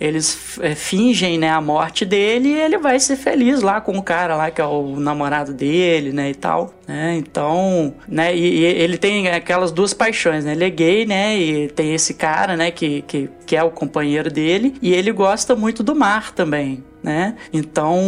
eles é, fingem, né, a morte dele e ele vai ser feliz lá com o cara lá, que é o namorado dele, né, e tal, né, então, né, e, e ele tem aquelas duas paixões, né, ele é gay, né, e tem esse cara, né, que, que, que é o companheiro dele, e ele gosta muito do mar também, né? Então,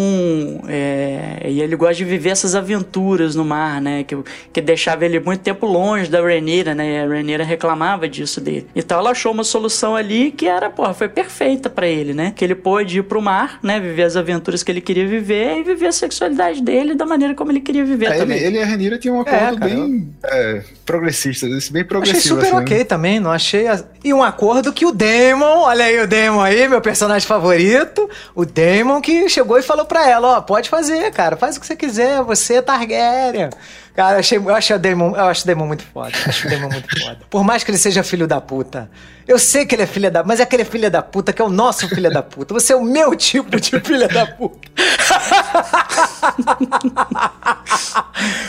é, e ele gosta de viver essas aventuras no mar, né? Que, que deixava ele muito tempo longe da Rhaenyra, né? E a Rhaenyra reclamava disso dele. Então ela achou uma solução ali que era, porra, foi perfeita pra ele, né? Que ele pôde ir pro mar, né? Viver as aventuras que ele queria viver e viver a sexualidade dele da maneira como ele queria viver É, ele, também. ele e a Renira tinham um acordo É, bem é, progressista, bem Achei progressivo. super assim, né? ok também, não achei. a- E um acordo que o Damon, olha aí o Damon aí, meu personagem favorito, o Damon que chegou e falou pra ela: Ó, pode fazer, cara, faz o que você quiser, você é Targaryen. Cara, eu achei, eu acho o Damon, eu acho o Damon muito foda. Acho o Damon muito foda. Por mais que ele seja filho da puta. Eu sei que ele é filho da. Mas é aquele filho da puta que é o nosso filho da puta. Você é o meu tipo de filho da puta.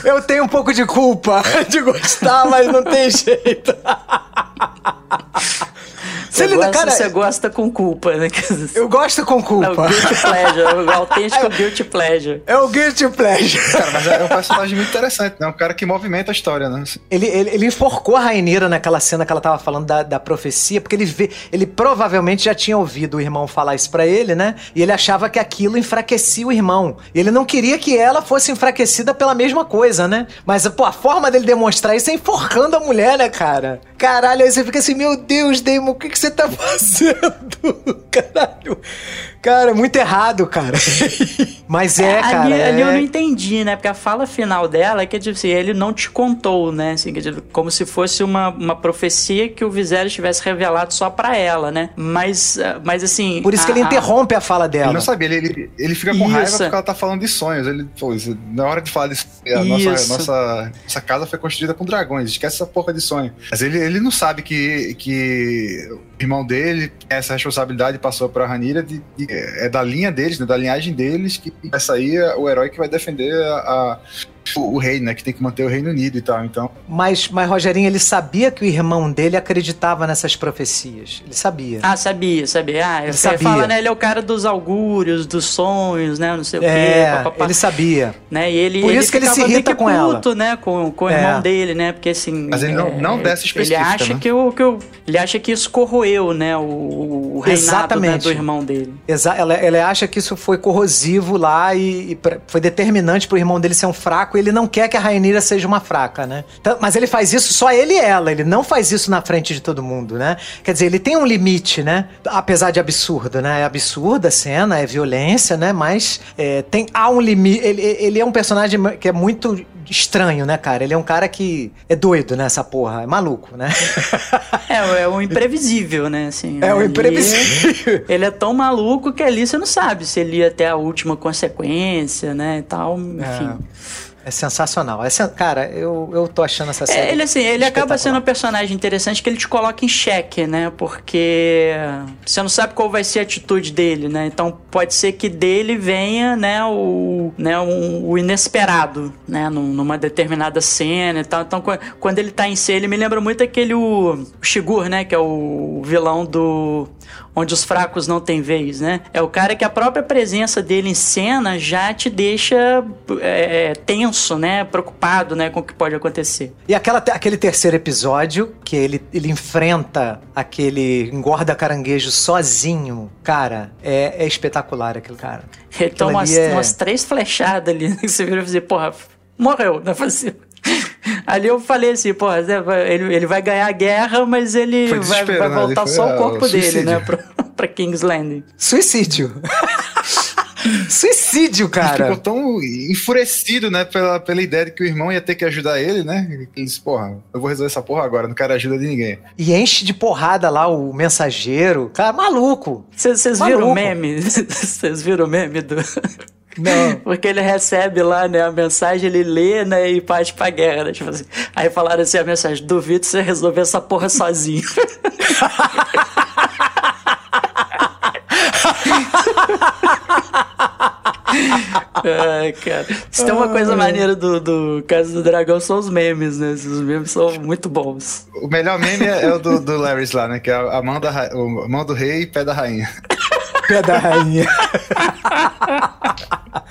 Eu tenho um pouco de culpa de gostar, mas não tem jeito. Você, Ele- gosta, cara, você gosta com culpa, né? Eu gosto com É o culpa. guilty pleasure, o autêntico guilty pleasure. É o guilty pleasure. Cara, mas é um personagem muito interessante, né? Um cara que movimenta a história, né? Ele, ele, ele enforcou a Rainira naquela cena que ela tava falando da, da profecia, porque ele vê, ele provavelmente já tinha ouvido o irmão falar isso pra ele, né? E ele achava que aquilo enfraquecia o irmão. E ele não queria que ela fosse enfraquecida pela mesma coisa, né? Mas, pô, a forma dele demonstrar isso é enforcando a mulher, né, cara? Caralho, aí você fica assim, meu Deus, Damon, o que, que você tá fazendo? Caralho. Cara, muito errado, cara. Mas é, cara. ali, ali eu é- não entendi, né? Porque a fala final dela é que tipo assim, ele não te contou, né? Assim, que, tipo, como se fosse uma, uma profecia que o Viserys tivesse revelado só pra ela, né? Mas, ah, mas assim. Por isso que a- ele a- interrompe a fala dela. Ele não sabia, ele, ele, ele fica com raiva Isso. porque ela tá falando de sonhos. Ele, pô, na hora de falar disso, a nossa, Isso. nossa, nossa casa foi construída com dragões, esquece essa porra de sonho. Mas ele, ele não sabe que, que o irmão dele essa responsabilidade passou pra Ranira, de, de- é da linha deles, né, da linhagem deles, que vai sair o herói que vai defender a- o, o rei, né, que tem que manter o Reino Unido e tal. Então, Mas, mas Rogerinho, ele sabia que o irmão dele acreditava nessas profecias. Ele sabia. Ah, sabia, sabia. Ah, ele sabia. fala, né? Ele é o cara dos augúrios, dos sonhos, né? Não sei o quê. é, papapá. ele sabia. né? E ele, Por isso que ele se irrita com ela. puto, né? Com, com o É. irmão dele, né? Porque assim. Mas ele não- não dessa Ele específica, acha né? que o, que o. Ele acha que isso corroeu, né? O, o reinado né, Exatamente. do irmão dele. Exa ela, ela acha que isso foi corrosivo lá e, e pra- foi determinante pro irmão dele ser um fraco e ele não quer que a Rainira seja uma fraca, né? Então, mas ele faz isso só ele e ela, ele não faz isso na frente de todo mundo, né? Quer dizer, ele tem um limite, né? Apesar de absurdo, né? É absurda a cena, é violência, né? Mas é, tem, há um limite. Ele, ele é um personagem que é muito estranho, né, cara? Ele é um cara que é doido nessa porra, é maluco, né? É, é o imprevisível, né? Assim, É o ali- imprevisível. Ele é tão maluco que ali você não sabe se ele ia até a última consequência, né? E tal, enfim. É sensacional. É sen- cara, eu, eu tô achando essa série. É, ele assim, ele acaba sendo um personagem interessante que ele te coloca em xeque, né? Porque você não sabe qual vai ser a atitude dele, né? Então pode ser que dele venha, né, o, né, um- o inesperado, né, num- numa determinada cena e tal. Então qu- quando ele tá em si, ele me lembra muito aquele o Shigur, né, que é o vilão do onde os fracos não têm vez, né? É o cara que a própria presença dele em cena já te deixa é, tenso, né? Preocupado, né? Com o que pode acontecer. E aquela, aquele terceiro episódio, que ele, ele enfrenta aquele engorda caranguejo sozinho, cara, é, é espetacular aquele cara. Ele toma umas, é- umas três flechadas ali, que você vira e dizer, porra, morreu, né? Assim, Ali eu falei assim, porra, ele, ele vai ganhar a guerra, mas ele vai, vai voltar foi, só ah, o corpo o dele, né? Pra, pra King's Landing. Suicídio. Suicídio, Ele ficou cara. tão enfurecido, né, pela, pela ideia de que o irmão ia ter que ajudar ele, né? Ele disse, porra, eu vou resolver essa porra agora, não quero ajuda de ninguém. E enche de porrada lá o mensageiro. Cara, maluco. Vocês viram o meme? Vocês viram o meme do. Não. Porque ele recebe lá, né, a mensagem, ele lê, né, e parte pra guerra, né? Tipo assim. Aí falaram assim a mensagem: duvido você resolver essa porra sozinho. Ai, cara. Se tem uma coisa maneira do, do Casa do Dragão são os memes, né? Os memes são muito bons. O melhor meme é o do, do Larry lá, né? Que é a mão, da, a mão do rei e pé da rainha. Pé da rainha.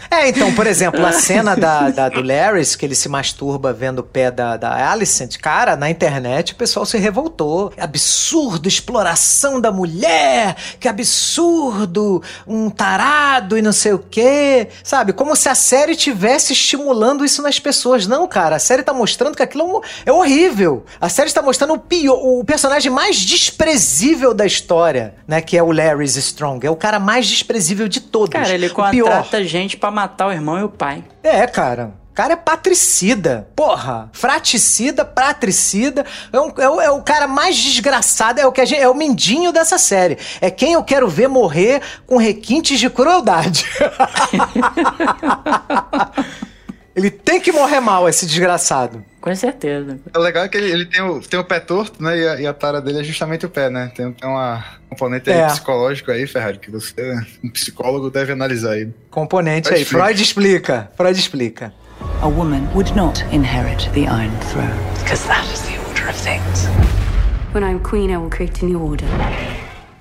É, então, por exemplo, a cena da, da- do Larrys, que ele se masturba vendo o pé da, da Alicent, cara, na internet o pessoal se revoltou. Absurdo, exploração da mulher, que absurdo, um tarado e não sei o quê. Sabe, como se a série tivesse estimulando isso nas pessoas. Não, cara, a série tá mostrando que aquilo é é horrível. A série está mostrando o pior, o personagem mais desprezível da história, né, que é o Larrys Strong. É o cara mais desprezível de todos. Cara, ele contrata gente pra matar o irmão e o pai. É, cara. O cara é patricida. Porra. Fraticida, patricida. É, um- é o- é o cara mais desgraçado. É o, que gente, é o mendinho dessa série. É quem eu quero ver morrer com requintes de crueldade. Ele tem que morrer mal, esse desgraçado. Com certeza. O legal é que ele, ele tem, o, tem o pé torto, né? E a, e a tara dele é justamente o pé, né? Tem, tem uma componente aí É. psicológico aí, Ferrari, que você, um psicólogo, deve analisar aí. Componente Freud aí. explica. Freud explica. Freud explica. A woman would not inherit the Iron Throne, because that is the order of things. When I'm queen, I will create a new order.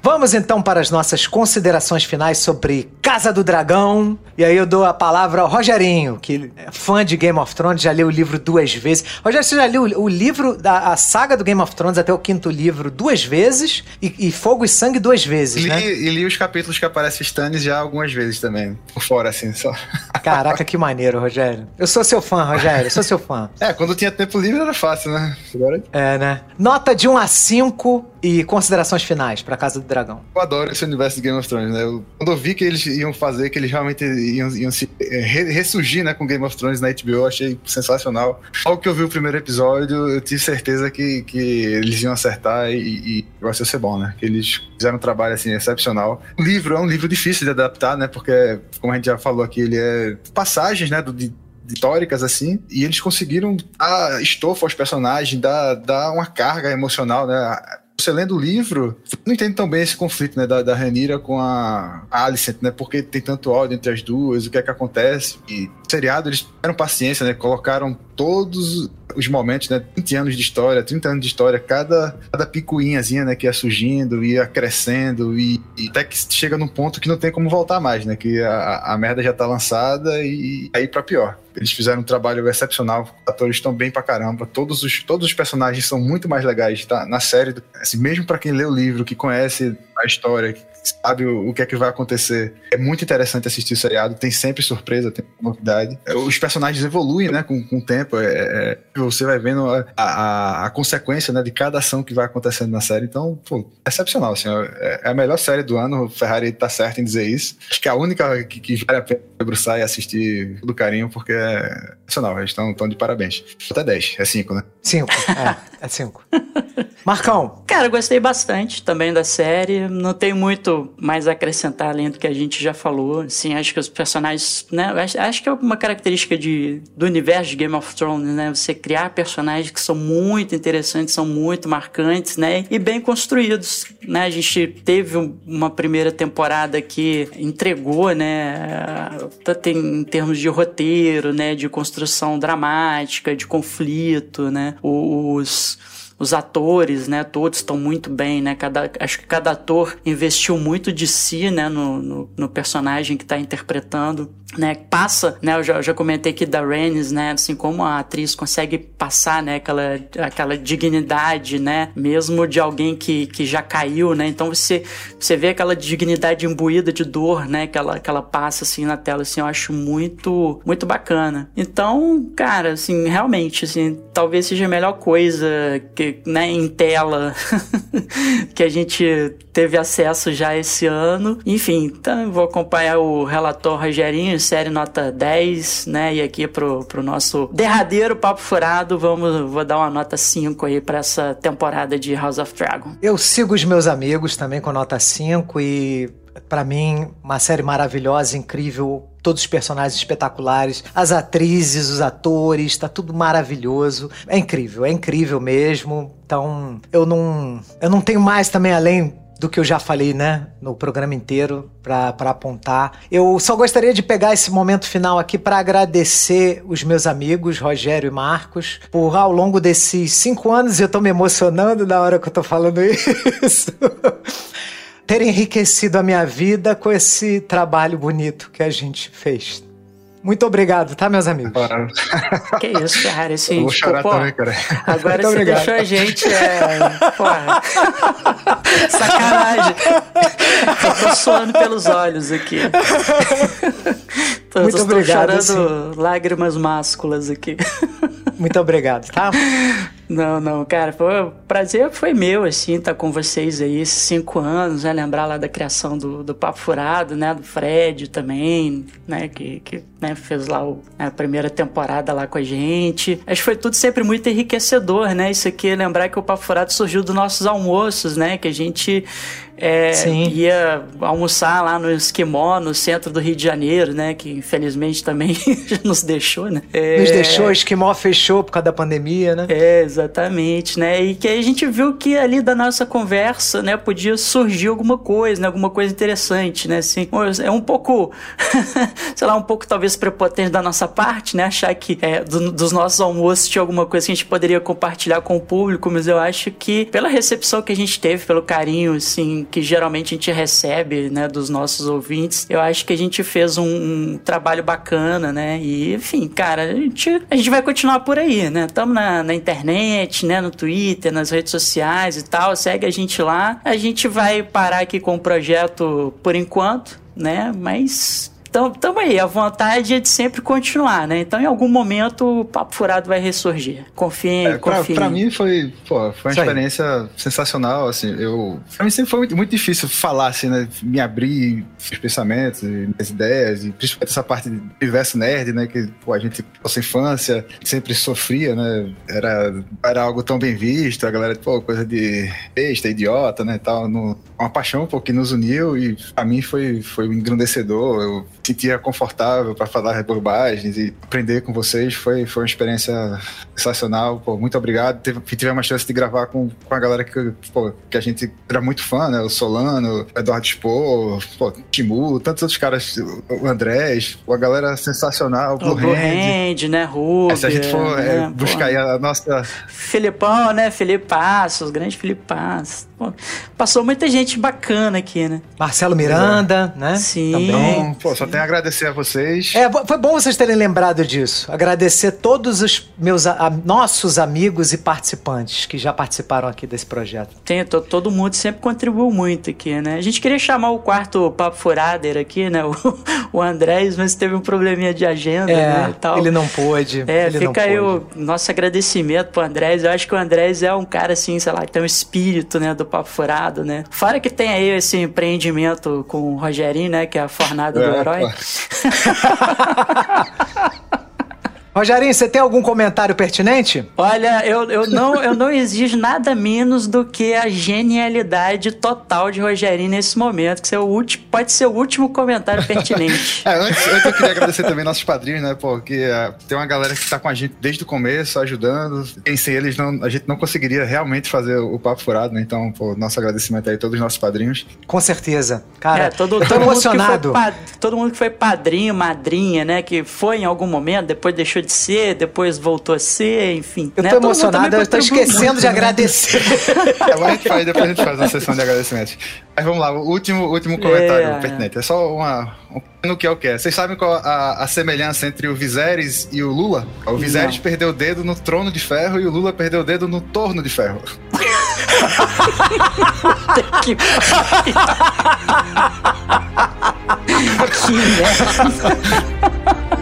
Vamos então para as nossas considerações finais sobre Casa do Dragão. E aí eu dou a palavra ao Rogerinho, que é fã de Game of Thrones, já leu o livro duas vezes. Rogério, você já leu o livro da a saga do Game of Thrones até o quinto livro duas vezes e, e Fogo e Sangue duas vezes, E li, né? e li os capítulos que aparece Stannis já algumas vezes também. Por fora, assim, só. Caraca, que maneiro, Rogério. Eu sou seu fã, Rogério, eu sou seu fã. É, quando tinha tempo livre era fácil, né? Agora É, né? Nota de 1 a 5 e considerações finais para Casa do Dragão. eu adoro esse universo de Game of Thrones, né? Eu- quando eu vi que eles iam fazer, que eles realmente iam, iam se re- ressurgir, né, com Game of Thrones na HBO, achei sensacional. Logo que eu vi o primeiro episódio, eu tive certeza que, que eles iam acertar e, ia ser bom, né? Que eles fizeram um trabalho, assim, excepcional. O livro é um livro difícil de adaptar, né? Porque, como a gente já falou aqui, ele é passagens, né, do, de, históricas assim, e eles conseguiram dar estofa aos personagens, dar, dar uma carga emocional, né? Você lendo o livro, não entende tão bem esse conflito, né, da, da Rhaenyra com a, Alicent, né? Porque tem tanto ódio entre as duas, o que é que acontece. E seriado eles tiveram paciência, né? Colocaram todos os momentos, né? 20 anos de história, 30 anos de história, cada, cada picuinhazinha, né? Que ia surgindo, ia crescendo e, e até que chega num ponto que não tem como voltar mais, né? Que a, a merda já tá lançada e aí pra pior. Eles fizeram um trabalho excepcional, os atores estão bem pra caramba, todos os, todos os personagens são muito mais legais, tá? Na série, assim, mesmo pra quem lê o livro, que conhece a história, que sabe o, o que é que vai acontecer, é muito interessante assistir o seriado, tem sempre surpresa, tem novidade. É, Os personagens evoluem, né, com, com o tempo, é, é- você vai vendo a, a, a consequência, né, de cada ação que vai acontecendo na série, então, pô, excepcional, assim, é, é a melhor série do ano, o Ferrari tá certo em dizer isso. Acho que é a única que, que vale a pena debruçar e assistir do carinho, porque é excepcional, eles estão de parabéns. Até 10, é 5, né? 5. É, é 5. Marcão, Cara, eu gostei bastante também da série. Não tem muito mais a acrescentar além do que a gente já falou. Assim, acho que os personagens, né? Acho, acho que é uma característica de, do universo de Game of Thrones, né? Você criar personagens que são muito interessantes, são muito marcantes, né? E bem construídos, né? A gente teve um- uma primeira temporada que entregou, né? Tanto em, em termos de roteiro, né? De construção dramática, de conflito, né? Os os atores, né, todos estão muito bem, né, cada, acho que cada ator investiu muito de si, né, no, no, no personagem que está interpretando, né, passa, né, eu já, já comentei aqui da Rhaenys, né, assim como a atriz consegue passar, né, aquela, aquela dignidade, né, mesmo de alguém que, que já caiu, né, então você, você vê aquela dignidade imbuída de dor, né, que ela, que ela passa, assim, na tela, assim, eu acho muito, muito bacana. Então, cara, assim, realmente, assim, talvez seja a melhor coisa que, né, em tela que a gente teve acesso já esse ano. Enfim, então vou acompanhar o relator Rogerinho, série nota 10, né? E aqui pro, pro nosso derradeiro papo furado, vamos, vou dar uma nota 5 aí pra essa temporada de House of Dragon. eu sigo os meus amigos também com nota 5 e Pra mim, uma série maravilhosa, incrível. Todos os personagens espetaculares, as atrizes, os atores, tá tudo maravilhoso. É incrível, é incrível mesmo. Então, eu não, eu não tenho mais também além do que eu já falei, né, no programa inteiro para apontar. Eu só gostaria de pegar esse momento final aqui para agradecer os meus amigos Rogério e Marcos por ao longo desses cinco anos eu tô me emocionando na hora que eu tô falando isso. Ter enriquecido a minha vida com esse trabalho bonito que a gente fez. Muito obrigado, tá, meus amigos? Claro. Que isso, cara. Assim, Eu vou tipo, chorar pô, também, cara. Agora Muito você obrigado. deixou a gente. É, porra. Sacanagem. Eu tô suando pelos olhos aqui. Tô, Muito tô obrigado, chorando lágrimas másculas aqui. Muito obrigado, tá? Não, não, cara, foi, o prazer foi meu, assim, estar com vocês aí esses cinco anos, né? Lembrar lá da criação do, do Papo Furado, né? Do Fred também, né? Que, que né, fez lá o- né, a primeira temporada lá com a gente. Acho que foi tudo sempre muito enriquecedor, né? Isso aqui, lembrar que o Papo Furado surgiu dos nossos almoços, né? Que a gente é, ia almoçar lá no Esquimó, no centro do Rio de Janeiro, né? Que infelizmente também nos deixou, né? É, Nos deixou, o Esquimó fechou por causa da pandemia, né? é, exatamente, né? E que aí a gente viu que ali da nossa conversa, né, podia surgir alguma coisa, né, alguma coisa interessante, né? Assim, é um pouco, sei lá, um pouco talvez prepotente da nossa parte, né? Achar que é, do- dos nossos almoços tinha alguma coisa que a gente poderia compartilhar com o público, mas eu acho que pela recepção que a gente teve, pelo carinho, assim, que geralmente a gente recebe, né, dos nossos ouvintes, eu acho que a gente fez um, um trabalho bacana, né? E, enfim, cara, a gente, a gente vai continuar por aí, né? Estamos na, na internet, né? No Twitter, nas redes sociais e tal. Segue a gente lá. A gente vai parar aqui com o projeto por enquanto, né? Mas então, tamo aí, a vontade é de sempre continuar, né? Então, em algum momento, o Papo Furado vai ressurgir. Confiem, É, pra, confiem. pra mim foi, pô, foi uma Isso aí. experiência sensacional, assim, eu... Pra mim sempre foi muito, muito difícil falar, assim, né, me abrir os pensamentos, e minhas ideias, e principalmente essa parte de universo nerd, né, que, pô, a gente, nossa infância, sempre sofria, né, era, era algo tão bem visto, a galera, pô, coisa de besta, idiota, né, tal, no, uma paixão, pô, que nos uniu e pra mim foi, foi engrandecedor, eu sentia confortável para falar bobagens e aprender com vocês, foi, foi uma experiência sensacional, pô, muito obrigado. Teve, tivemos uma chance de gravar com, com a galera que, pô, que a gente era muito fã, né? O Solano, o Eduardo Spor, pô, Timu, tantos outros caras, o Andrés, a galera sensacional, O Blue Blue Hand. Hand, né? Ruby. Se a gente for é, né? Pô. buscar aí a nossa. Filipão, né? Felipe Passos, grande Felipe Passos. Pô, passou muita gente bacana aqui, né? Marcelo Miranda, né? Sim. Também. Então, pô, só tenho a agradecer a vocês. É, foi bom vocês terem lembrado disso. Agradecer todos os meus a- nossos amigos e participantes que já participaram aqui desse projeto. Tem, to- todo mundo sempre contribuiu muito aqui, né? A gente queria chamar o quarto Papo Furader aqui, né? O, o Andrés, mas teve um probleminha de agenda, né? E tal. É, ele não pôde. É, ele não fica aí pôde. o nosso agradecimento pro Andrés. Eu acho que o Andrés é um cara, assim, sei lá, que tem um espírito, né, do papo furado, né? Fora que tem aí esse empreendimento com o Rogerinho, né, que é a fornada do É, herói. Pô. Rogerinho, você tem algum comentário pertinente? Olha, eu, eu, não, eu não exijo nada menos do que a genialidade total de Rogerinho nesse momento, que ser o último, pode ser o último comentário pertinente. É, antes, antes eu queria agradecer também nossos padrinhos, né, pô, que é, tem uma galera que tá com a gente desde o começo, ajudando. Quem sem eles, não, a gente não conseguiria realmente fazer o Papo Furado, né? Então, pô, nosso agradecimento aí a todos os nossos padrinhos. Com certeza. Cara, é, todo, eu tô todo mundo que emocionado. foi pa- todo mundo que foi padrinho, madrinha, né? Que foi em algum momento, depois deixou de ser, depois voltou a ser, enfim. Eu né? tô Todo emocionado, eu tô esquecendo de né? agradecer. É, a gente faz, depois a gente faz uma sessão de agradecimentos. Mas vamos lá, o último, último comentário É. pertinente. É só uma, um no que é o que é. Vocês sabem qual a, a semelhança entre o Viserys e o Lula? O Viserys Não. perdeu o dedo no trono de ferro e o Lula perdeu o dedo no torno de ferro. Que, que merda.